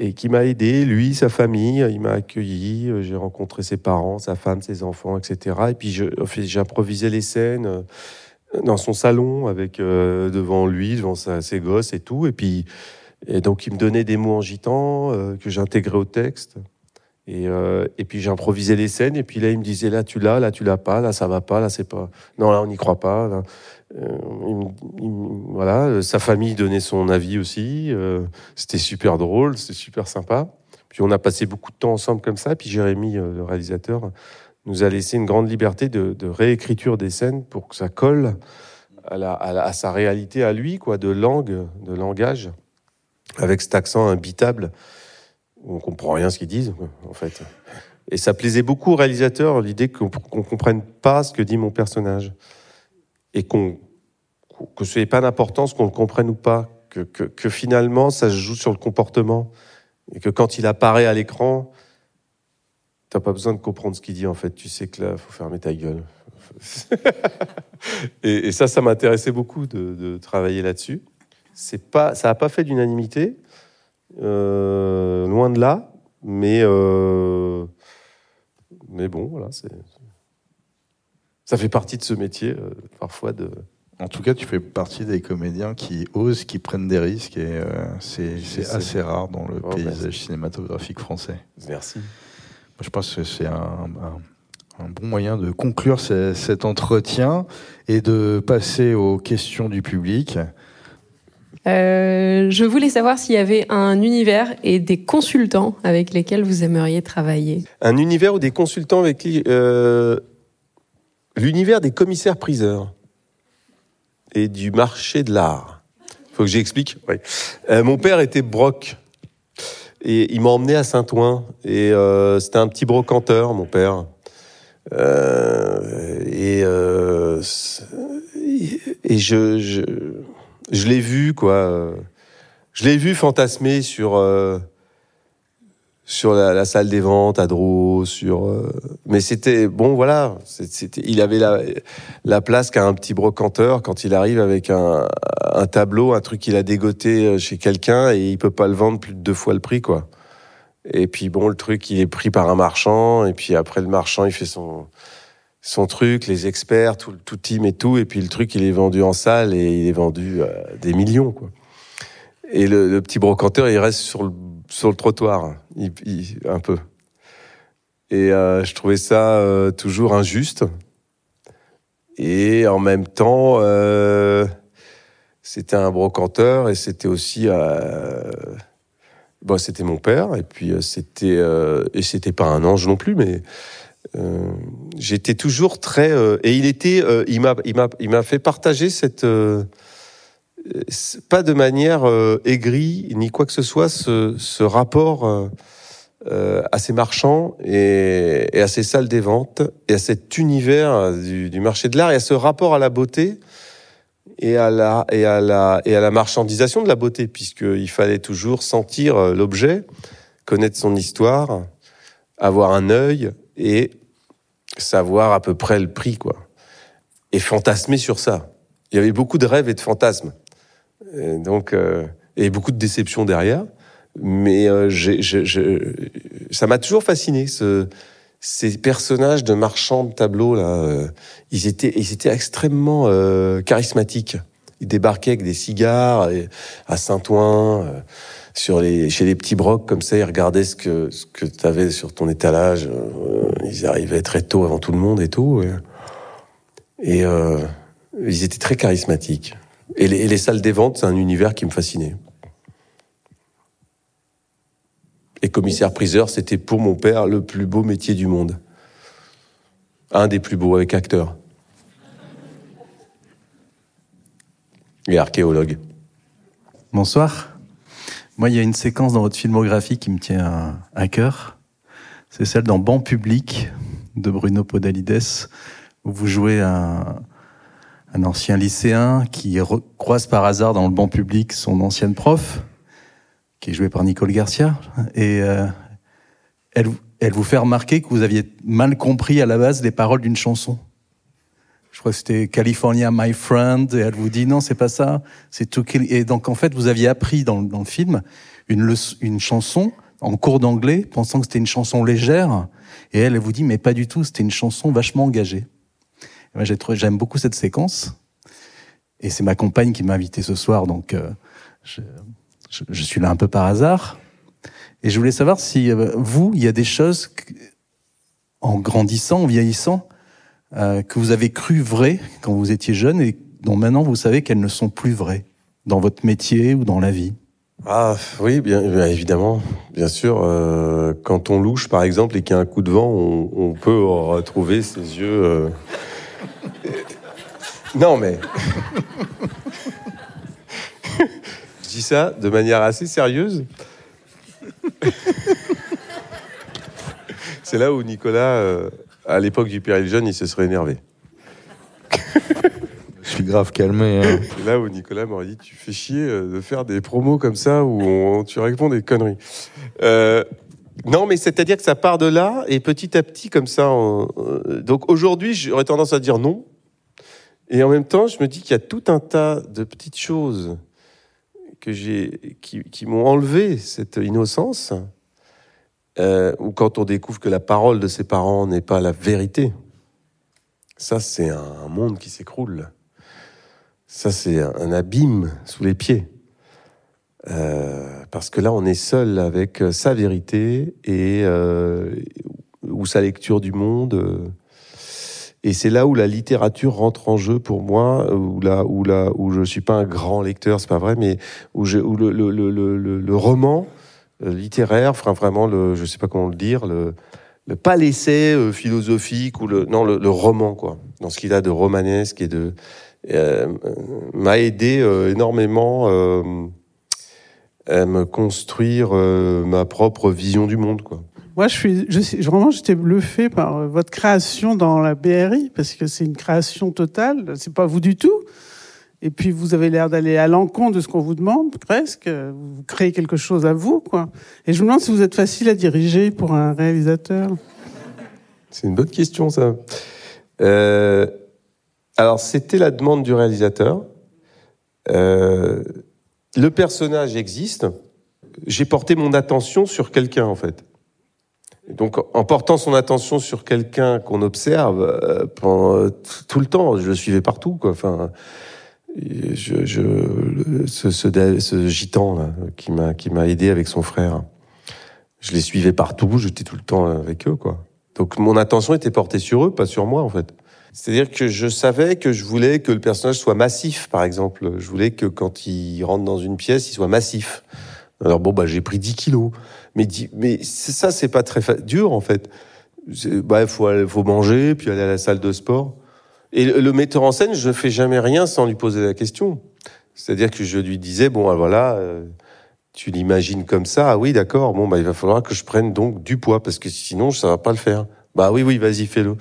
et qui m'a aidé, lui, sa famille, il m'a accueilli, euh, j'ai rencontré ses parents, sa femme, ses enfants, etc. Et puis je, improvisé les scènes dans son salon, avec devant lui, devant ses gosses et tout. Et puis, et donc il me donnait des mots en gitan que j'intégrais au texte. Et, euh, et puis j'improvisais les scènes. Et puis là, il me disait là tu l'as, là tu l'as pas, là ça va pas, là c'est pas. Non là on n'y croit pas. Euh, voilà, euh, sa famille donnait son avis aussi. c'était super drôle, c'était super sympa. Puis on a passé beaucoup de temps ensemble comme ça. Puis Jérémy, le réalisateur, nous a laissé une grande liberté de, réécriture des scènes pour que ça colle à, à sa réalité à lui, quoi, de langue, de langage, avec cet accent imbitable. On comprend rien ce qu'ils disent, en fait. Et ça plaisait beaucoup au réalisateur, l'idée qu'on qu'on comprenne pas ce que dit mon personnage. Et que ce n'est pas d'importance qu'on le comprenne ou pas, que, que, finalement ça se joue sur le comportement. Et que quand il apparaît à l'écran, t'as pas besoin de comprendre ce qu'il dit en fait. Tu sais que là, faut fermer ta gueule. et, ça, ça m'intéressait beaucoup de, travailler là-dessus. Pas, ça n'a pas fait d'unanimité, euh, loin de là, mais euh, mais bon, voilà, c'est ça fait partie de ce métier euh, parfois de. En tout cas, tu fais partie des comédiens qui osent, qui prennent des risques, et c'est assez rare dans le Oh, paysage merci. cinématographique français. Merci. Moi, je pense que c'est un, un- un bon moyen de conclure ce- cet entretien et de passer aux questions du public. Euh, je voulais savoir s'il y avait un univers et des consultants avec lesquels vous aimeriez travailler. Un univers ou des consultants avec qui euh, l'univers des commissaires-priseurs et du marché de l'art. Faut que j'explique. Euh, mon père était broc Et il m'a emmené à Saint-Ouen. Et c'était un petit brocanteur, mon père. Et et je, je l'ai vu, quoi. Je l'ai vu fantasmer sur, euh, sur la, salle des ventes à Dreux, sur. euh, mais c'était bon, voilà. C'était, il avait la, la place qu'a un petit brocanteur quand il arrive avec un, un tableau, un truc qu'il a dégoté euh, chez quelqu'un et il peut pas le vendre plus de deux fois le prix, quoi. Et puis bon, le truc, il est pris par un marchand et puis après le marchand, il fait son son truc, les experts, tout, tout team et tout, et puis le truc, il est vendu en salle et il est vendu à des millions, quoi. Et le, petit brocanteur, il reste sur le, sur le trottoir, un peu. Et euh, je trouvais ça euh, toujours injuste. Et en même temps, euh, c'était un brocanteur et c'était aussi, euh, bon, c'était mon père. Et puis euh, c'était euh, et c'était pas un ange non plus, mais euh, j'étais toujours très euh, et il était, euh, il m'a, il m'a, il m'a fait partager cette pas de manière aigrie ni quoi que ce soit ce, ce rapport à ces marchands et, à ces salles des ventes et à cet univers du, marché de l'art et à ce rapport à la beauté et à la et à la et à la marchandisation de la beauté puisqu'il fallait toujours sentir l'objet, connaître son histoire, avoir un œil et savoir à peu près le prix quoi et fantasmer sur ça. Il y avait beaucoup de rêves et de fantasmes. Et donc, euh, et beaucoup de déceptions derrière. Mais euh, ça m'a toujours fasciné, ce, ces personnages de marchands de tableaux. Là, euh, ils, étaient, ils étaient extrêmement charismatiques. Ils débarquaient avec des cigares à Saint-Ouen, les, chez les petits brocs, comme ça, ils regardaient ce que, tu avais sur ton étalage. Euh, ils arrivaient très tôt avant tout le monde et tout. Et, et, euh, ils étaient très charismatiques. Et les, et les salles des ventes, c'est un univers qui me fascinait. Et commissaire-priseur, c'était pour mon père le plus beau métier du monde. Un des plus beaux avec acteur. Et archéologue. Bonsoir. Moi, il y a une séquence dans votre filmographie qui me tient à, cœur. C'est celle dans Banc public de Bruno Podalides, où vous jouez un, ancien lycéen qui croise par hasard dans le banc public son ancienne prof, qui est jouée par Nicole Garcia. Et euh, elle vous fait remarquer que vous aviez mal compris à la base les paroles d'une chanson. Je crois que c'était California My Friend, et elle vous dit non, c'est pas ça, c'est To Kill. Et donc en fait, vous aviez appris dans, le film une, leçon- une chanson en cours d'anglais, pensant que c'était une chanson légère, et elle, elle vous dit mais pas du tout, c'était une chanson vachement engagée. Et moi, j'aime beaucoup cette séquence, et c'est ma compagne qui m'a invité ce soir, donc euh, je, je- je suis là un peu par hasard. Et je voulais savoir si euh, vous, il y a des choses que- en grandissant, en vieillissant, euh, que vous avez cru vraies quand vous étiez jeune et dont maintenant vous savez qu'elles ne sont plus vraies dans votre métier ou dans la vie. Ah oui, bien, bien évidemment, bien sûr. euh, quand on louche, par exemple, et qu'il y a un coup de vent, on, peut retrouver ses yeux. euh, Non, mais je dis ça de manière assez sérieuse. C'est là où Nicolas, à l'époque du Péril Jeune, il se serait énervé. Je suis grave calmé. hein. Là où Nicolas m'aurait dit Tu fais chier euh, de faire des promos comme ça où on- tu réponds des conneries. Euh, non, mais c'est-à-dire que ça part de là et petit à petit, comme ça. on- euh, donc aujourd'hui, j'aurais tendance à dire non. Et en même temps, je me dis qu'il y a tout un tas de petites choses que j'ai, qui, qui m'ont enlevé cette innocence. Euh, ou quand on découvre que la parole de ses parents n'est pas la vérité. Ça, c'est un monde qui s'écroule. Ça, c'est un, abîme sous les pieds. Euh, parce que là, on est seul avec euh, sa vérité et euh, ou sa lecture du monde. Et c'est là où la littérature rentre en jeu pour moi, où là, où là, où je suis pas un grand lecteur, c'est pas vrai, mais où, où le, le, le, le, roman littéraire, enfin vraiment le, je sais pas comment le dire, le, le pas l'essai euh, philosophique ou le, non, le, roman quoi, dans ce qu'il a de romanesque et de, euh, m'a aidé euh, énormément euh, aime construire euh, ma propre vision du monde, quoi. Moi, je suis, je vraiment, j'étais bluffé par euh, votre création dans la BRI parce que c'est une création totale. C'est pas vous du tout. Et puis, vous avez l'air d'aller à l'encontre de ce qu'on vous demande, presque. Vous créez quelque chose à vous, quoi. Et je me demande si vous êtes facile à diriger pour un réalisateur. C'est une bonne question, ça. Euh, alors, c'était la demande du réalisateur. Euh, le personnage existe. J'ai porté mon attention sur quelqu'un, en fait. Donc, en portant son attention sur quelqu'un qu'on observe euh, tout le temps, je le suivais partout, quoi. Enfin, je, je, ce, ce, ce gitan là, qui m'a qui m'a aidé avec son frère, je les suivais partout, j'étais tout le temps avec eux, quoi. Donc, mon attention était portée sur eux, pas sur moi, en fait. C'est-à-dire que je savais que je voulais que le personnage soit massif, par exemple. Je voulais que quand il rentre dans une pièce, il soit massif. Alors bon, bah j'ai pris 10 kilos. Mais, mais ça, c'est pas très dur en fait. Bah, faut, faut manger, puis aller à la salle de sport. Et le, metteur en scène, je ne fais jamais rien sans lui poser la question. C'est-à-dire que je lui disais, bon, voilà, euh, tu l'imagines comme ça, ah oui, d'accord, bon, bah, il va falloir que je prenne donc du poids, parce que sinon, ça va pas le faire. Bah oui, oui, vas-y, fais-le.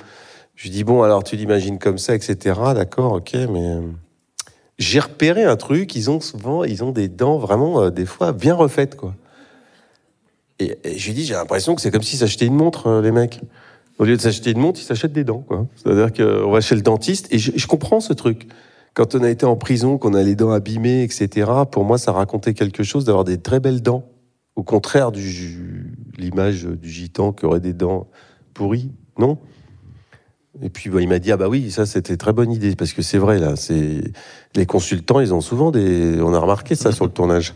Je lui dis, bon, alors tu l'imagines comme ça, etc. D'accord, ok, mais euh, j'ai repéré un truc, ils ont souvent, ils ont des dents vraiment, euh, des fois, bien refaites, quoi. Et, et je lui dis, j'ai l'impression que c'est comme s'ils s'achetaient une montre, euh, les mecs. Au lieu de s'acheter une montre, ils s'achètent des dents, quoi. C'est-à-dire qu'on va chez le dentiste, et je, je, comprends ce truc. Quand on a été en prison, qu'on a les dents abîmées, etc., pour moi, ça racontait quelque chose d'avoir des très belles dents. Au contraire du l'image du gitan qui aurait des dents pourries, non? Et puis bah, il m'a dit ah bah oui ça c'était très bonne idée parce que c'est vrai là c'est les consultants ils ont souvent des on a remarqué ça sur le tournage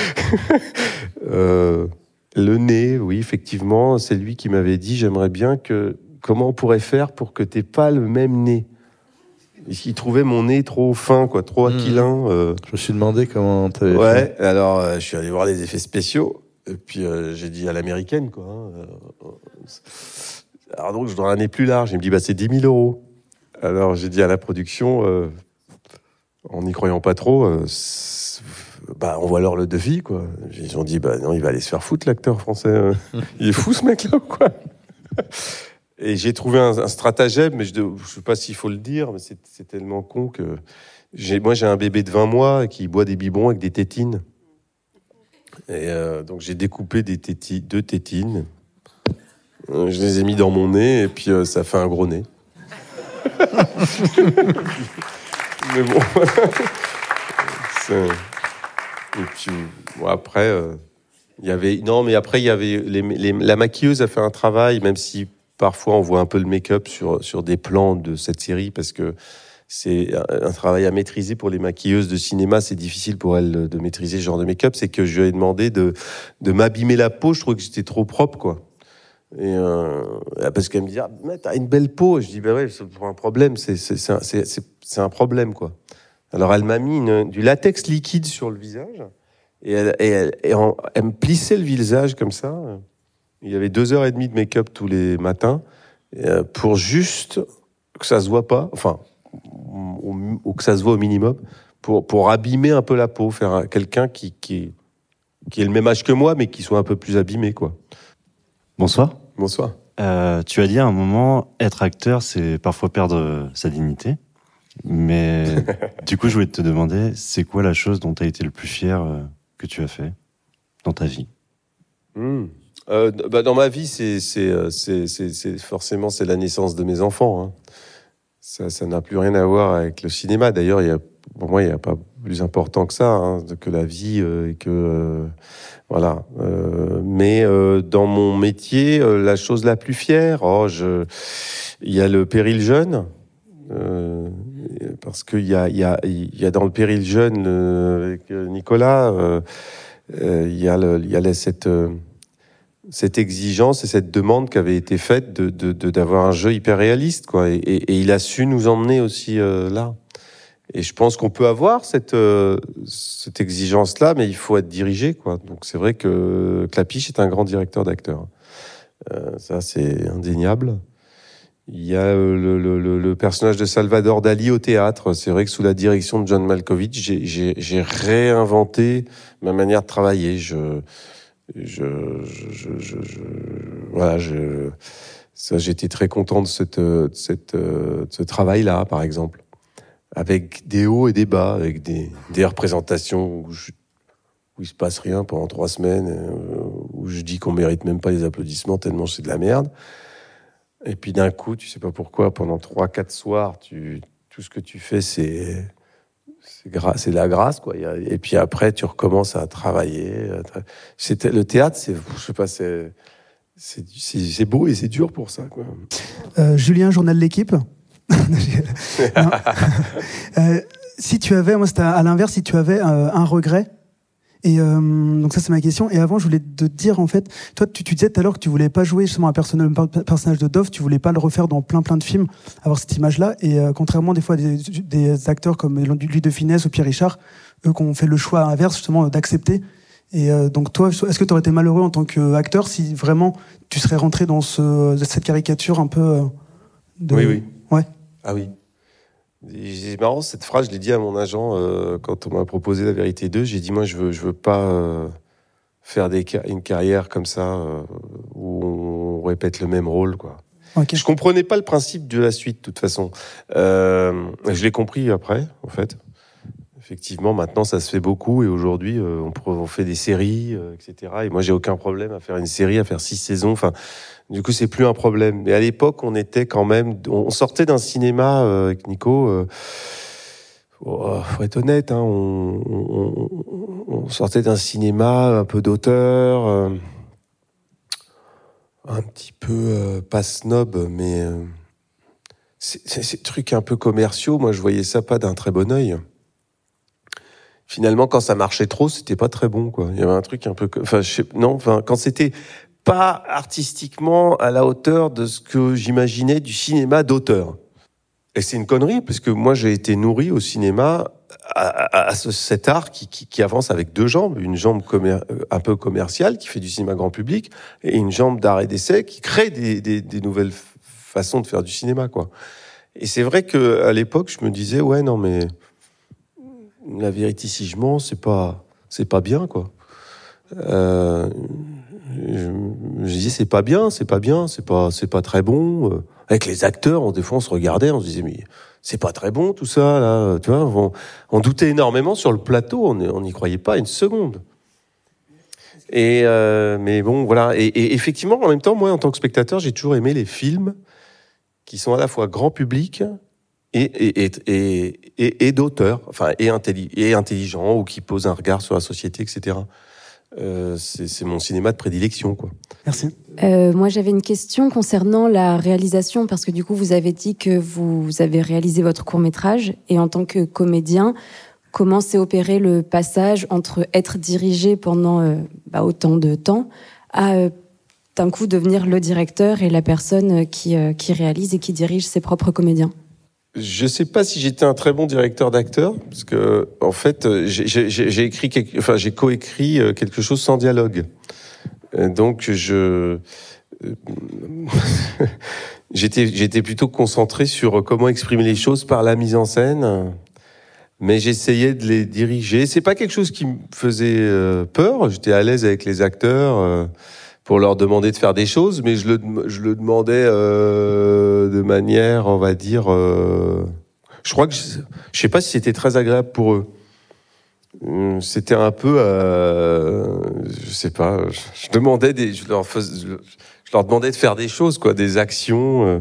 euh, le nez oui effectivement c'est lui qui m'avait dit j'aimerais bien que comment on pourrait faire pour que t'aies pas le même nez? Il trouvait mon nez trop fin quoi trop aquilin euh... je me suis demandé comment t'avais ouais fait. alors euh, je suis allé voir les effets spéciaux et puis euh, j'ai dit à l'américaine quoi hein, alors donc, je dois un nez plus large. Il me dit, bah, c'est 10 000 euros. Alors, j'ai dit à la production, en n'y croyant pas trop, bah, on voit alors le devis, quoi. Ils ont dit, bah, non, il va aller se faire foutre, l'acteur français. il est fou, ce mec-là, quoi? Et j'ai trouvé un, un, stratagème, mais je ne sais pas s'il faut le dire, mais c'est tellement con que. Moi, j'ai un bébé de 20 mois qui boit des biberons avec des tétines. Et euh, donc, j'ai découpé des téti, deux tétines euh, je les ai mis dans mon nez et puis euh, ça fait un gros nez. Mais bon. Après, euh, il y avait non, mais après il y avait la maquilleuse a fait un travail, même si parfois on voit un peu le make-up sur sur des plans de cette série parce que c'est un travail à maîtriser pour les maquilleuses de cinéma. C'est difficile pour elles de maîtriser ce genre de make-up. C'est que je lui ai demandé de, de m'abîmer la peau. Je trouvais que j'étais trop propre, quoi. Et euh, parce qu'elle me dit, ah, t'as une belle peau. Je dis, ben ouais, c'est un problème, c'est un, un, problème, quoi. Alors elle m'a mis une, du latex liquide sur le visage et, elle, et, elle, et en, elle, me plissait le visage comme ça. Il y avait deux heures et demie de make-up tous les matins euh, pour juste que ça se voit pas, enfin, ou, ou, que ça se voit au minimum, pour, pour abîmer un peu la peau, faire quelqu'un qui, qui, qui est le même âge que moi, mais qui soit un peu plus abîmé, quoi. Bonsoir. Bonsoir. Euh, tu as dit à un moment, être acteur, c'est parfois perdre sa dignité. Mais du coup, je voulais te demander, c'est quoi la chose dont tu as été le plus fier euh, que tu as fait dans ta vie? Mmh. euh, bah Dans ma vie, c'est forcément c'est la naissance de mes enfants. Hein. Ça n'a plus rien à voir avec le cinéma. D'ailleurs, pour moi, il n'y a pas plus important que ça, hein, que la vie euh, et que voilà. Euh, mais euh, dans mon métier, euh, la chose la plus fière, oh, je, il y a le péril jeune. Euh, parce qu'il y a, dans le péril jeune avec Nicolas, il y a, le, il y a cette, exigence et cette demande qui avait été faite de, d'avoir un jeu hyper réaliste, quoi. Et, il a su nous emmener aussi là. Et je pense qu'on peut avoir cette, euh, cette exigence-là, mais il faut être dirigé. Quoi. Donc c'est vrai que Clapiche est un grand directeur d'acteurs. Euh, ça, c'est indéniable. Il y a euh, le, le- le- personnage de Salvador Dali au théâtre. C'est vrai que sous la direction de John Malkovich, j'ai- réinventé ma manière de travailler. Je, je, je, je, je- voilà, je, ça, j'étais très content de cette, euh, de cette, euh, de ce travail-là, par exemple, avec des hauts et des bas, avec des, des représentations où, où il se passe rien pendant trois semaines, où je dis qu'on mérite même pas les applaudissements tellement c'est de la merde. Et puis d'un coup, tu sais pas pourquoi, pendant trois, quatre soirs, tu, tout ce que tu fais, c'est c'est de la grâce, quoi. Et puis après, tu recommences à travailler. C'était le théâtre, c'est, je sais pas, c'est c'est beau et c'est dur pour ça. Euh, Julien, journal de l'équipe. Euh, si tu avais, moi c'était à l'inverse, si tu avais euh, un regret. Et euh, donc ça c'est ma question. Et avant je voulais te dire en fait, toi tu, tu disais tout à l'heure que tu voulais pas jouer justement un personnage, personnage de Dove, tu voulais pas le refaire dans plein plein de films, avoir cette image-là. Et euh, contrairement des fois à des, des acteurs comme Louis de Finesse ou Pierre Richard, eux qui ont fait le choix inverse justement d'accepter. Et euh, donc toi, est-ce que tu aurais été malheureux en tant qu'acteur si vraiment tu serais rentré dans ce, cette caricature un peu euh, de... Oui, oui. Ouais. Ah oui. C'est marrant, cette phrase, je l'ai dit à mon agent euh, quand on m'a proposé La Vérité 2. J'ai dit, moi, je veux, je veux pas euh, faire des, une carrière comme ça euh, où on répète le même rôle, quoi. Ok. Je comprenais pas le principe de la suite, de toute façon. Je l'ai compris après, en fait. Effectivement, maintenant, ça se fait beaucoup et aujourd'hui, euh, on, fait des séries, euh, etc. Et moi, j'ai aucun problème à faire une série, à faire six saisons. Enfin, du coup, c'est plus un problème. Mais à l'époque, on était quand même, on sortait d'un cinéma euh, avec Nico. Oh, faut être honnête, hein, on, on- sortait d'un cinéma un peu d'auteur, un petit peu pas snob, mais ces trucs un peu commerciaux. Moi, je voyais ça pas d'un très bon œil. Finalement, quand ça marchait trop, c'était pas très bon, quoi. Il y avait un truc un peu, enfin, je sais- non, enfin, quand c'était pas artistiquement à la hauteur de ce que j'imaginais du cinéma d'auteur. Et c'est une connerie, parce que moi, j'ai été nourri au cinéma à, à- à ce- cet art qui, avance avec deux jambes, une jambe un peu commerciale qui fait du cinéma grand public et une jambe d'art et d'essai qui crée des, des, nouvelles façons de faire du cinéma, quoi. Et c'est vrai que à l'époque, je me disais, ouais, non, mais la vérité, si je mens, c'est pas, c'est pas bien, quoi. Euh, je, je disais, c'est pas bien, c'est pas bien, c'est pas, c'est pas très bon. Euh, Avec les acteurs, on, des fois, on se regardait, on se disait, mais c'est pas très bon tout ça, là. Tu vois, on, on doutait énormément sur le plateau, on n'y croyait pas une seconde. Et euh, mais bon, voilà. Et, et effectivement, en même temps, moi, en tant que spectateur, j'ai toujours aimé les films qui sont à la fois grand public et, et, et, et, et, et d'auteurs, enfin, et, intelli et intelligents, ou qui posent un regard sur la société, etc. Euh, c'est c'est mon cinéma de prédilection, quoi. Merci. Euh, moi, j'avais une question concernant la réalisation, parce que du coup, vous avez dit que vous avez réalisé votre court métrage, et en tant que comédien, comment s'est opéré le passage entre être dirigé pendant euh, bah, autant de temps à euh, d'un coup devenir le directeur et la personne qui, euh, qui réalise et qui dirige ses propres comédiens? Je sais pas si j'étais un très bon directeur d'acteur, parce que en fait, j'ai- écrit, quelque- coécrit euh, quelque chose sans dialogue. Euh, Donc, je euh, j'étais j'étais plutôt concentré sur comment exprimer les choses par la mise en scène, mais j'essayais de les diriger. C'est pas quelque chose qui me faisait peur. J'étais à l'aise avec les acteurs. Pour leur demander de faire des choses, mais je le, je le demandais euh, de manière, on va dire, euh, je crois que je, je sais pas si c'était très agréable pour eux. Hum, C'était un peu, euh, je sais pas, je, demandais des, je leur faisais, je, leur demandais de faire des choses, quoi, des actions, euh,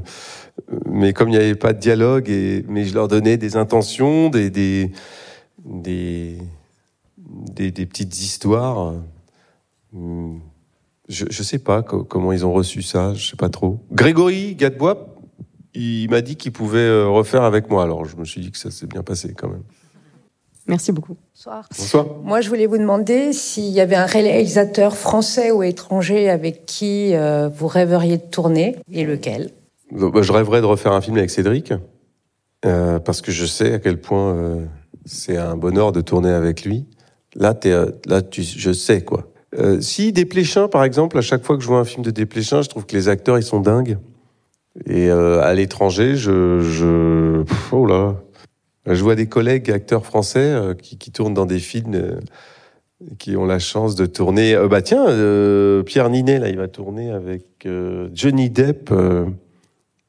mais comme il n'y avait pas de dialogue, et, mais je leur donnais des intentions, des, des, des, des, des petites histoires. Hum, Je, je sais pas co- comment ils ont reçu ça, je sais pas trop. Grégory Gadebois, il m'a dit qu'il pouvait euh, refaire avec moi, alors je me suis dit que ça s'est bien passé quand même. Merci beaucoup. Bonsoir. Bonsoir. Moi, je voulais vous demander s'il y avait un réalisateur français ou étranger avec qui euh, vous rêveriez de tourner et lequel? Donc, bah, Je rêverais de refaire un film avec Cédric, euh, parce que je sais à quel point euh, c'est un bonheur de tourner avec lui. Là, t'es, là tu, je sais quoi. Euh, si Desplechin, par exemple, à chaque fois que je vois un film de Desplechin, je trouve que les acteurs, ils sont dingues. Et euh, à l'étranger, je, je, oh là, je vois des collègues acteurs français euh, qui, qui tournent dans des films, euh, qui ont la chance de tourner. Bah tiens, euh, Pierre Ninet là, il va tourner avec euh, Johnny Depp euh,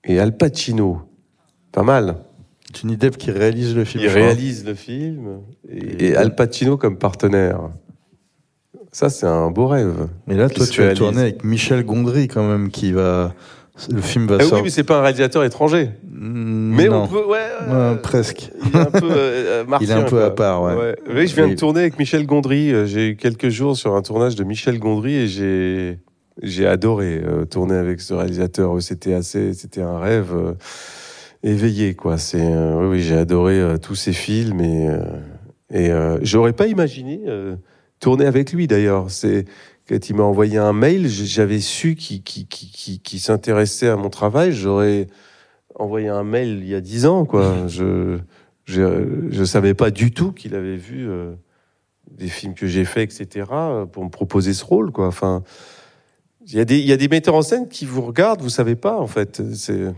et Al Pacino. Pas mal. Johnny Depp qui réalise le film. Il réalise le film et, et Al Pacino comme partenaire. Ça, c'est un beau rêve. Mais là, toi, tu as tourné avec Michel Gondry quand même, qui va. Le film va Ah oui, sortir. mais c'est pas un réalisateur étranger. mais non. on peut, ouais, Ouais, presque. Il est un peu euh, Il est un martien, peu à part, ouais. Oui, je viens de Oui. tourner avec Michel Gondry. Euh, J'ai eu quelques jours sur un tournage de Michel Gondry et j'ai j'ai adoré euh, tourner avec ce réalisateur. Euh, C'était assez, c'était un rêve euh, éveillé, quoi. C'est, euh, oui, oui, j'ai adoré euh, tous ses films et euh, et euh, j'aurais pas imaginé tourner avec lui d'ailleurs. C'est quand il m'a envoyé un mail, j'avais su qu'il s'intéressait à mon travail. J'aurais envoyé un mail il y a dix ans, quoi. Je je je savais pas du tout qu'il avait vu euh, des films que j'ai faits, etc. pour me proposer ce rôle, quoi. Enfin, il y a des il y a des metteurs en scène qui vous regardent, vous savez pas en fait. C'est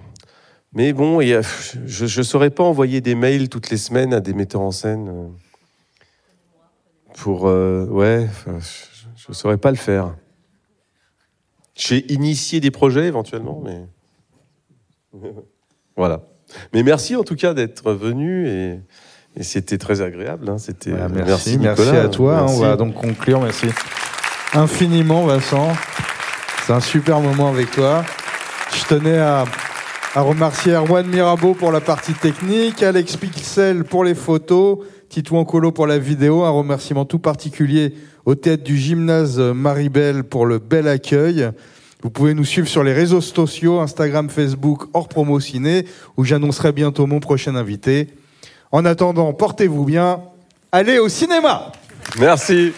mais bon, a- je je saurais pas envoyer des mails toutes les semaines à des metteurs en scène euh, pour euh, ouais, je, je saurais pas le faire. J'ai initié des projets éventuellement, mais voilà. Mais merci en tout cas d'être venu et, et c'était très agréable. hein. C'était Voilà, merci, merci, Nicolas. à toi. hein. On va donc conclure. Merci infiniment, Vincent. C'est un super moment avec toi. Je tenais à, à remercier Erwan Mirabeau pour la partie technique, Alex Pixel pour les photos, Titouan Colo pour la vidéo. Un remerciement tout particulier au théâtre du gymnase Maribel pour le bel accueil. Vous pouvez nous suivre sur les réseaux sociaux, Instagram, Facebook, hors promo ciné, où j'annoncerai bientôt mon prochain invité. En attendant, portez-vous bien. Allez au cinéma Merci.